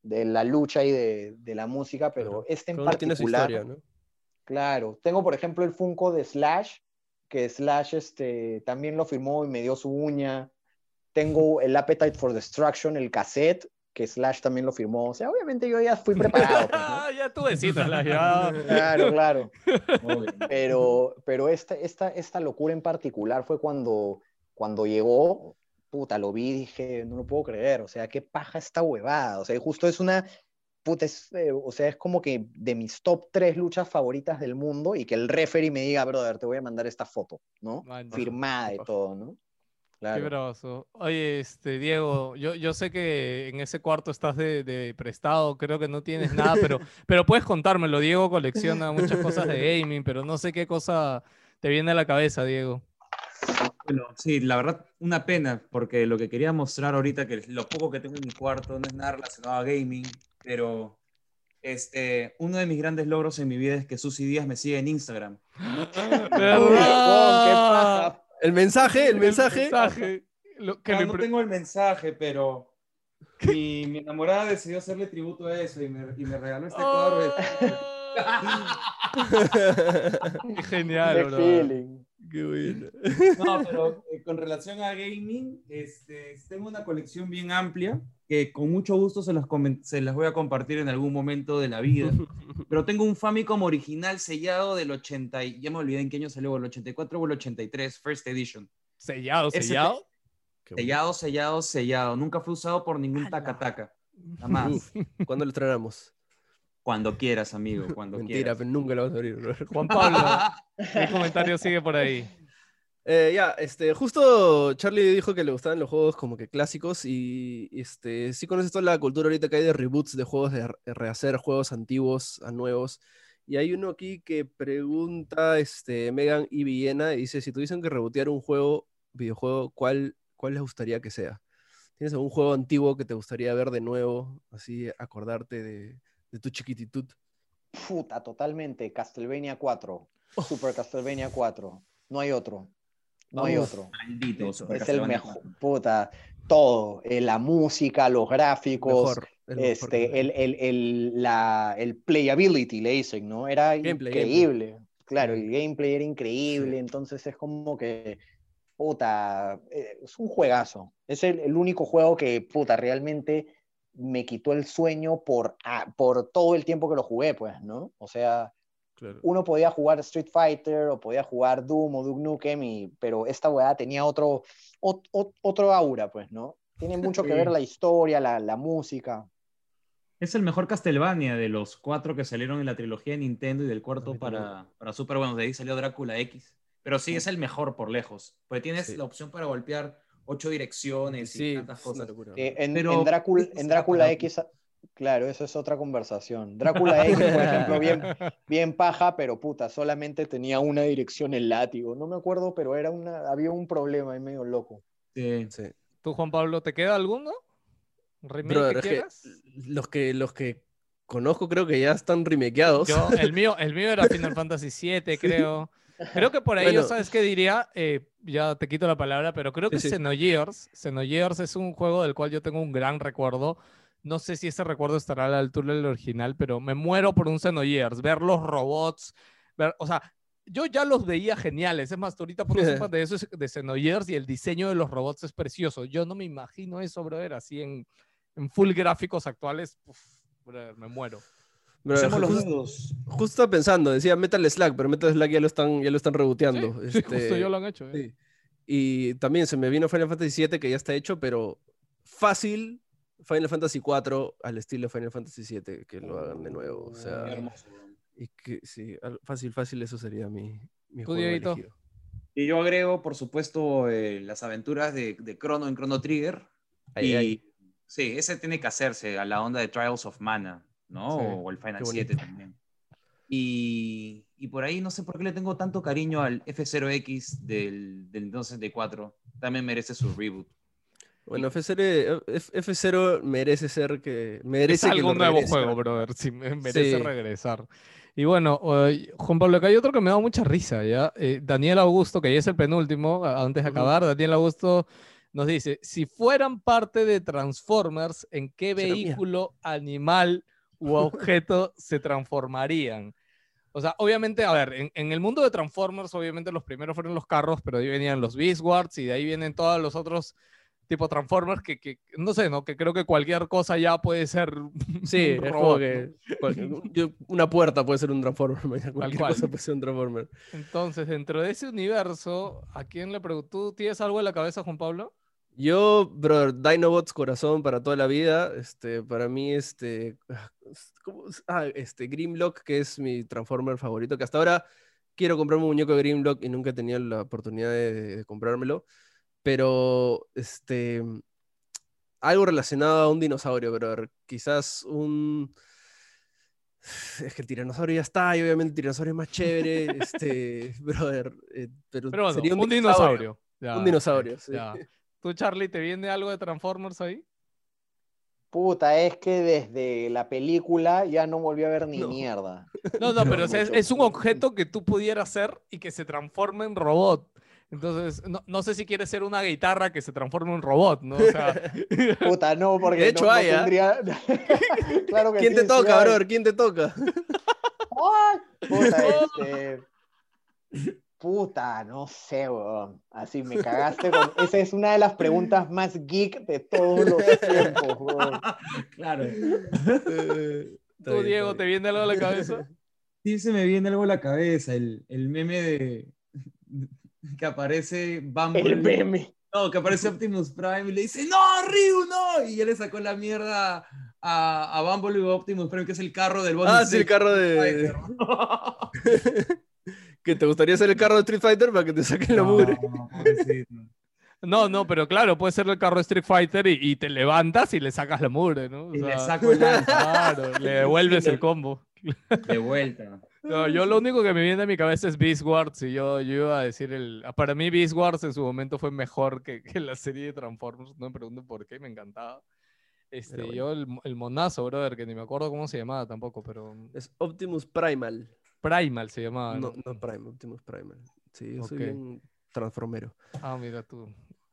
de la lucha y de, de la música, pero Claro. este en su particular, historia, ¿no? claro. Tengo, por ejemplo, el Funko de Slash, que Slash este, también lo firmó y me dio su uña. Tengo el Appetite for Destruction, el cassette, que Slash también lo firmó. O sea, obviamente yo ya fui preparado. pues, ¿no? Ah, ya tú decidas, la ya. Claro, claro. Pero, pero esta, esta, esta locura en particular fue cuando, cuando llegó, puta, lo vi y dije, no lo puedo creer, o sea, qué paja esta huevada, o sea, justo es una, puta, es, eh, o sea, es como que de mis top tres luchas favoritas del mundo y que el referee me diga, brother, te voy a mandar esta foto, ¿no? Man, Firmada y paja. todo, ¿no? Qué bravazo. Oye, este, Diego, yo, yo sé que en ese cuarto estás de, de prestado, creo que no tienes nada, pero, pero puedes contármelo. Diego colecciona muchas cosas de gaming, pero no sé qué cosa te viene a la cabeza, Diego. Bueno, sí, la verdad, una pena, porque lo que quería mostrar ahorita, que lo poco que tengo en mi cuarto no es nada relacionado a gaming, pero este, uno de mis grandes logros en mi vida es que Susy Díaz me sigue en Instagram. ¿Verdad? El mensaje, el mensaje. Lo, que no, no tengo el mensaje, pero mi, mi, enamorada decidió hacerle tributo a eso y me, y me regaló este cuadro. Qué genial, bro. Qué bueno. No, pero eh, con relación a gaming, este, tengo una colección bien amplia que con mucho gusto se las, se las voy a compartir en algún momento de la vida. Pero tengo un Famicom original sellado del 80, y ya me olvidé en qué año salió, el 84 o el 83, First Edition. ¿Sellado, sellado? sellado, sellado, sellado. Nunca fue usado por ningún taca-taca. Jamás. ¿Cuándo lo traeremos? Cuando quieras, amigo, cuando Mentira, quieras. pero nunca lo vas a abrir. Juan Pablo, el comentario sigue por ahí. Eh, ya, este, justo Charlie dijo que le gustaban los juegos como que clásicos y este, sí conoces toda la cultura ahorita que hay de reboots de juegos, de rehacer juegos antiguos a nuevos. Y hay uno aquí que pregunta, este, Megan y dice, si tuviesen que rebootear un juego, videojuego, ¿cuál, ¿cuál les gustaría que sea? ¿Tienes algún juego antiguo que te gustaría ver de nuevo? Así, acordarte de, de tu chiquititud. Puta, totalmente. Castlevania 4. Super Castlevania 4. No hay otro. No hay otro. Maldito, es el mejor. Puta, todo. Eh, la música, los gráficos. Mejor, el este, mejor. el, el, el, la, el playability, le dicen, ¿no? Era Gameplay, increíble. Claro, el gameplay era increíble. Sí. Entonces es como que. Puta, eh, es un juegazo. Es el, el único juego que, puta, realmente me quitó el sueño por, ah, por todo el tiempo que lo jugué, pues, ¿no? O sea, Claro. uno podía jugar Street Fighter o podía jugar Doom o Duke Nukem, y, pero esta weá tenía otro, ot- ot- otro aura, pues, ¿no? Tiene mucho que Sí. ver la historia, la, la música. Es el mejor Castlevania de los cuatro que salieron en la trilogía de Nintendo y del cuarto para, para Super. Bueno, de ahí salió Drácula X. Pero sí, es el mejor por lejos. Porque tienes Sí. la opción para golpear ocho direcciones Sí, y tantas cosas. Eh, en, Pero en Drácula, en Drácula X, claro, eso es otra conversación. Drácula X, por ejemplo, bien, bien paja, pero puta, solamente tenía una dirección el látigo. No me acuerdo, pero era una, había un problema ahí medio loco. Sí. Sí. ¿Tú, Juan Pablo, te queda alguno? ¿Remake Brother, que es que los que los que conozco creo que ya están remakeados. Yo, el mío, el mío era Final Fantasy VII, creo. Creo que por ahí, Bueno. yo, ¿sabes qué diría? Eh, ya te quito la palabra, pero creo que Sí, sí. Xenogears, Xenogears es un juego del cual yo tengo un gran recuerdo. No sé si ese recuerdo estará a la altura del original, pero me muero por un Xenogears. Ver los robots, ver, o sea, yo ya los veía geniales. Es más, tú ahorita pones un de eso es de Xenogears y el diseño de los robots es precioso. Yo no me imagino eso, brother, así en, en full gráficos actuales. Uf, brother, me muero. Brother, justo estaba pensando, decía Metal Slack, pero Metal Slack ya lo están, ya lo están reboteando. Sí, sí, justo Este, ya lo han hecho. ¿eh? sí. Y también se me vino Final Fantasy VII, que ya está hecho, pero fácil Final Fantasy IV al estilo Final Fantasy VII, que lo hagan de nuevo. O Qué sea, hermoso. y que sí, al- fácil, fácil, eso sería mi, mi ¿Tú, juego elegido. Y yo agrego, por supuesto, eh, las aventuras de, de Chrono en Chrono Trigger. Ahí, y ahí. sí, ese tiene que hacerse a la onda de Trials of Mana, ¿no? Sí, o el Final qué 7 también. Y, y por ahí no sé por qué le tengo tanto cariño al F0X del, del Nintendo 64. También merece su reboot. Bueno, F0, F- F0 merece ser que. Merece es que algún nuevo regresen. juego, brother. Sí, merece Sí. regresar. Y bueno, eh, Juan Pablo, acá hay otro que me da mucha risa, ¿ya? Eh, Daniel Augusto, que ya es el penúltimo, antes de acabar, Daniel Augusto nos dice, si fueran parte de Transformers, ¿en qué mía. vehículo, animal u objeto se transformarían? O sea, obviamente, a ver, en, en el mundo de Transformers, obviamente los primeros fueron los carros, pero de ahí venían los Beast Wars y de ahí vienen todos los otros tipo Transformers que, que no sé, ¿no? Que creo que cualquier cosa ya puede ser Sí, un es robot, como ¿no? que yo- una puerta puede ser un Transformer, cualquier cual. cosa puede ser un Transformer. Entonces, dentro de ese universo, ¿a quién le pregunto? ¿Tú tienes algo en la cabeza, Juan Pablo? Yo, brother, Dinobots corazón para toda la vida. Este, para mí, este, ¿cómo es? Ah, este, Grimlock, que es mi Transformer favorito, que hasta ahora quiero comprarme un muñeco de Grimlock y nunca he tenido la oportunidad de, de comprármelo. Pero este algo relacionado a un dinosaurio, pero quizás un es que el tiranosaurio ya está, y obviamente el tiranosaurio es más chévere, este, brother, eh, pero, Pero bueno, sería un, dinosaurio. Ya, Un dinosaurio, sí. ya. ¿Tú, Charlie, te viene algo de Transformers ahí? Puta, es que desde la película ya no volví a ver ni No. mierda. No, no, pero o sea, es, es un objeto que tú pudieras ser y que se transforme en robot. Entonces, no, no sé si quieres ser una guitarra que se transforme en robot, ¿no? O sea, Puta, no, porque De hecho no, hay, ¿ah? tendría... claro que ¿Quién sí, te sí toca, hay. brother? ¿Quién te toca? Puta, este... Puta, no sé, weón. Así me cagaste con... Esa es una de las preguntas más geek de todos los tiempos, weón. Claro. Tú, Diego, ¿te viene algo a la cabeza? Sí, se me viene algo a la cabeza, el, el meme de que aparece Bumble. El meme. No, que aparece Optimus Prime y le dice, no, Ryu, no. Y ya le sacó la mierda a, a Bumble y Optimus Prime, que es el carro del bonus Ah, sí, el carro de... que te gustaría ser el carro de Street Fighter para que te saquen la mugre. No. No, no, pero claro, puede ser el carro Street Fighter y, y te levantas y le sacas la mugre, ¿no? O Y le sea, saco el Claro, le devuelves el combo. de vuelta. No, yo lo único que me viene a mi cabeza es Beast Wars y yo, yo iba a decir el... Para mí Beast Wars en su momento fue mejor que, que la serie de Transformers, no me pregunto por qué, me encantaba. Este, bueno. yo el, el monazo, brother, que ni me acuerdo cómo se llamaba tampoco, pero Es Optimus Primal. Primal se llamaba. No, ¿no? no Prime, Optimus Primal. Sí, yo soy Ok. bien transformero. Ah, mira tú.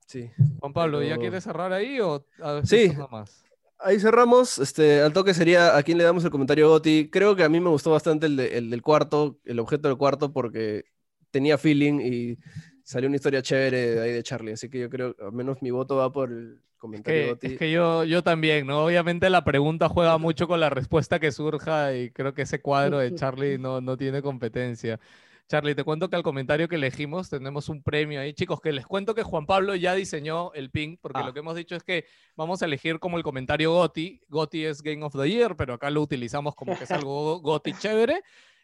Sí. Juan Pablo, ¿ya quieres cerrar ahí o a ver, Sí. esto nomás? Ahí cerramos. Este, al toque sería a quién le damos el comentario Goti. Creo que a mí me gustó bastante el, de- el del cuarto, el objeto del cuarto, porque tenía feeling y salió una historia chévere de ahí de Charlie. Así que yo creo, al menos mi voto va por el comentario Que- Goti. es que yo, yo también, ¿no? Obviamente la pregunta juega mucho con la respuesta que surja y creo que ese cuadro de Charlie no, no tiene competencia. Charlie, te cuento que al comentario que elegimos tenemos un premio ahí. Chicos, que les cuento que Juan Pablo ya diseñó el pin, porque Ah. lo que hemos dicho es que vamos a elegir como el comentario GOTI. GOTI es Game of the Year, pero acá lo utilizamos como que es algo GOTI chévere.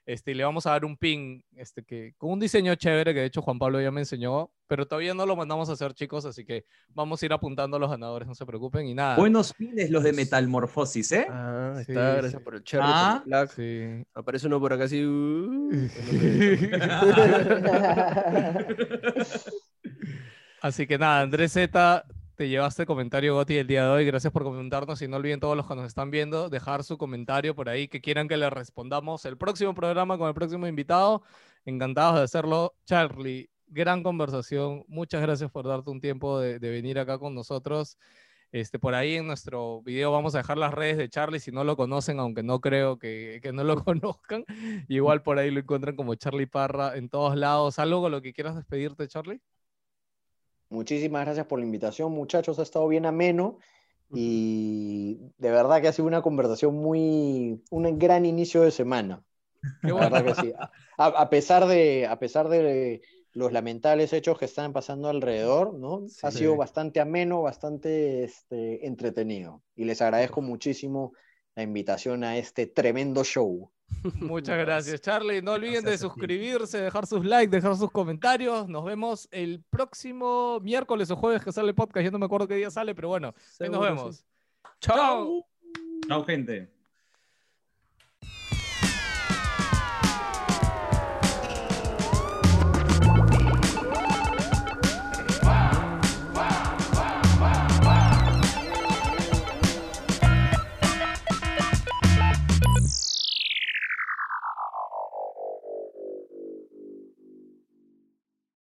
Este, y le vamos a dar un pin este, que, con un diseño chévere que de hecho Juan Pablo ya me enseñó, pero todavía no lo mandamos a hacer, chicos, así que vamos a ir apuntando a los ganadores, no se preocupen. Y nada. Buenos pines los de Metalmorfosis, ¿eh? Ah, Sí, está, gracias sí. por el cherry, Ah. el. Sí. Aparece uno por acá así. uh, Así que nada, Andrés Z, te llevaste comentario Goti el día de hoy. Gracias por comentarnos. Y no olviden todos los que nos están viendo, dejar su comentario por ahí que quieran que le respondamos el próximo programa con el próximo invitado. Encantados de hacerlo. Charlie, gran conversación. Muchas gracias por darte un tiempo de, de venir acá con nosotros. Este, por ahí en nuestro video vamos a dejar las redes de Charlie si no lo conocen, aunque no creo que, que no lo conozcan. Igual por ahí lo encuentran como Charlie Parra en todos lados. ¿Algo con lo que quieras despedirte, Charlie? Muchísimas gracias por la invitación, muchachos. Ha estado bien ameno y de verdad que ha sido una conversación muy, un gran inicio de semana. Qué La bueno. verdad que sí. A, a pesar de, a pesar de los lamentables hechos que están pasando alrededor, ¿no? Ha sido bastante ameno, bastante este, entretenido. Y les agradezco muchísimo la invitación a este tremendo show. Muchas gracias, Charlie. No olviden de Gracias suscribirse, dejar sus likes, dejar sus comentarios. Nos vemos el próximo miércoles o jueves que sale el podcast. Yo no me acuerdo qué día sale, pero bueno, ahí nos Seguro, sí. vemos. Chao. Chao, gente.